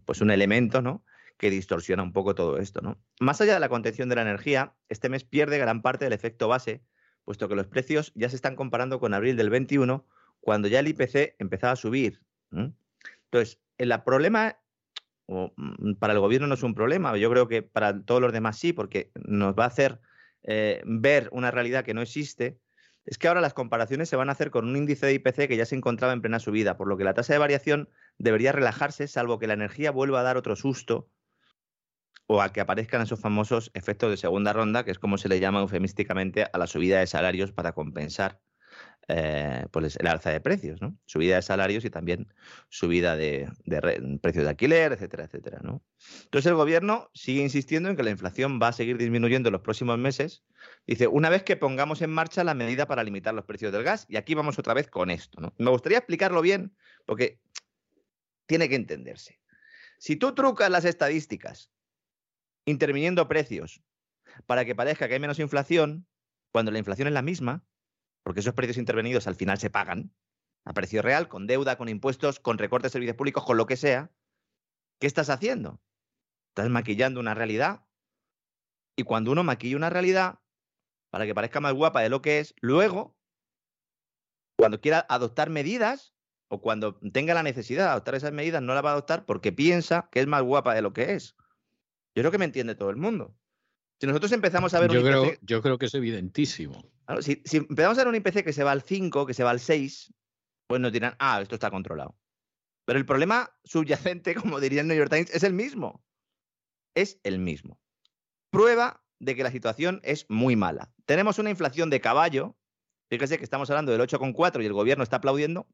pues un elemento ¿no? que distorsiona un poco todo esto. ¿no? Más allá de la contención de la energía, este mes pierde gran parte del efecto base puesto que los precios ya se están comparando con abril del 21, cuando ya el IPC empezaba a subir. Entonces, el problema mm, para el gobierno no es un problema, yo creo que para todos los demás sí, porque nos va a hacer eh, ver una realidad que no existe, es que ahora las comparaciones se van a hacer con un índice de IPC que ya se encontraba en plena subida, por lo que la tasa de variación debería relajarse, salvo que la energía vuelva a dar otro susto o a que aparezcan esos famosos efectos de segunda ronda, que es como se le llama eufemísticamente a la subida de salarios para compensar eh, pues el alza de precios, ¿no? Subida de salarios y también subida de, precios de alquiler, etcétera, etcétera, ¿no? Entonces el gobierno sigue insistiendo en que la inflación va a seguir disminuyendo en los próximos meses. Dice, una vez que pongamos en marcha la medida para limitar los precios del gas, y aquí vamos otra vez con esto. Me gustaría explicarlo bien, porque tiene que entenderse. Si tú trucas las estadísticas interviniendo precios para que parezca que hay menos inflación, cuando la inflación es la misma, porque esos precios intervenidos al final se pagan a precio real, con deuda, con impuestos, con recortes de servicios públicos, con lo que sea, ¿qué estás haciendo? Estás maquillando una realidad. Y cuando uno maquilla una realidad, para que parezca más guapa de lo que es, luego Cuando quiera adoptar medidas o cuando tenga la necesidad de adoptar esas medidas, no las va a adoptar porque piensa que es más guapa de lo que es. Yo creo que me entiende todo el mundo. Si nosotros empezamos a ver Yo un creo, yo creo que es evidentísimo. Si, empezamos a ver un IPC que se va al 5, que se va al 6, pues nos dirán, ah, esto está controlado. Pero el problema subyacente, como diría el New York Times, es el mismo. Es el mismo. Prueba de que la situación es muy mala. Tenemos una inflación de caballo. Fíjese que estamos hablando del 8,4 y el gobierno está aplaudiendo.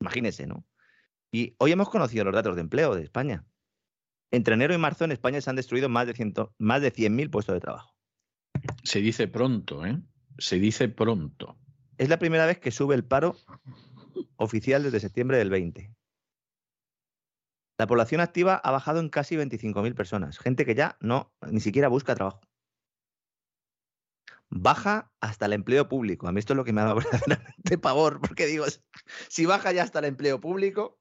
Imagínese, ¿no? Y hoy hemos conocido los datos de empleo de España. Entre enero y marzo en España se han destruido más de, 100 más de 100.000 puestos de trabajo. Se dice pronto, ¿eh? Se dice pronto. Es la primera vez que sube el paro oficial desde septiembre del 20. La población activa ha bajado en casi 25.000 personas, gente que ya no ni siquiera busca trabajo. Baja hasta el empleo público. A mí esto es lo que me ha dado verdaderamente pavor, porque digo, si baja ya hasta el empleo público,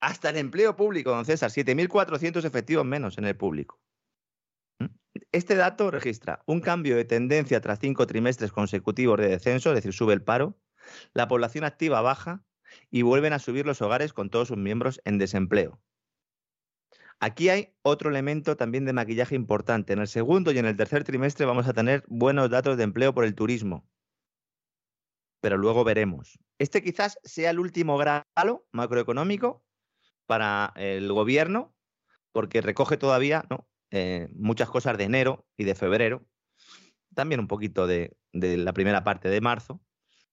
hasta el empleo público, don César, 7.400 efectivos menos en el público. Este dato registra un cambio de tendencia tras cinco trimestres consecutivos de descenso, es decir, sube el paro, la población activa baja y vuelven a subir los hogares con todos sus miembros en desempleo. Aquí hay otro elemento también de maquillaje importante. En el segundo y en el tercer trimestre vamos a tener buenos datos de empleo por el turismo. Pero luego veremos. Este quizás sea el último grado macroeconómico para el gobierno, porque recoge todavía ¿no? Eh, muchas cosas de enero y de febrero, también un poquito de, de la primera parte de marzo.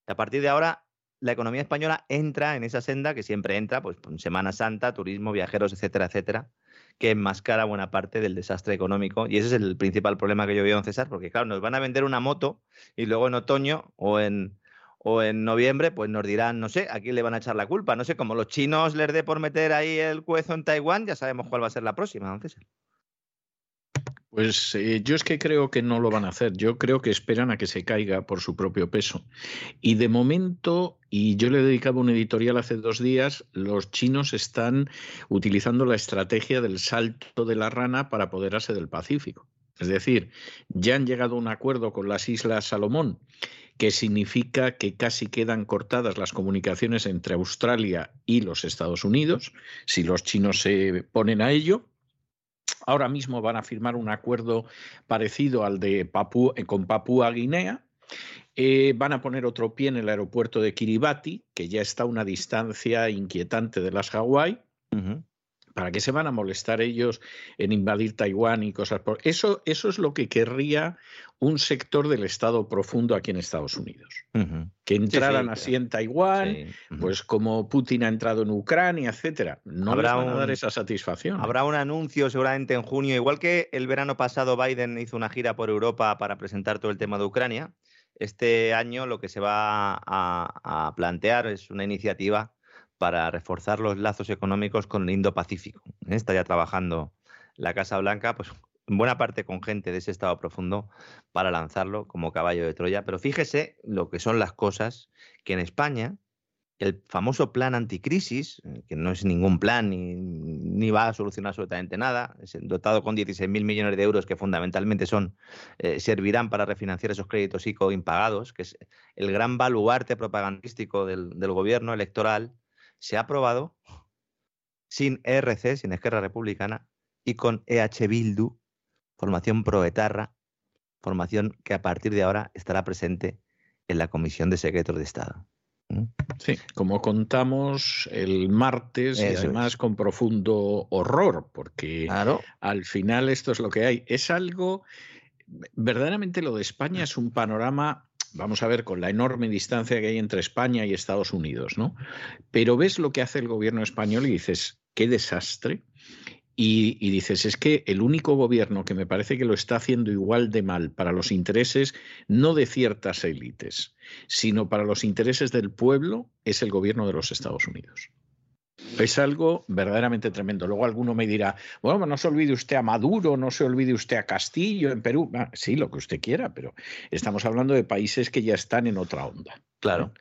A partir de ahora, la economía española entra en esa senda que siempre entra, pues en Semana Santa, turismo, viajeros, etcétera, etcétera, que enmascara buena parte del desastre económico. Y ese es el principal problema que yo veo en César, porque claro, nos van a vender una moto y luego en otoño o en, o en noviembre, pues nos dirán, no sé, a quién le van a echar la culpa. No sé, como los chinos les dé por meter ahí el cuezo en Taiwán, ya sabemos cuál va a ser la próxima, don César. Pues eh, yo es que creo que no lo van a hacer. Yo creo que esperan a que se caiga por su propio peso. Y de momento, y yo le he dedicado un editorial hace dos días, los chinos están utilizando la estrategia del salto de la rana para apoderarse del Pacífico. Es decir, ya han llegado a un acuerdo con las Islas Salomón, que significa que casi quedan cortadas las comunicaciones entre Australia y los Estados Unidos, si los chinos se ponen a ello. Ahora mismo van a firmar un acuerdo parecido al de Papú, con Papúa Guinea. Eh, van a poner otro pie en el aeropuerto de Kiribati, que ya está a una distancia inquietante de las Hawái. ¿Para qué se van a molestar ellos en invadir Taiwán y cosas por eso? Eso es lo que querría un sector del Estado profundo aquí en Estados Unidos. Que entraran así en Taiwán, Sí, pues como Putin ha entrado en Ucrania, etcétera. No Habrá les van a dar esa satisfacción. Habrá un anuncio seguramente en junio, igual que el verano pasado Biden hizo una gira por Europa para presentar todo el tema de Ucrania. Este año lo que se va a, a plantear es una iniciativa para reforzar los lazos económicos con el Indo-Pacífico. ¿eh? Está ya trabajando la Casa Blanca, pues en buena parte con gente de ese estado profundo para lanzarlo como caballo de Troya. Pero fíjese lo que son las cosas que en España el famoso plan anticrisis, eh, que no es ningún plan ni, ni va a solucionar absolutamente nada, es dotado con 16.000 millones de euros que fundamentalmente son eh, servirán para refinanciar esos créditos ICO impagados, que es el gran baluarte propagandístico del, del gobierno electoral, se ha aprobado sin ERC, sin Esquerra Republicana, y con EH Bildu, formación proetarra, formación que a partir de ahora estará presente en la Comisión de Secretos de Estado. ¿Mm? Sí, como contamos el martes y además es. con profundo horror, porque Claro. al final esto es lo que hay. Es algo, verdaderamente lo de España es un panorama, vamos a ver, con la enorme distancia que hay entre España y Estados Unidos, ¿no? Pero ves lo que hace el gobierno español y dices, qué desastre. Y, y dices, es que el único gobierno que me parece que lo está haciendo igual de mal para los intereses, no de ciertas élites, sino para los intereses del pueblo, es el gobierno de los Estados Unidos. Es algo verdaderamente tremendo. Luego alguno me dirá, bueno, no se olvide usted a Maduro, no se olvide usted a Castillo en Perú. Ah, sí, lo que usted quiera, pero estamos hablando de países que ya están en otra onda. Claro.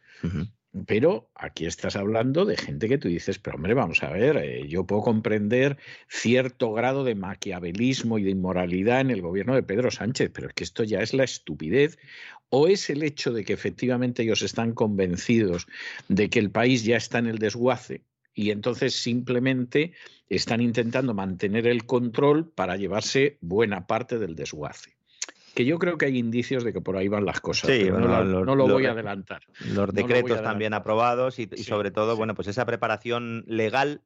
Pero aquí estás hablando de gente que tú dices, pero hombre, vamos a ver, eh, yo puedo comprender cierto grado de maquiavelismo y de inmoralidad en el gobierno de Pedro Sánchez, pero es que esto ya es la estupidez o es el hecho de que efectivamente ellos están convencidos de que el país ya está en el desguace y entonces simplemente están intentando mantener el control para llevarse buena parte del desguace que yo creo que hay indicios de que por ahí van las cosas. Sí, no, lo, voy a adelantar. Los decretos también aprobados y, sobre todo, bueno, pues esa preparación legal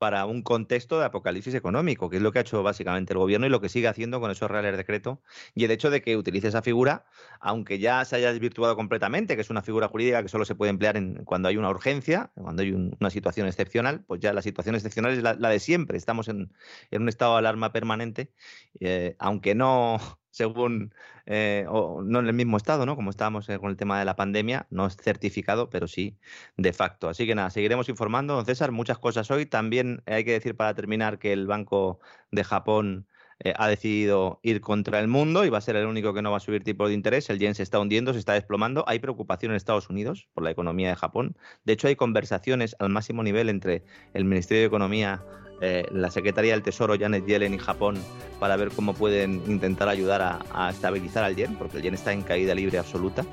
para un contexto de apocalipsis económico, que es lo que ha hecho básicamente el gobierno y lo que sigue haciendo con esos reales decretos. Y el hecho de que utilice esa figura, aunque ya se haya desvirtuado completamente, que es una figura jurídica que solo se puede emplear en, cuando hay una urgencia, cuando hay una situación excepcional, pues ya la situación excepcional es la, de siempre. Estamos en, un estado de alarma permanente, eh, aunque no según, eh, o no en el mismo estado, ¿no? Como estábamos eh, con el tema de la pandemia, no es certificado, pero sí de facto. Así que nada, seguiremos informando, don César, muchas cosas hoy. También hay que decir para terminar que el Banco de Japón eh, ha decidido ir contra el mundo y va a ser el único que no va a subir tipo de interés. El yen se está hundiendo, se está desplomando. Hay preocupación en Estados Unidos por la economía de Japón. De hecho, hay conversaciones al máximo nivel entre el Ministerio de Economía eh, la Secretaría del Tesoro Janet Yellen y Japón para ver cómo pueden intentar ayudar a, estabilizar al yen, porque el yen está en caída libre absoluta.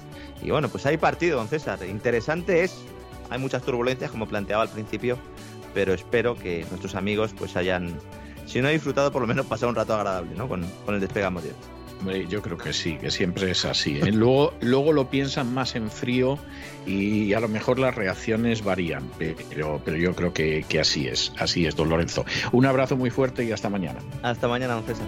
Y bueno, pues hay partido, don César. Interesante es, hay muchas turbulencias, como planteaba al principio, pero espero que nuestros amigos pues hayan, si no disfrutado, por lo menos pasado un rato agradable ¿no? con, con el despegamos yo creo que sí, que siempre es así. ¿eh? Luego, luego lo piensan más en frío y a lo mejor las reacciones varían, pero, pero yo creo que, que así es, así es, don Lorenzo. Un abrazo muy fuerte y hasta mañana. Hasta mañana, don César.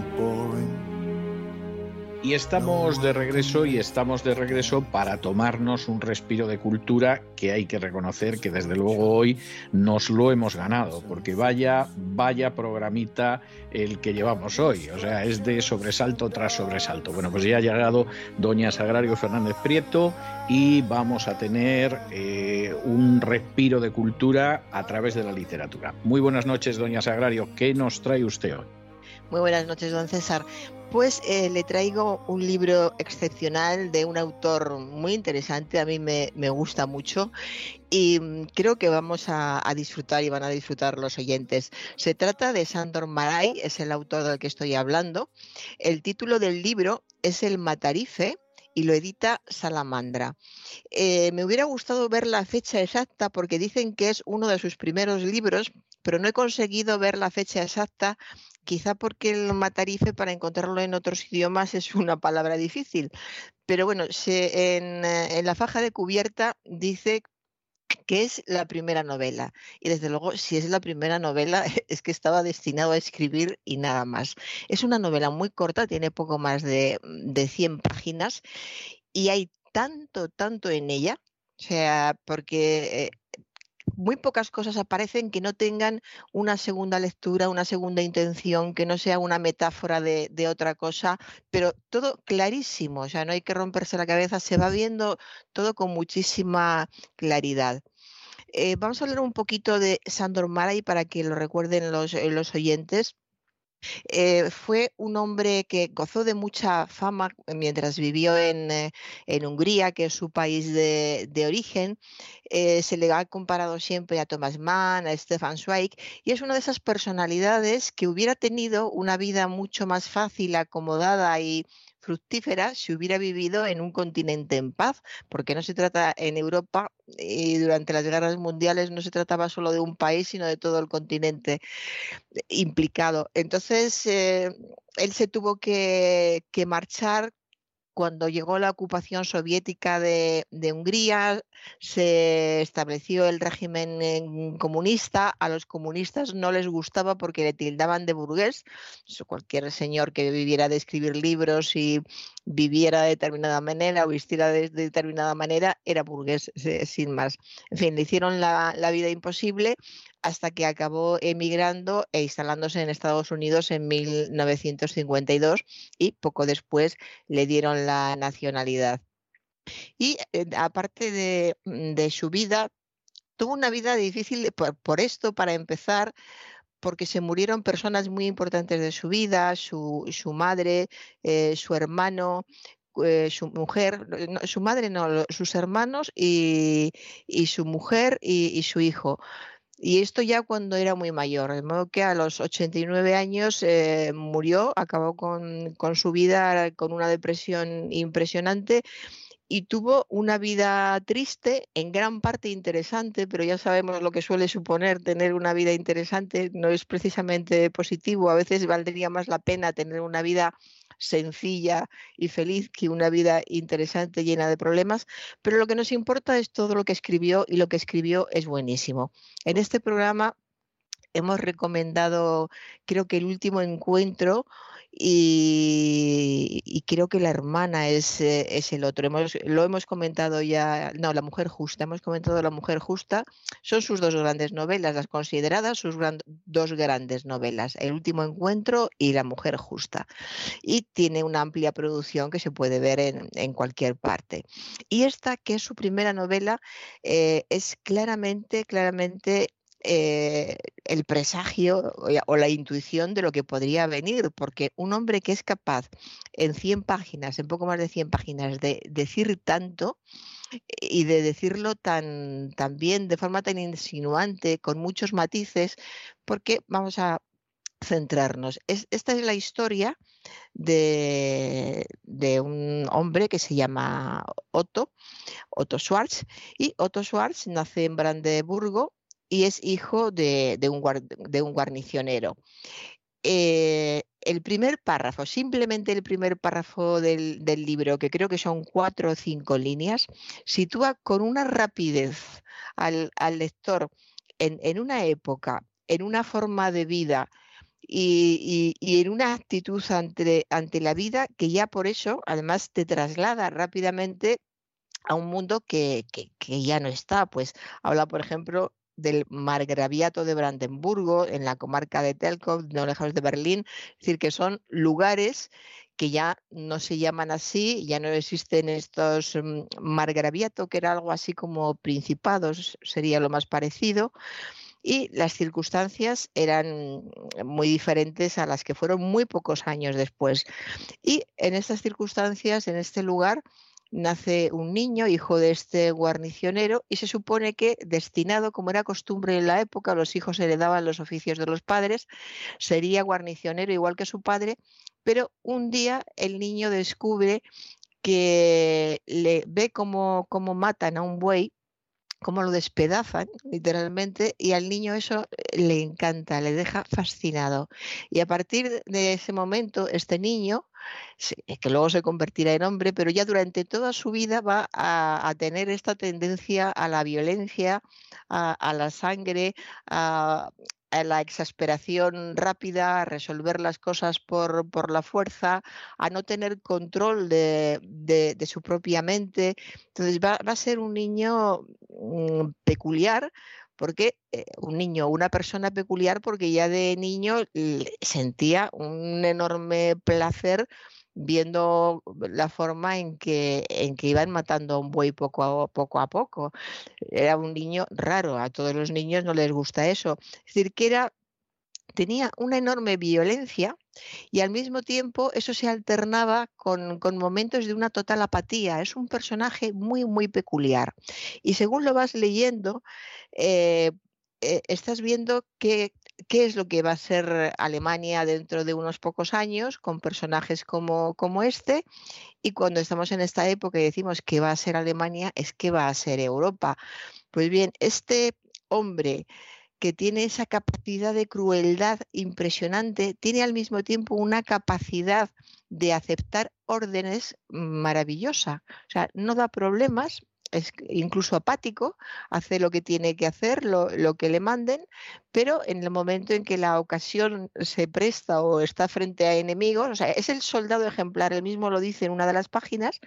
Y estamos de regreso y estamos de regreso para tomarnos un respiro de cultura que hay que reconocer que desde luego hoy nos lo hemos ganado, porque vaya, vaya programita el que llevamos hoy, o sea, es de sobresalto tras sobresalto. Bueno, pues ya ha llegado doña Sagrario Fernández Prieto y vamos a tener eh, un respiro de cultura a través de la literatura. Muy buenas noches, doña Sagrario, ¿qué nos trae usted hoy? Muy buenas noches, don César. Pues le traigo un libro excepcional de un autor muy interesante, a mí me, gusta mucho y mm, creo que vamos a, disfrutar y van a disfrutar los oyentes. Se trata de Sandor Maray, es el autor del que estoy hablando. El título del libro es El Matarife y lo edita Salamandra. Eh, me hubiera gustado ver la fecha exacta porque dicen que es uno de sus primeros libros, pero no he conseguido ver la fecha exacta quizá porque el matarife para encontrarlo en otros idiomas es una palabra difícil. Pero bueno, se, en, eh, en la faja de cubierta dice que es la primera novela. Y desde luego, si es la primera novela, es que estaba destinado a escribir y nada más. Es una novela muy corta, tiene poco más de, de 100 páginas y hay tanto, tanto en ella, o sea, porque eh, muy pocas cosas aparecen que no tengan una segunda lectura, una segunda intención, que no sea una metáfora de, otra cosa, pero todo clarísimo, o sea, no hay que romperse la cabeza, se va viendo todo con muchísima claridad. Eh, vamos a hablar un poquito de Sandor Maray para que lo recuerden los, los oyentes. Eh, fue un hombre que gozó de mucha fama mientras vivió en, eh, Hungría, que es su país de, origen. Eh, se le ha comparado siempre a Thomas Mann, a Stefan Zweig, y es una de esas personalidades que hubiera tenido una vida mucho más fácil, acomodada y fructífera si hubiera vivido en un continente en paz, porque no se trata en Europa y durante las guerras mundiales no se trataba solo de un país, sino de todo el continente implicado. Entonces, eh, él se tuvo que, que marchar cuando llegó la ocupación soviética de, Hungría, se estableció el régimen comunista. A los comunistas no les gustaba porque le tildaban de burgués. Cualquier señor que viviera de escribir libros y viviera de determinada manera o vistiera de, determinada manera era burgués, sin más. En fin, le hicieron la, la vida imposible hasta que acabó emigrando e instalándose en Estados Unidos en 1952 y poco después le dieron la nacionalidad. Y eh, aparte mm, de, su vida, tuvo una vida difícil por, esto, para empezar, porque se murieron personas muy importantes de su vida, su, madre, eh, su hermano, eh, su mujer, su madre no, sus hermanos y, su mujer y, su hijo. Y esto ya cuando era muy mayor, de modo que a los 89 años eh, murió, acabó con, con su vida con una depresión impresionante y tuvo una vida triste, en gran parte interesante, pero ya sabemos lo que suele suponer tener una vida interesante, no es precisamente positivo, a veces valdría más la pena tener una vida sencilla y feliz que una vida interesante llena de problemas, pero lo que nos importa es todo lo que escribió y lo que escribió es buenísimo. En este programa hemos recomendado, creo que el último encuentro, y, creo que la hermana es, eh, es el otro. Lo hemos comentado ya, no, La Mujer Justa, hemos comentado La Mujer Justa, son sus dos grandes novelas, las consideradas sus dos grandes novelas, El último encuentro y La Mujer Justa. Y tiene una amplia producción que se puede ver en, en cualquier parte. Y esta, que es su primera novela, eh, es claramente, claramente eh, el presagio o la intuición de lo que podría venir, porque un hombre que es capaz en 100 páginas, en poco más de 100 páginas, de decir tanto y de decirlo tan, bien, de forma tan insinuante, con muchos matices, porque vamos a centrarnos. esta es la historia de, de, un hombre que se llama Otto, Otto Schwartz, y Otto Schwartz nace en Brandeburgo y es hijo de, un, de un, guarnicionero. Eh, el primer párrafo, simplemente el primer párrafo del, libro, que creo que son cuatro o cinco líneas, sitúa con una rapidez al, lector en, una época, en una forma de vida y, en una actitud ante, ante, la vida que ya por eso, además, te traslada rápidamente a un mundo que, que ya no está. Pues habla, por ejemplo, del margraviato de Brandenburgo, en la comarca de Telkov, no lejos de Berlín, es decir, que son lugares que ya no se llaman así, ya no existen estos mm, margraviato, que era algo así como principados, sería lo más parecido, y las circunstancias eran muy diferentes a las que fueron muy pocos años después. Y en estas circunstancias, en este lugar, nace un niño, hijo de este guarnicionero, y se supone que destinado, como era costumbre en la época, los hijos heredaban los oficios de los padres, sería guarnicionero igual que su padre, pero un día el niño descubre que le ve cómo, cómo matan a un buey cómo lo despedazan literalmente y al niño eso le encanta, le deja fascinado. Y a partir de ese momento, este niño que luego se convertirá en hombre, pero ya durante toda su vida va a, tener esta tendencia a la violencia, a, la sangre, a, la exasperación rápida, a resolver las cosas por, la fuerza, a no tener control de, su propia mente. Entonces va, a ser un niño mm, peculiar porque eh, un niño, una persona peculiar, porque ya de niño sentía un enorme placer viendo la forma en que, en que iban matando a un buey poco a, poco a poco. Era un niño raro, a todos los niños no les gusta eso. Es decir, que era, tenía una enorme violencia y al mismo tiempo eso se alternaba con, momentos de una total apatía. Es un personaje muy, muy peculiar. Y según lo vas leyendo, eh, eh, estás viendo qué es lo que va a ser Alemania dentro de unos pocos años con personajes como, como este. Y cuando estamos en esta época y decimos que va a ser Alemania, es que va a ser Europa. Pues bien, este hombre que tiene esa capacidad de crueldad impresionante, tiene al mismo tiempo una capacidad de aceptar órdenes maravillosa. O sea, no da problemas, es incluso apático, hace lo que tiene que hacer, lo, que le manden, pero en el momento en que la ocasión se presta o está frente a enemigos, o sea, es el soldado ejemplar, él mismo lo dice en una de las páginas,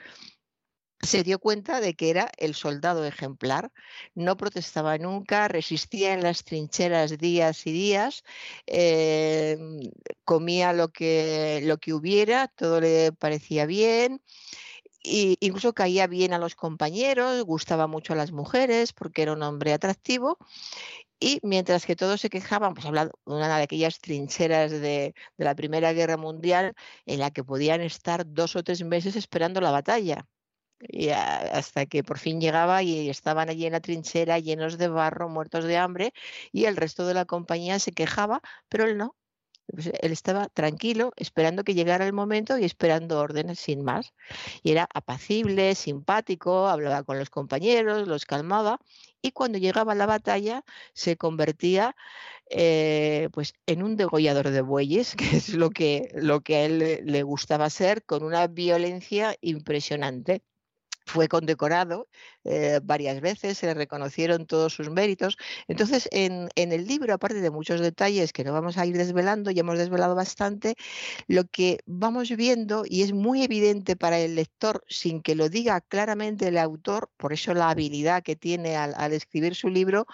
se dio cuenta de que era el soldado ejemplar. No protestaba nunca, resistía en las trincheras días y días, em, comía lo que, lo que hubiera, todo le parecía bien. E incluso caía bien a los compañeros, gustaba mucho a las mujeres porque era un hombre atractivo y mientras que todos se quejaban, pues hablando de una de aquellas trincheras de, la Primera Guerra Mundial en la que podían estar dos o tres meses esperando la batalla y hasta que por fin llegaba y estaban allí en la trinchera llenos de barro, muertos de hambre, y el resto de la compañía se quejaba, pero él no. Pues él estaba tranquilo, esperando que llegara el momento y esperando órdenes sin más. Y era apacible, simpático, hablaba con los compañeros, los calmaba y cuando llegaba la batalla se convertía eh, pues en un degollador de bueyes, que es lo que, lo que a él le gustaba ser, con una violencia impresionante fue condecorado eh, varias veces, se le reconocieron todos sus méritos. Entonces, en, el libro, aparte de muchos detalles que no vamos a ir desvelando, ya hemos desvelado bastante, lo que vamos viendo, y es muy evidente para el lector, sin que lo diga claramente el autor, por eso la habilidad que tiene al, al escribir su libro,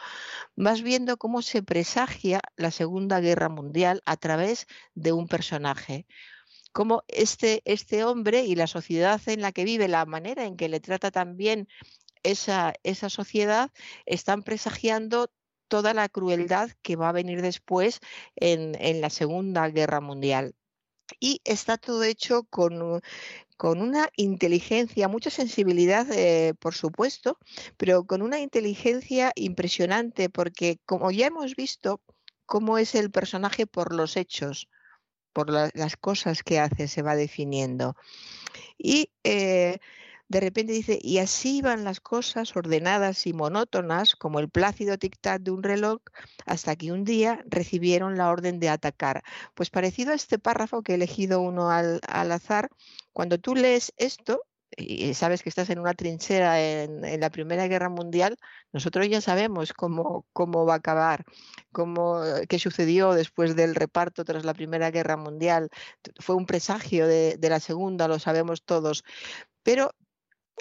vas viendo cómo se presagia la Segunda Guerra Mundial a través de un personaje cómo este, este hombre y la sociedad en la que vive, la manera en que le trata también esa, esa sociedad, están presagiando toda la crueldad que va a venir después en, en la Segunda Guerra Mundial. Y está todo hecho con, con una inteligencia, mucha sensibilidad, eh, por supuesto, pero con una inteligencia impresionante, porque como ya hemos visto, cómo es el personaje por los hechos, por las cosas que hace, se va definiendo. Y eh, de repente dice, y así van las cosas ordenadas y monótonas, como el plácido tic-tac de un reloj, hasta que un día recibieron la orden de atacar. Pues parecido a este párrafo que he elegido uno al, al azar, cuando tú lees esto, y sabes que estás en una trinchera en, la Primera Guerra Mundial, nosotros ya sabemos cómo, cómo va a acabar, cómo, qué sucedió después del reparto tras la Primera Guerra Mundial. Fue un presagio de, la Segunda, lo sabemos todos. Pero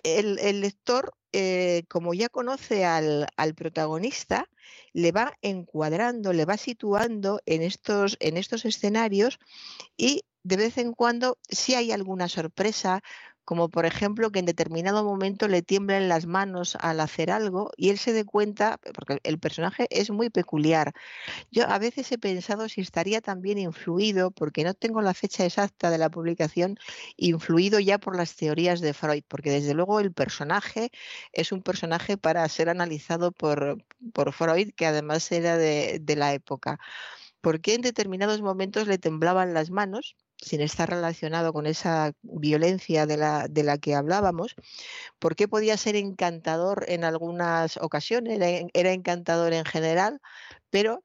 el, lector, eh, como ya conoce al, al, protagonista, le va encuadrando, le va situando en estos, en estos escenarios y de vez en cuando, si hay alguna sorpresa, como por ejemplo que en determinado momento le tiemblen las manos al hacer algo y él se dé cuenta, porque el personaje es muy peculiar. Yo a veces he pensado si estaría también influido, porque no tengo la fecha exacta de la publicación, influido ya por las teorías de Freud, porque desde luego el personaje es un personaje para ser analizado por, por Freud, que además era de, de la época. Porque en determinados momentos le temblaban las manos sin estar relacionado con esa violencia de la, de la que hablábamos, ¿por qué podía ser encantador en algunas ocasiones? Era encantador en general, pero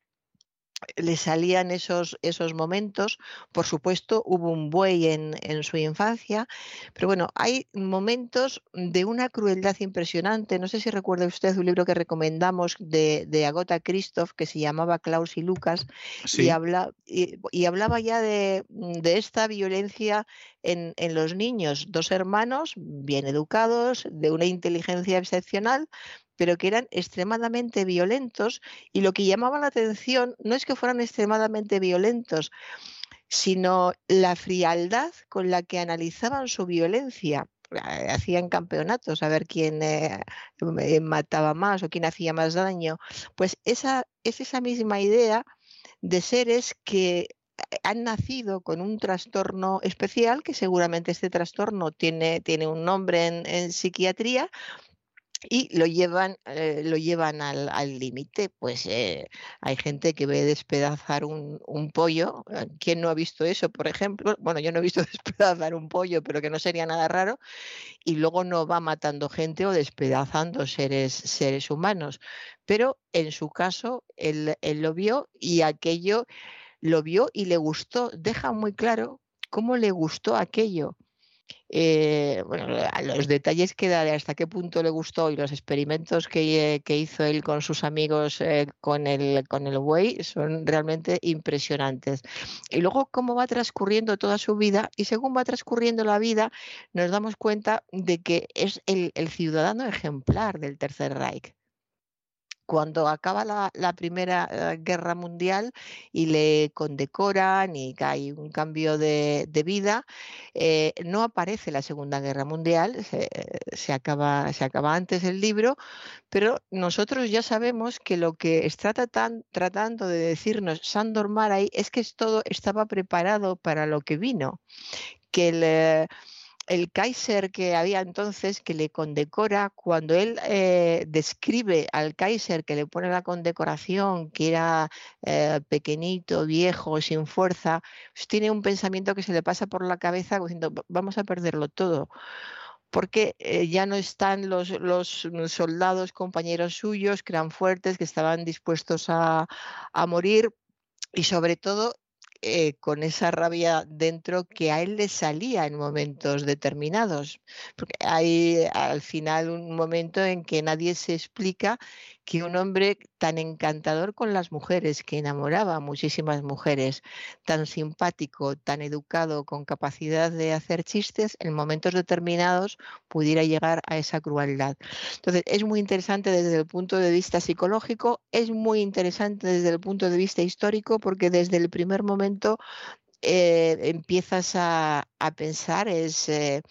le salían esos, esos momentos. Por supuesto, hubo un buey en, en, su infancia, pero bueno, hay momentos de una crueldad impresionante. No sé si recuerda usted un libro que recomendamos de, de Agota Christoph que se llamaba Klaus y Lucas y, habla, y, hablaba ya de, de esta violencia en, en, los niños, dos hermanos bien educados, de una inteligencia excepcional, pero que eran extremadamente violentos y lo que llamaba la atención no es que fueran extremadamente violentos, sino la frialdad con la que analizaban su violencia. Eh, hacían campeonatos a ver quién eh, eh, mataba más o quién hacía más daño. Pues esa es esa misma idea de seres que han nacido con un trastorno especial, que seguramente este trastorno tiene, tiene un nombre en, en psiquiatría, y lo llevan, eh, lo llevan al límite. Pues eh, hay gente que ve despedazar un, un, pollo. Eh, ¿Quién no ha visto eso, por ejemplo? Bueno, yo no he visto despedazar un pollo, pero que no sería nada raro. Y luego no va matando gente o despedazando seres, seres humanos. Pero en su caso, él, él lo vio y aquello lo vio y le gustó. Deja muy claro cómo le gustó aquello eh, bueno, los detalles que da de hasta qué punto le gustó y los experimentos que, que hizo él con sus amigos eh, con, el, con el buey son realmente impresionantes. Y luego cómo va transcurriendo toda su vida y según va transcurriendo la vida nos damos cuenta de que es el, el ciudadano ejemplar del Tercer Reich cuando acaba la, Primera eh, Guerra Mundial y le condecoran y hay un cambio de, vida, eh, no aparece la Segunda Guerra Mundial, se, acaba, se acaba antes el libro, pero nosotros ya sabemos que lo que está tratando de decirnos Sandor Maray es que todo estaba preparado para lo que vino, que el el Kaiser que había entonces que le condecora, cuando él eh, describe al Kaiser que le pone la condecoración, que era eh, pequeñito, viejo, sin fuerza, pues tiene un pensamiento que se le pasa por la cabeza diciendo, vamos a perderlo todo porque eh, ya no están los, los, soldados compañeros suyos que eran fuertes, que estaban dispuestos a, a morir y sobre todo eh, con esa rabia dentro que a él le salía en momentos determinados. Porque hay al final un momento en que nadie se explica que un hombre tan encantador con las mujeres, que enamoraba a muchísimas mujeres, tan simpático, tan educado, con capacidad de hacer chistes, en momentos determinados pudiera llegar a esa crueldad. Entonces, es muy interesante desde el punto de vista psicológico, es muy interesante desde el punto de vista histórico, porque desde el primer momento eh, empiezas a, pensar, es... Eh,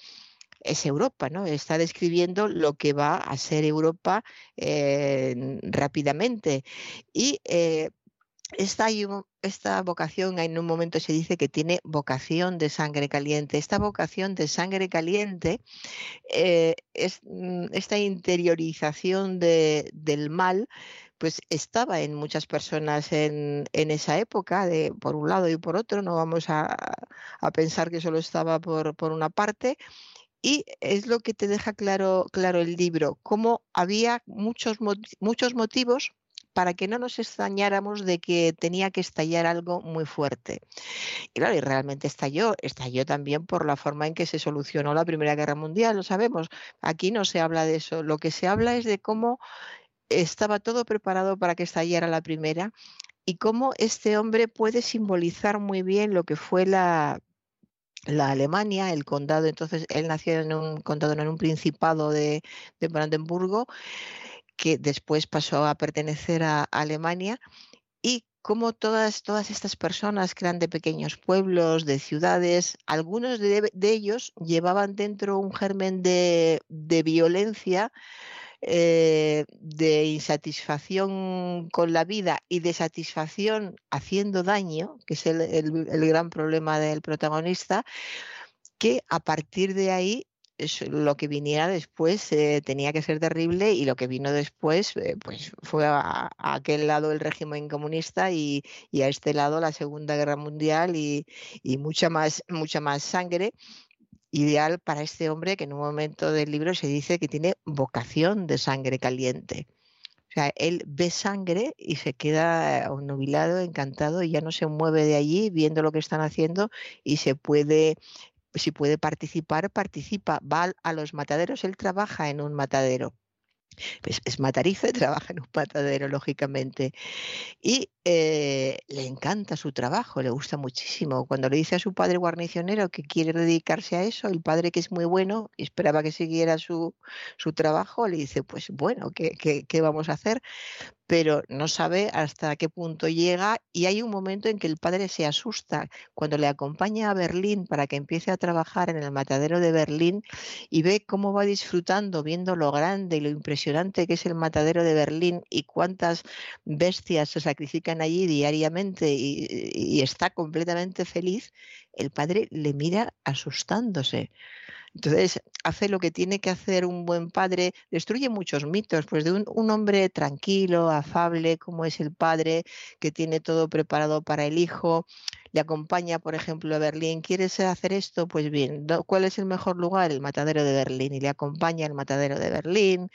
es Europa, ¿no? Está describiendo lo que va a ser Europa rápidamente. Y eh, esta, esta, vocación, en un momento se dice que tiene vocación de sangre caliente. Esta vocación de sangre caliente eh, es mm, esta interiorización del mal pues estaba en muchas personas en, esa época, de, por un lado y por otro, no vamos a, pensar que solo estaba por, por una parte, y es lo que te deja claro, claro el libro, cómo había muchos, muchos motivos para que no nos extrañáramos de que tenía que estallar algo muy fuerte. Y claro, y realmente estalló, estalló también por la forma en que se solucionó la Primera Guerra Mundial, lo sabemos. Aquí no se habla de eso, lo que se habla es de cómo estaba todo preparado para que estallara la primera y cómo este hombre puede simbolizar muy bien lo que fue la la Alemania, el condado, entonces él nació en un condado, en un principado de, Brandenburgo, que después pasó a pertenecer a Alemania, y como todas, todas estas personas que eran de pequeños pueblos, de ciudades, algunos de, ellos llevaban dentro un germen de, de violencia eh, de insatisfacción con la vida y de satisfacción haciendo daño, que es el, gran problema del protagonista, que a partir de ahí lo que viniera después eh, tenía que ser terrible y lo que vino después eh, pues fue a, aquel lado el régimen comunista y, a este lado la Segunda Guerra Mundial y, y, mucha más mucha más sangre ideal para este hombre que en un momento del libro se dice que tiene vocación de sangre caliente. O sea, él ve sangre y se queda nubilado, encantado y ya no se mueve de allí viendo lo que están haciendo y se puede, si puede participar, participa, va a los mataderos, él trabaja en un matadero. Pues es matarizo y trabaja en un matadero, lógicamente. Y eh, le encanta su trabajo, le gusta muchísimo. Cuando le dice a su padre guarnicionero que quiere dedicarse a eso, el padre que es muy bueno esperaba que siguiera su, su trabajo, le dice, pues bueno, ¿qué, qué, qué vamos a hacer? Pero no sabe hasta qué punto llega y hay un momento en que el padre se asusta cuando le acompaña a Berlín para que empiece a trabajar en el matadero de Berlín y ve cómo va disfrutando viendo lo grande y lo impresionante que es el matadero de Berlín y cuántas bestias se sacrifican allí diariamente y, está completamente feliz, el padre le mira asustándose. Entonces, hace lo que tiene que hacer un buen padre, destruye muchos mitos, pues de un, hombre tranquilo, afable, como es el padre, que tiene todo preparado para el hijo, le acompaña, por ejemplo, a Berlín, ¿quieres hacer esto? Pues bien, ¿cuál es el mejor lugar? El matadero de Berlín. Y le acompaña al matadero de Berlín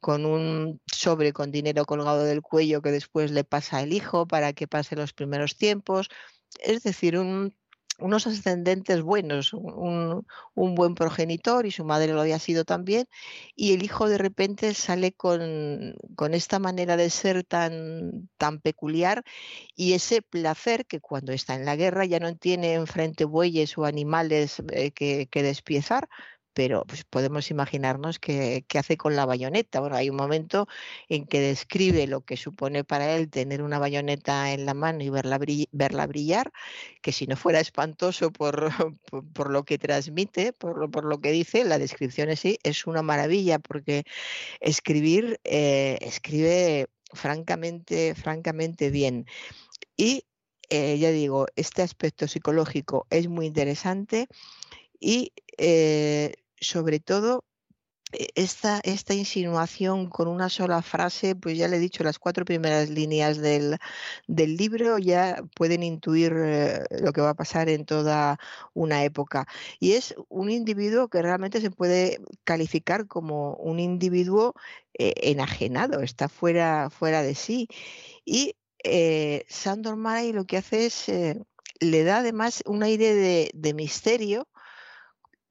con un sobre con dinero colgado del cuello que después le pasa al hijo para que pase los primeros tiempos. Es decir, un unos ascendentes buenos, un, buen progenitor y su madre lo había sido también, y el hijo de repente sale con, esta manera de ser tan, tan peculiar y ese placer que cuando está en la guerra ya no tiene enfrente bueyes o animales eh, que, que despiezar, pero pues, podemos imaginarnos qué, hace con la bayoneta. Bueno, hay un momento en que describe lo que supone para él tener una bayoneta en la mano y verla, verla brillar, que si no fuera espantoso por, por, lo que transmite, por por lo que dice, la descripción en sí es una maravilla, porque escribir, eh, escribe francamente, francamente bien. Y eh, ya digo, este aspecto psicológico es muy interesante y eh, sobre todo e, esta, esta insinuación con una sola frase, pues ya le he dicho, las cuatro primeras líneas del, libro ya pueden intuir eh, lo que va a pasar en toda una época. Y es un individuo que realmente se puede calificar como un individuo eh, enajenado, está fuera, fuera de sí. Y Sandor Maray lo que hace es, le da además un aire de misterio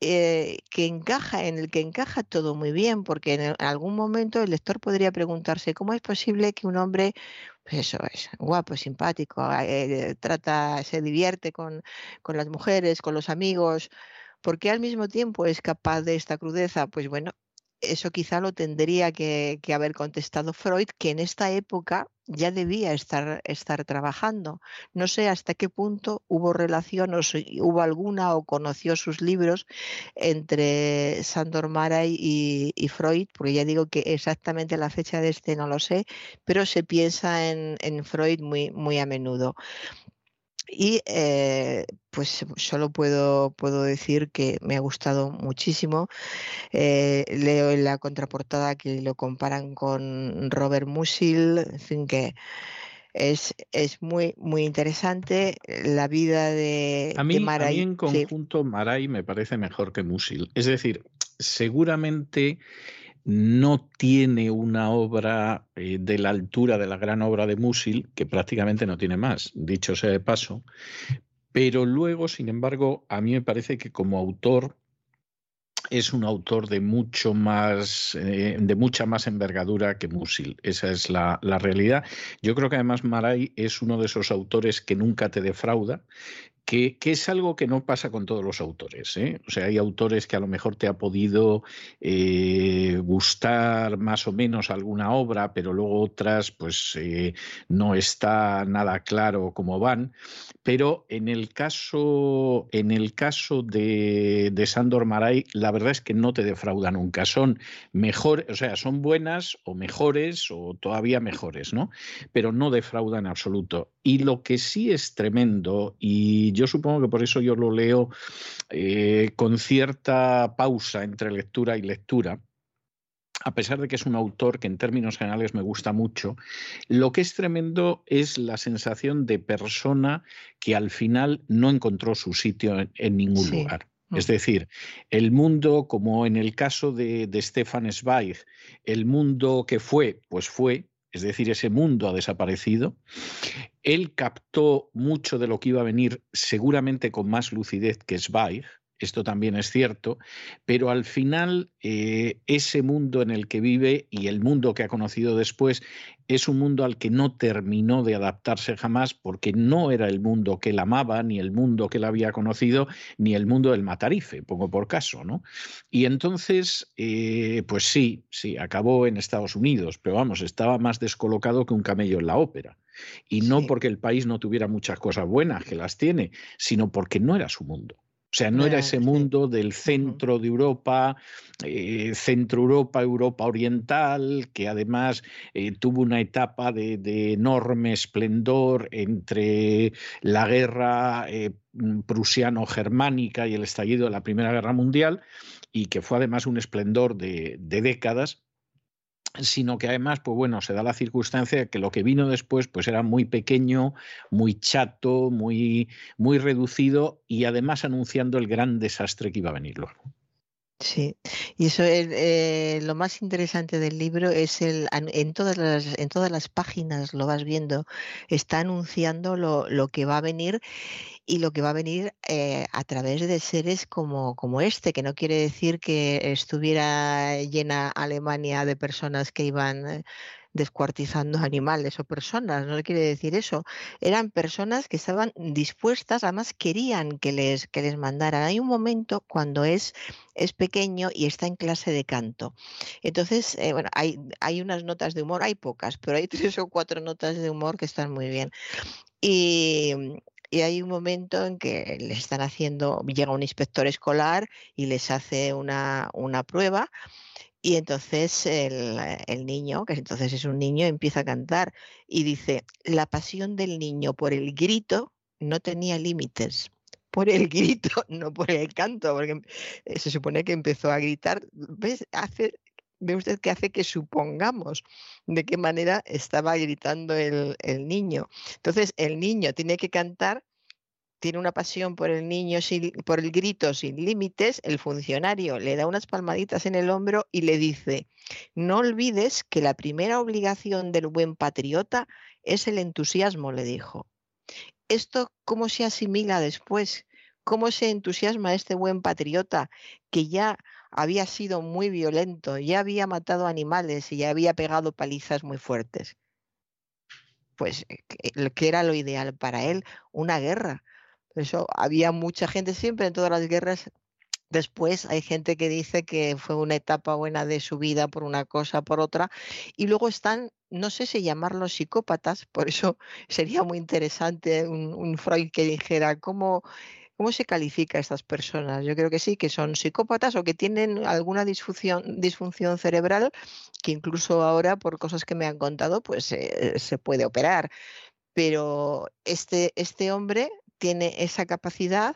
eh, que encaja, en el que encaja todo muy bien, porque en algún momento el lector podría preguntarse cómo es posible que un hombre, pues eso es, guapo, simpático, eh, trata, se divierte con, con las mujeres, con los amigos, porque al mismo tiempo es capaz de esta crudeza? Pues bueno, eso quizá lo tendría que, haber contestado Freud, que en esta época ya debía estar, estar trabajando. No sé hasta qué punto hubo relación o si hubo alguna o conoció sus libros entre Sandor Maray y, Freud, porque ya digo que exactamente la fecha de este no lo sé, pero se piensa en, en Freud muy, muy a menudo. Y eh, pues solo puedo, puedo decir que me ha gustado muchísimo. Eh, leo en la contraportada que lo comparan con Robert Musil, en fin que es, es muy, muy interesante. La vida de, a mí, Maray. A mí en conjunto Maray me parece mejor que Musil. Es decir, seguramente no tiene una obra eh, de la altura de la gran obra de Musil, que prácticamente no tiene más, dicho sea de paso, pero luego, sin embargo, a mí me parece que como autor es un autor de mucho más, eh, de mucha más envergadura que Musil. Esa es la, la, realidad. Yo creo que además Maray es uno de esos autores que nunca te defrauda que, es algo que no pasa con todos los autores. ¿eh? O sea, hay autores que a lo mejor te ha podido eh, gustar más o menos alguna obra, pero luego otras, pues eh, no está nada claro cómo van. Pero en el caso, en el caso de, de Sandor Maray, la verdad es que no te defrauda nunca. Son mejor, o sea, son buenas o mejores o todavía mejores, ¿no? Pero no defraudan en absoluto. Y lo que sí es tremendo, y yo supongo que por eso yo lo leo eh, con cierta pausa entre lectura y lectura, a pesar de que es un autor que en términos generales me gusta mucho, lo que es tremendo es la sensación de persona que al final no encontró su sitio en, ningún lugar. Mm. Es decir, el mundo, como en el caso de, de Stefan Zweig, el mundo que fue, pues fue, es decir, ese mundo ha desaparecido. Él captó mucho de lo que iba a venir seguramente con más lucidez que Zweig, esto también es cierto, pero al final eh, ese mundo en el que vive y el mundo que ha conocido después es un mundo al que no terminó de adaptarse jamás porque no era el mundo que él amaba, ni el mundo que él había conocido, ni el mundo del matarife, pongo por caso, ¿no? Y entonces, eh, pues sí, sí, acabó en Estados Unidos, pero vamos, estaba más descolocado que un camello en la ópera. Y no porque el país no tuviera muchas cosas buenas, que las tiene, sino porque no era su mundo. O sea, no era ese mundo del centro de Europa, eh, centro Europa, Europa Oriental, que además eh, tuvo una etapa de, enorme esplendor entre la guerra eh, prusiano-germánica y el estallido de la Primera Guerra Mundial, y que fue además un esplendor de décadas sino que además, pues bueno, se da la circunstancia de que lo que vino después, pues era muy pequeño, muy chato, muy, muy reducido y además anunciando el gran desastre que iba a venir luego. Sí, y eso es eh, lo más interesante del libro es el en todas las en todas las páginas lo vas viendo está anunciando lo, lo que va a venir y lo que va a venir eh, a través de seres como, como este, que no quiere decir que estuviera llena Alemania de personas que iban eh, descuartizando animales o personas, no quiere decir eso. Eran personas que estaban dispuestas, además querían que les, que les mandaran. Hay un momento cuando es, es pequeño y está en clase de canto. Entonces, eh, bueno, hay, hay unas notas de humor, hay pocas, pero hay tres o cuatro notas de humor que están muy bien. Y, y hay un momento en que le están haciendo, llega un inspector escolar y les hace una, una prueba y entonces el, niño, que entonces es un niño, empieza a cantar y dice, la pasión del niño por el grito no tenía límites. Por el grito, no por el canto, porque eh, se supone que empezó a gritar. ¿Ves? Hace, ve usted que hace que supongamos de qué manera estaba gritando el, el, niño. Entonces, el niño tiene que cantar tiene una pasión por el niño, por el grito sin límites, el funcionario le da unas palmaditas en el hombro y le dice, no olvides que la primera obligación del buen patriota es el entusiasmo, le dijo. ¿Esto cómo se asimila después? ¿Cómo se entusiasma este buen patriota que ya había sido muy violento, ya había matado animales y ya había pegado palizas muy fuertes? Pues, ¿qué era lo ideal para él? Una guerra eso había mucha gente siempre en todas las guerras. Después hay gente que dice que fue una etapa buena de su vida por una cosa, por otra. Y luego están, no sé si llamarlos psicópatas, por eso sería muy interesante un, Freud que dijera cómo, ¿Cómo se califica a estas personas? Yo creo que sí, que son psicópatas o que tienen alguna disfunción, disfunción cerebral que incluso ahora, por cosas que me han contado, pues eh, se puede operar. Pero este, este hombre tiene esa capacidad,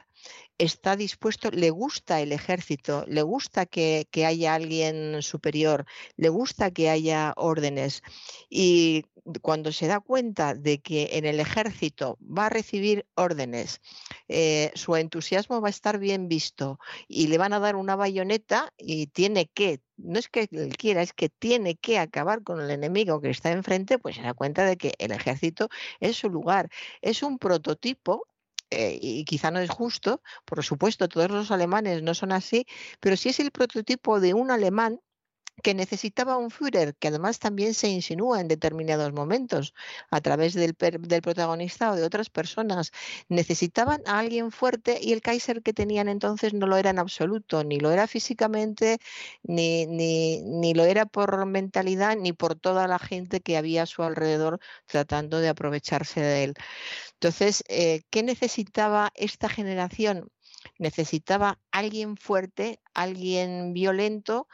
está dispuesto, le gusta el ejército, le gusta que, haya alguien superior, le gusta que haya órdenes. Y cuando se da cuenta de que en el ejército va a recibir órdenes, eh, su entusiasmo va a estar bien visto y le van a dar una bayoneta y tiene que no es que él quiera, es que tiene que acabar con el enemigo que está enfrente, pues se da cuenta de que el ejército es su lugar. Es un prototipo eh, y quizá no es justo, por supuesto, todos los alemanes no son así, pero sí es el prototipo de un alemán que necesitaba un Führer, que además también se insinúa en determinados momentos a través del, del, protagonista o de otras personas. Necesitaban a alguien fuerte y el Kaiser que tenían entonces no lo era en absoluto, ni lo era físicamente, ni, ni, ni lo era por mentalidad, ni por toda la gente que había a su alrededor tratando de aprovecharse de él. Entonces, eh, ¿qué necesitaba esta generación? Necesitaba alguien fuerte, alguien violento,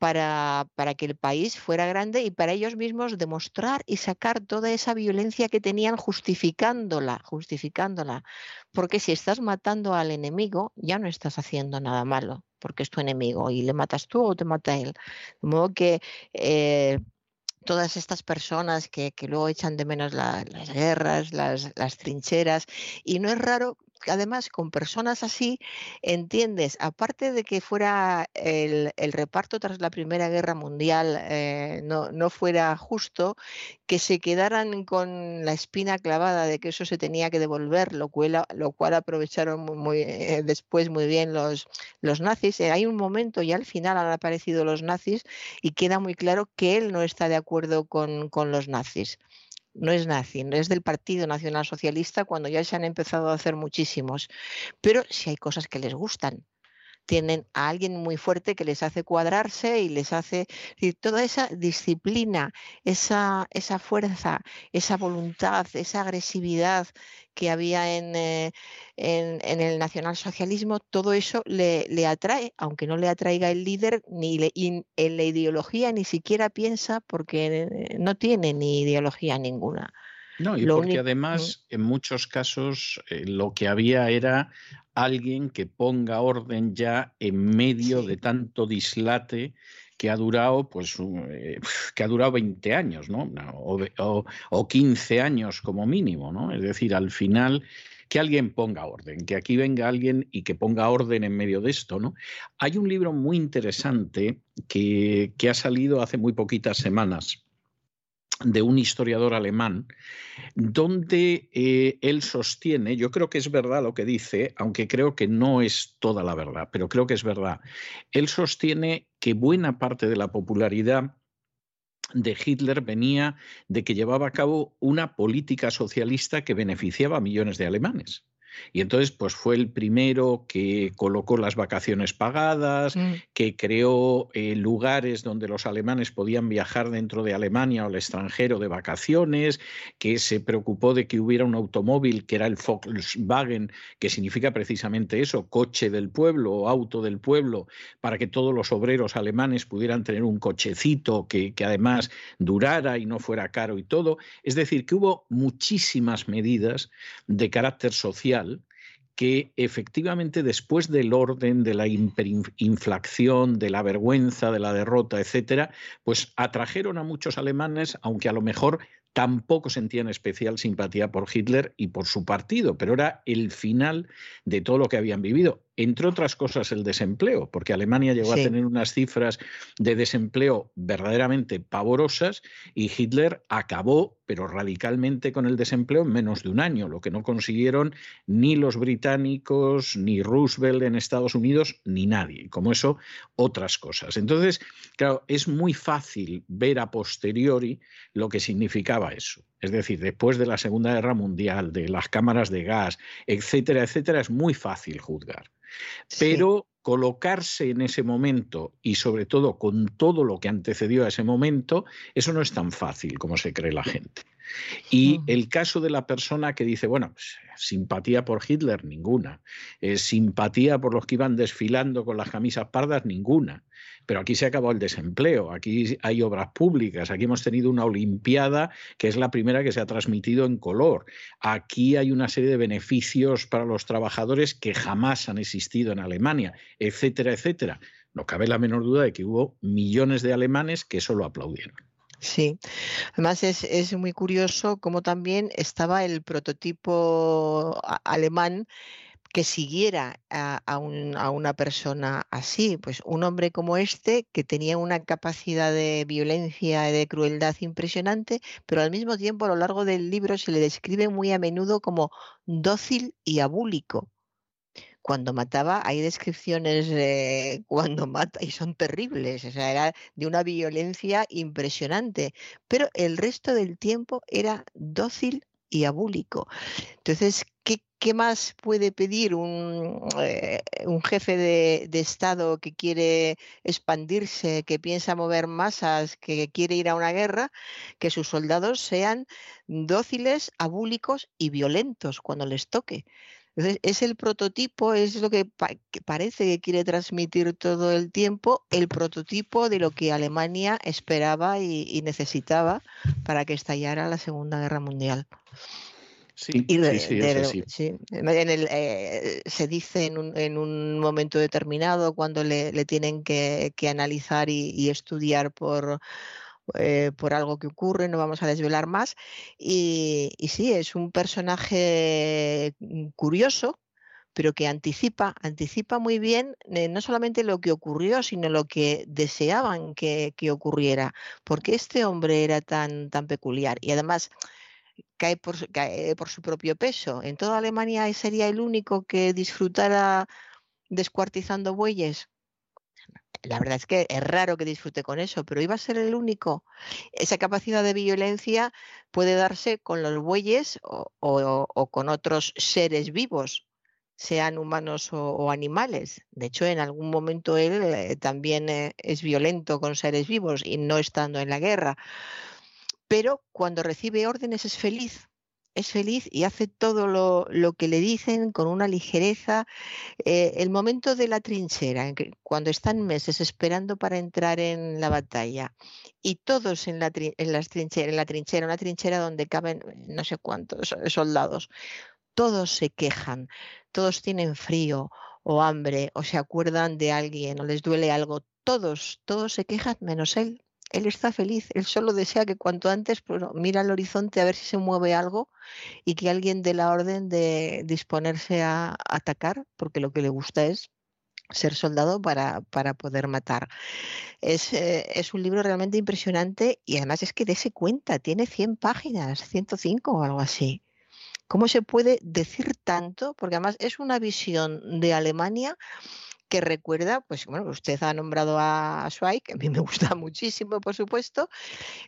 para, para, que el país fuera grande y para ellos mismos demostrar y sacar toda esa violencia que tenían justificándola, justificándola. Porque si estás matando al enemigo, ya no estás haciendo nada malo, porque es tu enemigo y le matas tú o te mata él. De modo que eh, todas estas personas que, que, luego echan de menos las guerras, las, las, trincheras, y no es raro además con personas así, entiendes, aparte de que fuera el, reparto tras la Primera Guerra Mundial eh, no, no, fuera justo, que se quedaran con la espina clavada de que eso se tenía que devolver, lo cual, lo cual aprovecharon muy, eh, después muy bien los, los nazis. Eh, hay un momento y al final han aparecido los nazis y queda muy claro que él no está de acuerdo con, con los nazis no es nazi, no es del Partido Nacional Socialista cuando ya se han empezado a hacer muchísimos, pero si hay cosas que les gustan. Tienen a alguien muy fuerte que les hace cuadrarse y les hace toda esa disciplina, esa, esa fuerza, esa voluntad, esa agresividad que había en, eh, en, el nacionalsocialismo, todo eso le, le, atrae, aunque no le atraiga el líder, ni en la ideología ni siquiera piensa porque no tiene ni ideología ninguna. No, y porque además en muchos casos eh, lo que había era alguien que ponga orden ya en medio de tanto dislate que ha durado, pues, eh, que ha durado 20 años, ¿no? O, o, 15 años como mínimo, ¿no? Es decir, al final que alguien ponga orden, que aquí venga alguien y que ponga orden en medio de esto, ¿no? Hay un libro muy interesante que, que ha salido hace muy poquitas semanas de un historiador alemán, donde eh, él sostiene, yo creo que es verdad lo que dice, aunque creo que no es toda la verdad, pero creo que es verdad, él sostiene que buena parte de la popularidad de Hitler venía de que llevaba a cabo una política socialista que beneficiaba a millones de alemanes. Y entonces, pues fue el primero que colocó las vacaciones pagadas, mm. que creó eh, lugares donde los alemanes podían viajar dentro de Alemania o al extranjero de vacaciones, que se preocupó de que hubiera un automóvil que era el Volkswagen, que significa precisamente eso, coche del pueblo o auto del pueblo, para que todos los obreros alemanes pudieran tener un cochecito que, que además durara y no fuera caro y todo. Es decir, que hubo muchísimas medidas de carácter social que efectivamente después del orden, de la inflación, de la vergüenza, de la derrota, etcétera, pues atrajeron a muchos alemanes, aunque a lo mejor tampoco sentían especial simpatía por Hitler y por su partido, pero era el final de todo lo que habían vivido entre otras cosas, el desempleo, porque Alemania llegó a tener unas cifras de desempleo verdaderamente pavorosas y Hitler acabó, pero radicalmente, con el desempleo en menos de un año, lo que no consiguieron ni los británicos, ni Roosevelt en Estados Unidos, ni nadie. Y como eso, otras cosas. Entonces, claro, es muy fácil ver a posteriori lo que significaba eso. Es decir, después de la Segunda Guerra Mundial, de las cámaras de gas, etcétera, etcétera, es muy fácil juzgar. Pero colocarse en ese momento y sobre todo con todo lo que antecedió a ese momento, eso no es tan fácil como se cree la gente. Y el caso de la persona que dice, bueno, pues, simpatía por Hitler, ninguna. Eh, simpatía por los que iban desfilando con las camisas pardas, ninguna. Pero aquí se acabó el desempleo, aquí hay obras públicas, aquí hemos tenido una Olimpiada que es la primera que se ha transmitido en color. Aquí hay una serie de beneficios para los trabajadores que jamás han existido en Alemania, etcétera, etcétera. No cabe la menor duda de que hubo millones de alemanes que solo aplaudieron. Sí, además es, muy curioso cómo también estaba el prototipo alemán que siguiera a, una persona así, pues un hombre como este que tenía una capacidad de violencia y de crueldad impresionante, pero al mismo tiempo a lo largo del libro se le describe muy a menudo como dócil y abúlico cuando mataba, hay descripciones de cuando mata y son terribles, o sea, era de una violencia impresionante, pero el resto del tiempo era dócil y abúlico. Entonces, ¿qué, más puede pedir un, eh, un jefe de, Estado que quiere expandirse, que piensa mover masas, que quiere ir a una guerra? Que sus soldados sean dóciles, abúlicos y violentos cuando les toque es el prototipo, es lo que, parece que quiere transmitir todo el tiempo, el prototipo de lo que Alemania esperaba y, necesitaba para que estallara la Segunda Guerra Mundial. Sí, sí, sí, se dice en un, momento determinado cuando le, tienen que, analizar y, estudiar por, eh, por algo que ocurre, no vamos a desvelar más. Y, sí, es un personaje mm, curioso, pero que anticipa, anticipa muy bien eh, no solamente lo que ocurrió, sino lo que deseaban que, ocurriera, porque este hombre era tan, tan peculiar y además cae por, cae por su propio peso. En toda Alemania sería el único que disfrutara descuartizando bueyes la verdad es que es raro que disfrute con eso, pero iba a ser el único. Esa capacidad de violencia puede darse con los bueyes o, con otros seres vivos. sean humanos o, animales. De hecho, en algún momento él eh, también eh, es violento con seres vivos y no estando en la guerra. Pero cuando recibe órdenes es feliz es feliz y hace todo lo, que le dicen con una ligereza. Eh, el momento de la trinchera, cuando están meses esperando para entrar en la batalla y todos en la, en las en la trinchera, una trinchera donde caben no sé cuántos soldados, todos se quejan, todos tienen frío o hambre o se acuerdan de alguien o les duele algo, todos, todos se quejan menos él él está feliz, él solo desea que cuanto antes mira al horizonte a ver si se mueve algo y que alguien dé la orden de disponerse a atacar, porque lo que le gusta es ser soldado para, para poder matar. Es, eh, es, un libro realmente impresionante y además es que dése cuenta, tiene 100 páginas, 105 o algo así. ¿Cómo se puede decir tanto? Porque además es una visión de Alemania que recuerda, pues bueno, usted ha nombrado a Zweig, a mí me gusta muchísimo, por supuesto.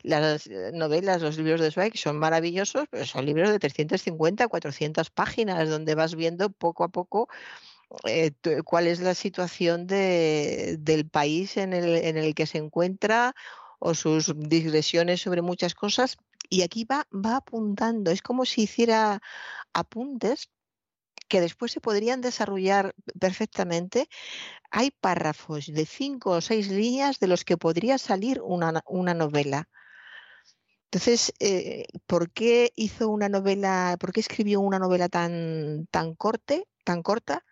Las eh, novelas, los libros de Zweig son maravillosos, son libros de 350, 400 páginas, donde vas viendo poco a poco eh, cuál es la situación de, del país en el, en el que se encuentra o sus digresiones sobre muchas cosas. Y aquí va, va apuntando, es como si hiciera apuntes que después se podrían desarrollar perfectamente, hay párrafos de cinco o seis líneas de los que podría salir una, novela. Entonces, eh, ¿por qué hizo una novela, por qué escribió una novela tan, tan corte, tan corta?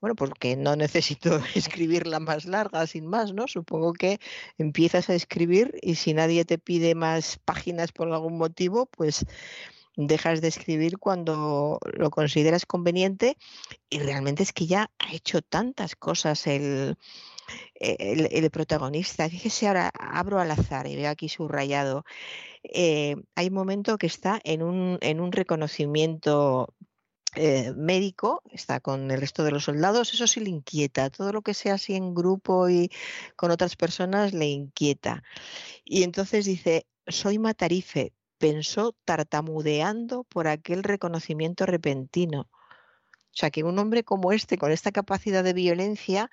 Bueno, porque no necesito escribirla más larga, sin más, ¿no? Supongo que empiezas a escribir y si nadie te pide más páginas por algún motivo, pues dejas de escribir cuando lo consideras conveniente y realmente es que ya ha hecho tantas cosas el, el, protagonista. Fíjese ahora, abro al azar y veo aquí subrayado. Eh, hay un momento que está en un, en un reconocimiento eh, médico, está con el resto de los soldados, eso sí le inquieta. Todo lo que sea así en grupo y con otras personas le inquieta. Y entonces dice, soy matarife, pensó tartamudeando por aquel reconocimiento repentino. O sea, que un hombre como este, con esta capacidad de violencia,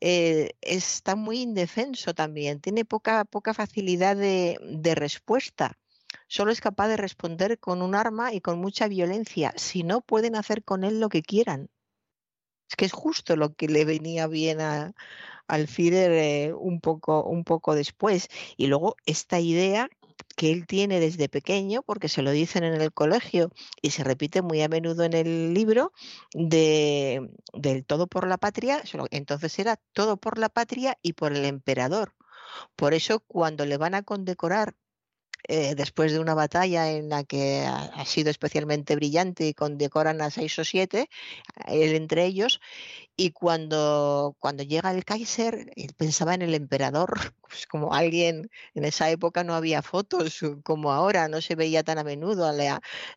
eh, está muy indefenso también, tiene poca, poca facilidad de, respuesta. Solo es capaz de responder con un arma y con mucha violencia. Si no, pueden hacer con él lo que quieran. Es que es justo lo que le venía bien a, al Führer eh, un, poco, un poco después. Y luego esta idea que él tiene desde pequeño, porque se lo dicen en el colegio y se repite muy a menudo en el libro, de, del todo por la patria, entonces era todo por la patria y por el emperador. Por eso cuando le van a condecorar eh, después de una batalla en la que ha, sido especialmente brillante y condecoran a seis o siete, él entre ellos, y cuando, cuando llega el Kaiser, él pensaba en el emperador, pues como alguien, en esa época no había fotos como ahora, no se veía tan a menudo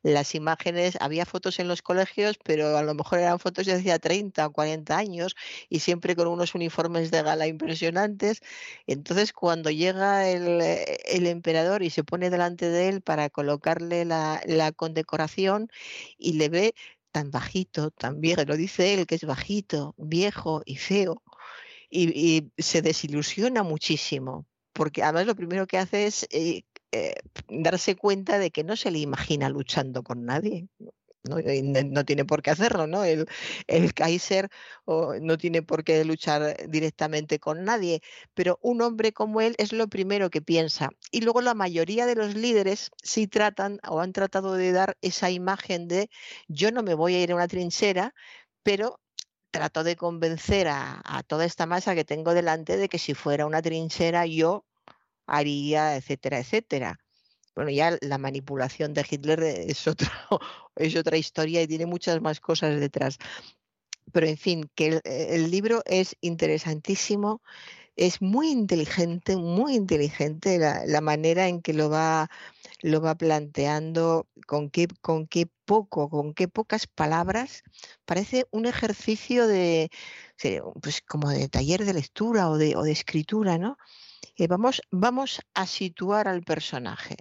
las imágenes, había fotos en los colegios, pero a lo mejor eran fotos de hacía 30 o 40 años y siempre con unos uniformes de gala impresionantes. Entonces cuando llega el, el emperador y se pone delante de él para colocarle la, condecoración y le ve tan bajito, tan viejo, lo dice él, que es bajito, viejo y feo, y, se desilusiona muchísimo, porque además lo primero que hace es eh, eh, darse cuenta de que no se le imagina luchando con nadie. ¿No? tiene por qué hacerlo, ¿no? El, el Kaiser no tiene por qué luchar directamente con nadie, pero un hombre como él es lo primero que piensa. Y luego la mayoría de los líderes sí tratan o han tratado de dar esa imagen de yo no me voy a ir a una trinchera, pero trato de convencer a, a toda esta masa que tengo delante de que si fuera una trinchera yo haría, etcétera, etcétera bueno, ya la manipulación de Hitler es, otro, es otra historia y tiene muchas más cosas detrás. Pero en fin, que el, libro es interesantísimo, es muy inteligente, muy inteligente la, manera en que lo va, lo va planteando, con qué, con qué poco, con qué pocas palabras. Parece un ejercicio de, pues como de taller de lectura o de, o de escritura, ¿no? Eh, vamos, vamos a situar al personaje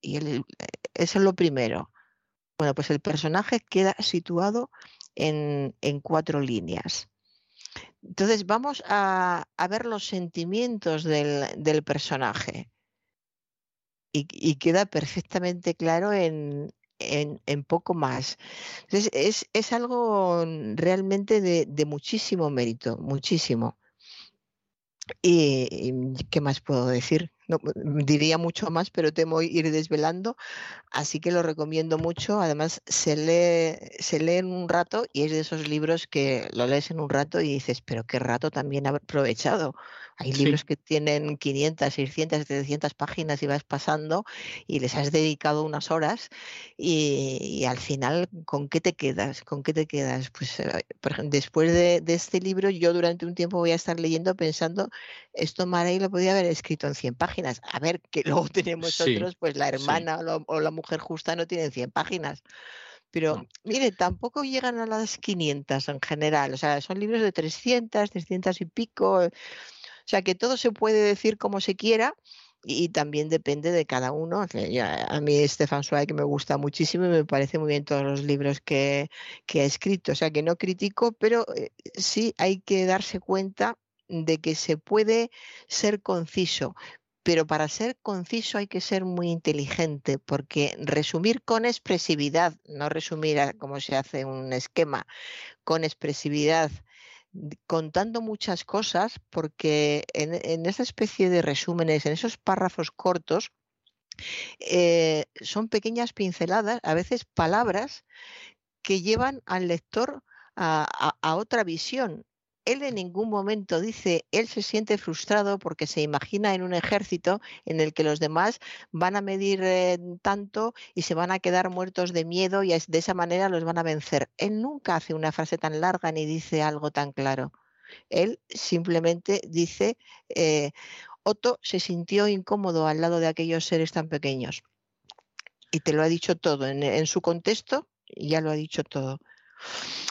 y eso es lo primero. Bueno, pues el personaje queda situado en, cuatro líneas. Entonces vamos a, ver los sentimientos del, personaje y, queda perfectamente claro en, poco más. Entonces es, algo realmente de muchísimo mérito, muchísimo. Y, qué más puedo decir? Mm, diría mucho más, pero temo ir desvelando, así que lo recomiendo mucho. Además, se lee, se lee en un rato y es de esos libros que lo lees en un rato y dices, pero qué rato también ha aprovechado. Hay libros que tienen 500, 600, 700 páginas y vas pasando y les has dedicado unas horas y, al final, ¿con qué te quedas? ¿Con qué te quedas? Pues eh, después de, este libro, yo durante un tiempo voy a estar leyendo pensando, esto Marey lo podía haber escrito en 100 páginas. A ver, que luego tenemos otros, pues la hermana o, la mujer justa no tienen 100 páginas. Pero mire, tampoco llegan a las 500 en general. O sea, son libros de 300, 300 y pico. O sea que todo se puede decir como se quiera y también depende de cada uno. A mí Stefan Zweig me gusta muchísimo y me parece muy bien todos los libros que, ha escrito. O sea que no critico, pero eh, sí hay que darse cuenta de que se puede ser conciso. Pero para ser conciso hay que ser muy inteligente, porque resumir con expresividad, no resumir como se hace un esquema, con expresividad contando muchas cosas porque en, esa especie de resúmenes, en esos párrafos cortos, eh, son pequeñas pinceladas, a veces palabras que llevan al lector a otra visión él en ningún momento dice, él se siente frustrado porque se imagina en un ejército en el que los demás van a medir eh, tanto y se van a quedar muertos de miedo y de esa manera los van a vencer. Él nunca hace una frase tan larga ni dice algo tan claro. Él simplemente dice, eh, Otto se sintió incómodo al lado de aquellos seres tan pequeños. Y te lo ha dicho todo. En, en su contexto ya lo ha dicho todo.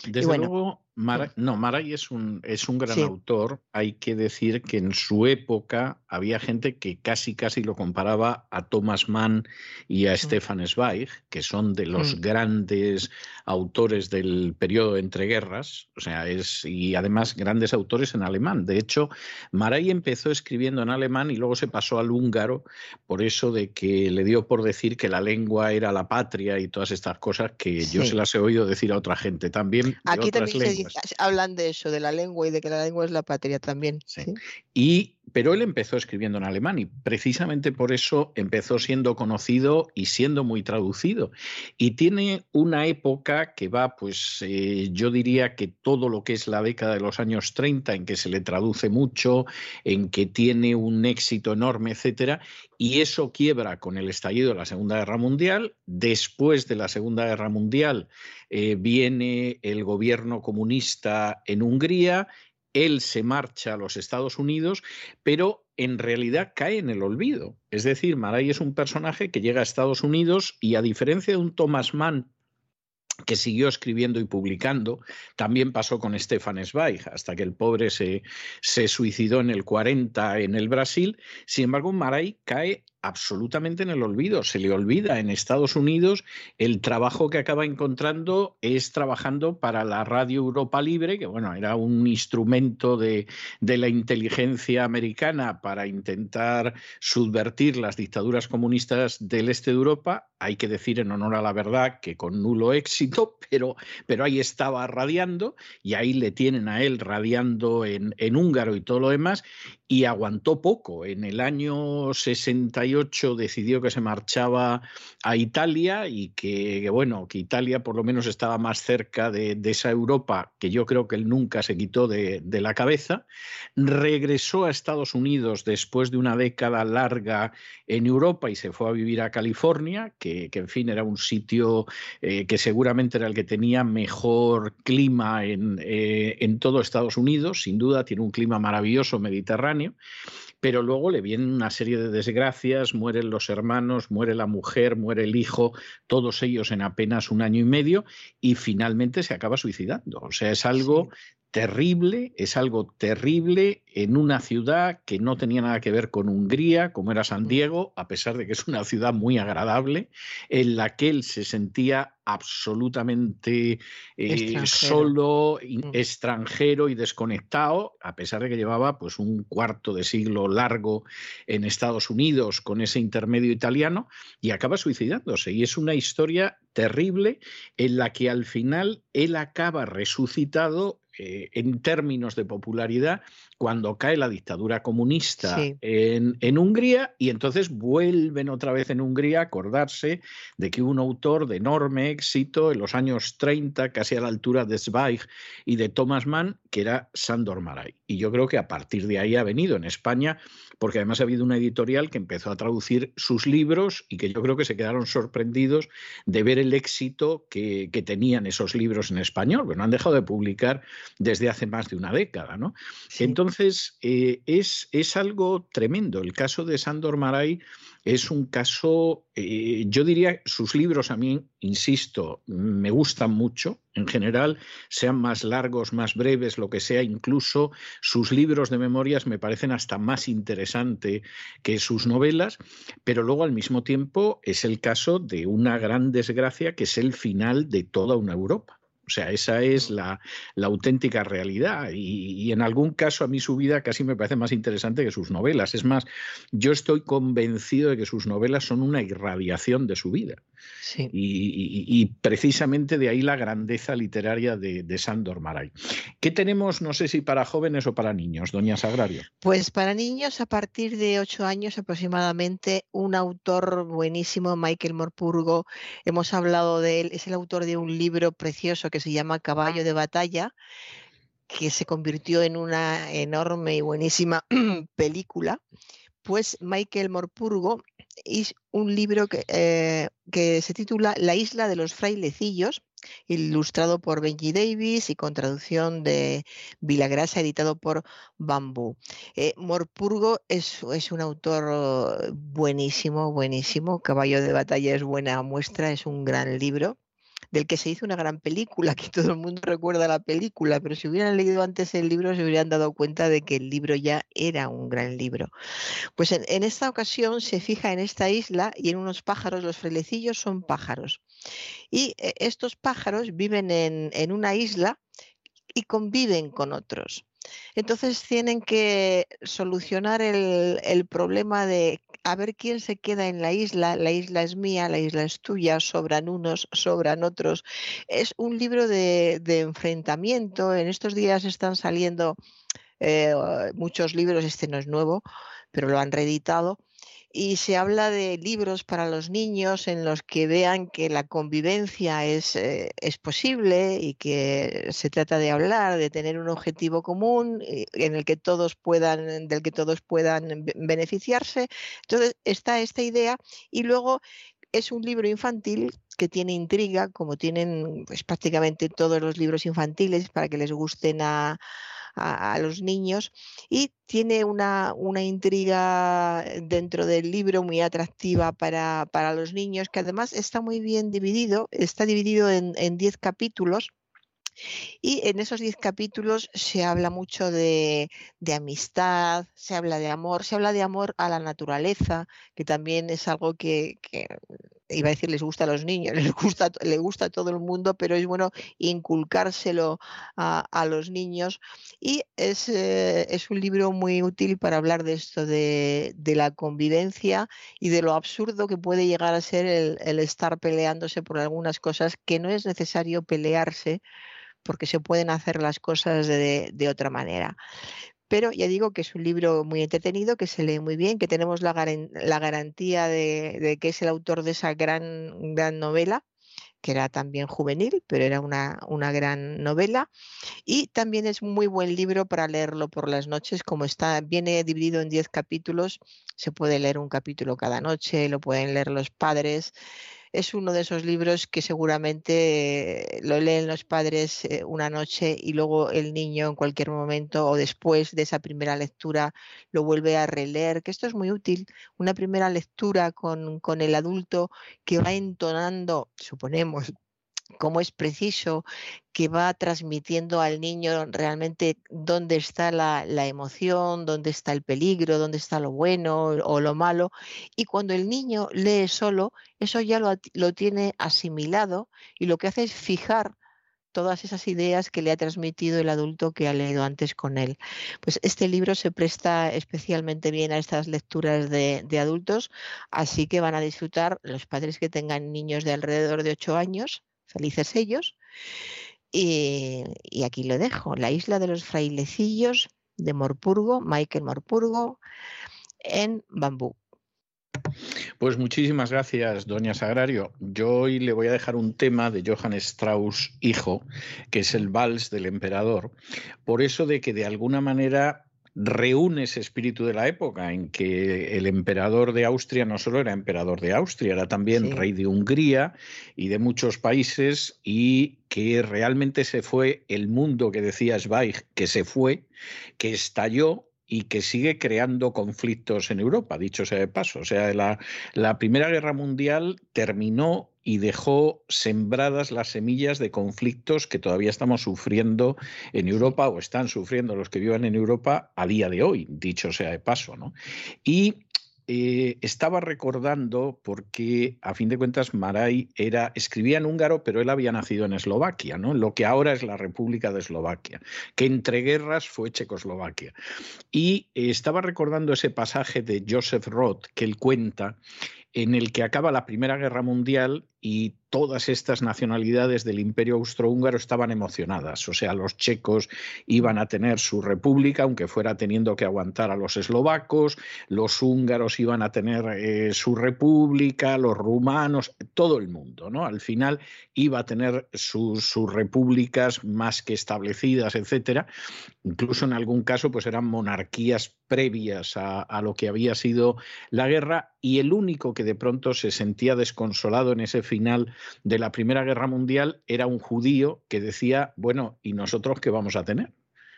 Desde luego, no, Maray es un, es un gran autor. Hay que decir que en su época había gente que casi casi lo comparaba a Thomas Mann y a mm. Stefan Zweig, que son de los mm. grandes autores del periodo de entreguerras, o sea, es y además grandes autores en alemán. De hecho, Maray empezó escribiendo en alemán y luego se pasó al húngaro por eso de que le dio por decir que la lengua era la patria y todas estas cosas que yo se las he oído decir a otra gente también. Aquí también hablan de eso, de la lengua y de que la lengua es la patria también. Y, pero él empezó escribiendo en alemán y precisamente por eso empezó siendo conocido y siendo muy traducido. Y tiene una época que va, pues eh, yo diría que todo lo que es la década de los años 30, en que se le traduce mucho, en que tiene un éxito enorme, etcétera, y eso quiebra con el estallido de la Segunda Guerra Mundial. Después de la Segunda Guerra Mundial eh, viene el gobierno comunista en Hungría, él se marcha a los Estados Unidos, pero en realidad cae en el olvido. Es decir, Maray es un personaje que llega a Estados Unidos y a diferencia de un Thomas Mann que siguió escribiendo y publicando. También pasó con Stefan Zweig, hasta que el pobre se, se suicidó en el 40 en el Brasil. Sin embargo, Maray cae absolutamente en el olvido. Se le olvida en Estados Unidos el trabajo que acaba encontrando es trabajando para la Radio Europa Libre, que bueno, era un instrumento de, de la inteligencia americana para intentar subvertir las dictaduras comunistas del este de Europa. Hay que decir en honor a la verdad que con nulo éxito, pero, pero ahí estaba radiando y ahí le tienen a él radiando en, en húngaro y todo lo demás y aguantó poco. En el año 68 decidió que se marchaba a Italia y que, bueno, que Italia por lo menos estaba más cerca de, esa Europa que yo creo que él nunca se quitó de, la cabeza. Regresó a Estados Unidos después de una década larga en Europa y se fue a vivir a California, que, en fin era un sitio eh, que seguramente era el que tenía mejor clima en, eh, en todo Estados Unidos, sin duda, tiene un clima maravilloso mediterráneo pero luego le vienen una serie de desgracias, mueren los hermanos, muere la mujer, muere el hijo, todos ellos en apenas un año y medio, y finalmente se acaba suicidando. O sea, es algo terrible, es algo terrible en una ciudad que no tenía nada que ver con Hungría, como era San Diego, a pesar de que es una ciudad muy agradable, en la que él se sentía absolutamente eh, solo, mm. extranjero y desconectado, a pesar de que llevaba pues un cuarto de siglo largo en Estados Unidos con ese intermedio italiano y acaba suicidándose. Y es una historia terrible en la que al final él acaba resucitado eh, en términos de popularidad cuando cae la dictadura comunista en, en, Hungría y entonces vuelven otra vez en Hungría a acordarse de que un autor de enorme éxito en los años 30, casi a la altura de Zweig y de Thomas Mann, que era Sandor Maray. Y yo creo que a partir de ahí ha venido en España, porque además ha habido una editorial que empezó a traducir sus libros y que yo creo que se quedaron sorprendidos de ver el éxito que, que tenían esos libros en español, pero no han dejado de publicar desde hace más de una década. ¿no? Entonces, eh, es, es, algo tremendo. El caso de Sandor Maray es un caso, eh, yo diría, sus libros a mí, insisto, me gustan mucho, en general, sean más largos, más breves, lo que sea, incluso sus libros de memorias me parecen hasta más interesante que sus novelas, pero luego al mismo tiempo es el caso de una gran desgracia que es el final de toda una Europa. O sea, esa es la, auténtica realidad. Y, en algún caso a mí su vida casi me parece más interesante que sus novelas. Es más, yo estoy convencido de que sus novelas son una irradiación de su vida. Y, precisamente de ahí la grandeza literaria de, Sandor Maray. ¿Qué tenemos, no sé si para jóvenes o para niños, doña Sagrario? Pues para niños a partir de ocho años aproximadamente, un autor buenísimo, Michael Morpurgo, hemos hablado de él, es el autor de un libro precioso que se llama Caballo de Batalla, que se convirtió en una enorme y buenísima película, pues Michael Morpurgo es un libro que, eh, que, se titula La isla de los frailecillos, ilustrado por Benji Davis y con traducción de Vilagrasa, editado por Bambú. Eh, Morpurgo es, es, un autor buenísimo, buenísimo. Caballo de batalla es buena muestra, es un gran libro del que se hizo una gran película, que todo el mundo recuerda la película, pero si hubieran leído antes el libro se hubieran dado cuenta de que el libro ya era un gran libro. Pues en, esta ocasión se fija en esta isla y en unos pájaros, los frelecillos son pájaros. Y eh, estos pájaros viven en, en una isla y conviven con otros. Entonces tienen que solucionar el, el, problema de a ver quién se queda en la isla, la isla es mía, la isla es tuya, sobran unos, sobran otros. Es un libro de, enfrentamiento. En estos días están saliendo eh, muchos libros, este no es nuevo, pero lo han reeditado y se habla de libros para los niños en los que vean que la convivencia es, eh, es, posible y que se trata de hablar, de tener un objetivo común eh, en el que todos puedan, del que todos puedan beneficiarse. Entonces está esta idea y luego es un libro infantil que tiene intriga, como tienen pues, prácticamente todos los libros infantiles, para que les gusten a, a, los niños y tiene una, una, intriga dentro del libro muy atractiva para, para, los niños que además está muy bien dividido, está dividido en 10 capítulos y en esos diez capítulos se habla mucho de, amistad, se habla de amor, se habla de amor a la naturaleza, que también es algo que, iba a decir les gusta a los niños, les gusta, le gusta a todo el mundo, pero es bueno inculcárselo a, los niños. Y es, eh, es, un libro muy útil para hablar de esto, de, la convivencia y de lo absurdo que puede llegar a ser el estar peleándose por algunas cosas que no es necesario pelearse porque se pueden hacer las cosas de, otra manera. Pero ya digo que es un libro muy entretenido, que se lee muy bien, que tenemos la, garantía de, que es el autor de esa gran, gran novela, que era también juvenil, pero era una, una, gran novela. Y también es muy buen libro para leerlo por las noches, como está, viene dividido en 10 capítulos, se puede leer un capítulo cada noche, lo pueden leer los padres es uno de esos libros que seguramente lo leen los padres eh, una noche y luego el niño en cualquier momento o después de esa primera lectura lo vuelve a releer, que esto es muy útil, una primera lectura con, con el adulto que va entonando, suponemos, cómo es preciso que va transmitiendo al niño realmente dónde está la, emoción, dónde está el peligro, dónde está lo bueno o lo malo. Y cuando el niño lee solo, eso ya lo, lo tiene asimilado y lo que hace es fijar todas esas ideas que le ha transmitido el adulto que ha leído antes con él. Pues este libro se presta especialmente bien a estas lecturas de, adultos, así que van a disfrutar los padres que tengan niños de alrededor de 8 años, felices ellos. Y, y, aquí lo dejo, La isla de los frailecillos de Morpurgo, Michael Morpurgo, en Bambú. Pues muchísimas gracias, doña Sagrario. Yo hoy le voy a dejar un tema de Johann Strauss, hijo, que es el vals del emperador, por eso de que de alguna manera reúne ese espíritu de la época en que el emperador de Austria no solo era emperador de Austria, era también rey de Hungría y de muchos países y que realmente se fue el mundo que decía Zweig, que se fue, que estalló y que sigue creando conflictos en Europa, dicho sea de paso. O sea, la, la Primera Guerra Mundial terminó y dejó sembradas las semillas de conflictos que todavía estamos sufriendo en Europa o están sufriendo los que vivan en Europa a día de hoy, dicho sea de paso. ¿no? Y eh, estaba recordando porque, a fin de cuentas, Maray era, escribía en húngaro, pero él había nacido en Eslovaquia, ¿no? lo que ahora es la República de Eslovaquia, que entre guerras fue Checoslovaquia. Y eh, estaba recordando ese pasaje de Joseph Roth que él cuenta, en el que acaba la Primera Guerra Mundial y todas estas nacionalidades del imperio austrohúngaro estaban emocionadas. O sea, los checos iban a tener su república, aunque fuera teniendo que aguantar a los eslovacos, los húngaros iban a tener eh, su república, los rumanos, todo el mundo, ¿no? Al final iba a tener sus, repúblicas más que establecidas, etcétera. Incluso en algún caso, pues eran monarquías previas a, a lo que había sido la guerra, y el único que de pronto se sentía desconsolado en ese final de la Primera Guerra Mundial era un judío que decía, bueno, ¿y nosotros qué vamos a tener?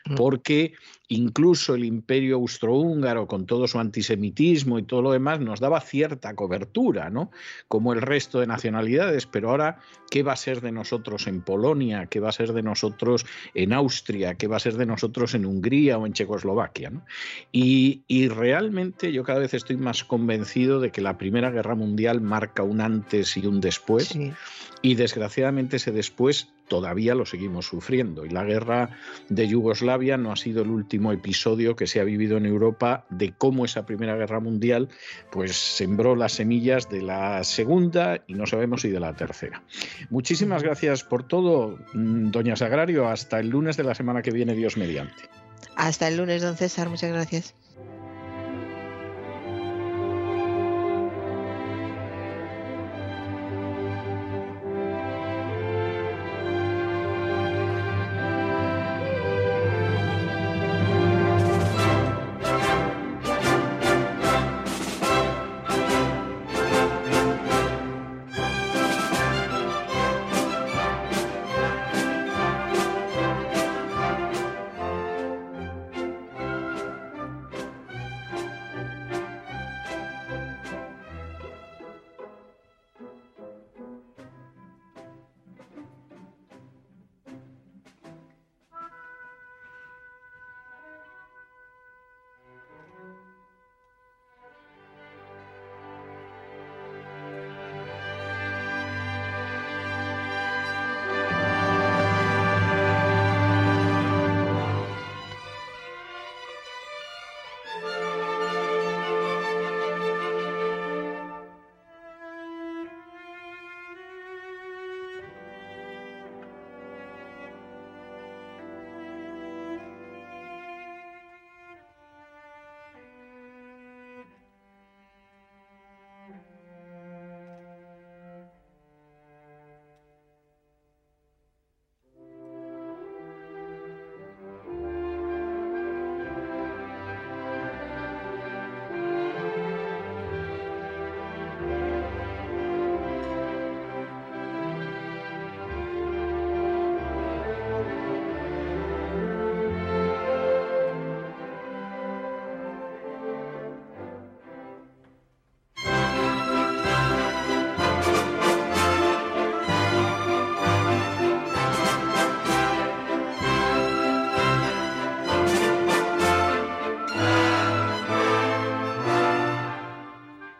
Mm. porque incluso el imperio austrohúngaro, con todo su antisemitismo y todo lo demás, nos daba cierta cobertura, ¿no? Como el resto de nacionalidades, pero ahora, ¿qué va a ser de nosotros en Polonia? ¿Qué va a ser de nosotros en Austria? ¿Qué va a ser de nosotros en Hungría o en Checoslovaquia? Y, realmente yo cada vez estoy más convencido de que la Primera Guerra Mundial marca un antes y un después, y desgraciadamente ese después todavía lo seguimos sufriendo. Y la guerra de Yugoslavia no ha sido el último episodio que se ha vivido en Europa de cómo esa Primera Guerra Mundial pues sembró las semillas de la segunda y no sabemos si de la tercera. Muchísimas gracias por todo, mm, doña Sagrario. Hasta el lunes de la semana que viene, Dios mediante. Hasta el lunes, don César. Muchas gracias.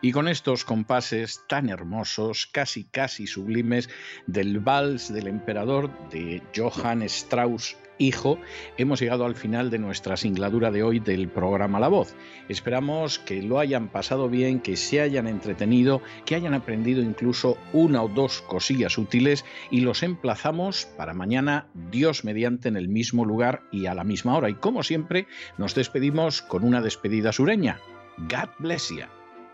Y con estos compases tan hermosos, casi casi sublimes, del vals del emperador de Johann Strauss hijo, hemos llegado al final de nuestra singladura de hoy del programa La Voz. Esperamos que lo hayan pasado bien, que se hayan entretenido, que hayan aprendido incluso una o dos cosillas útiles y los emplazamos para mañana, Dios mediante, en el mismo lugar y a la misma hora. Y como siempre, nos despedimos con una despedida sureña. God bless you.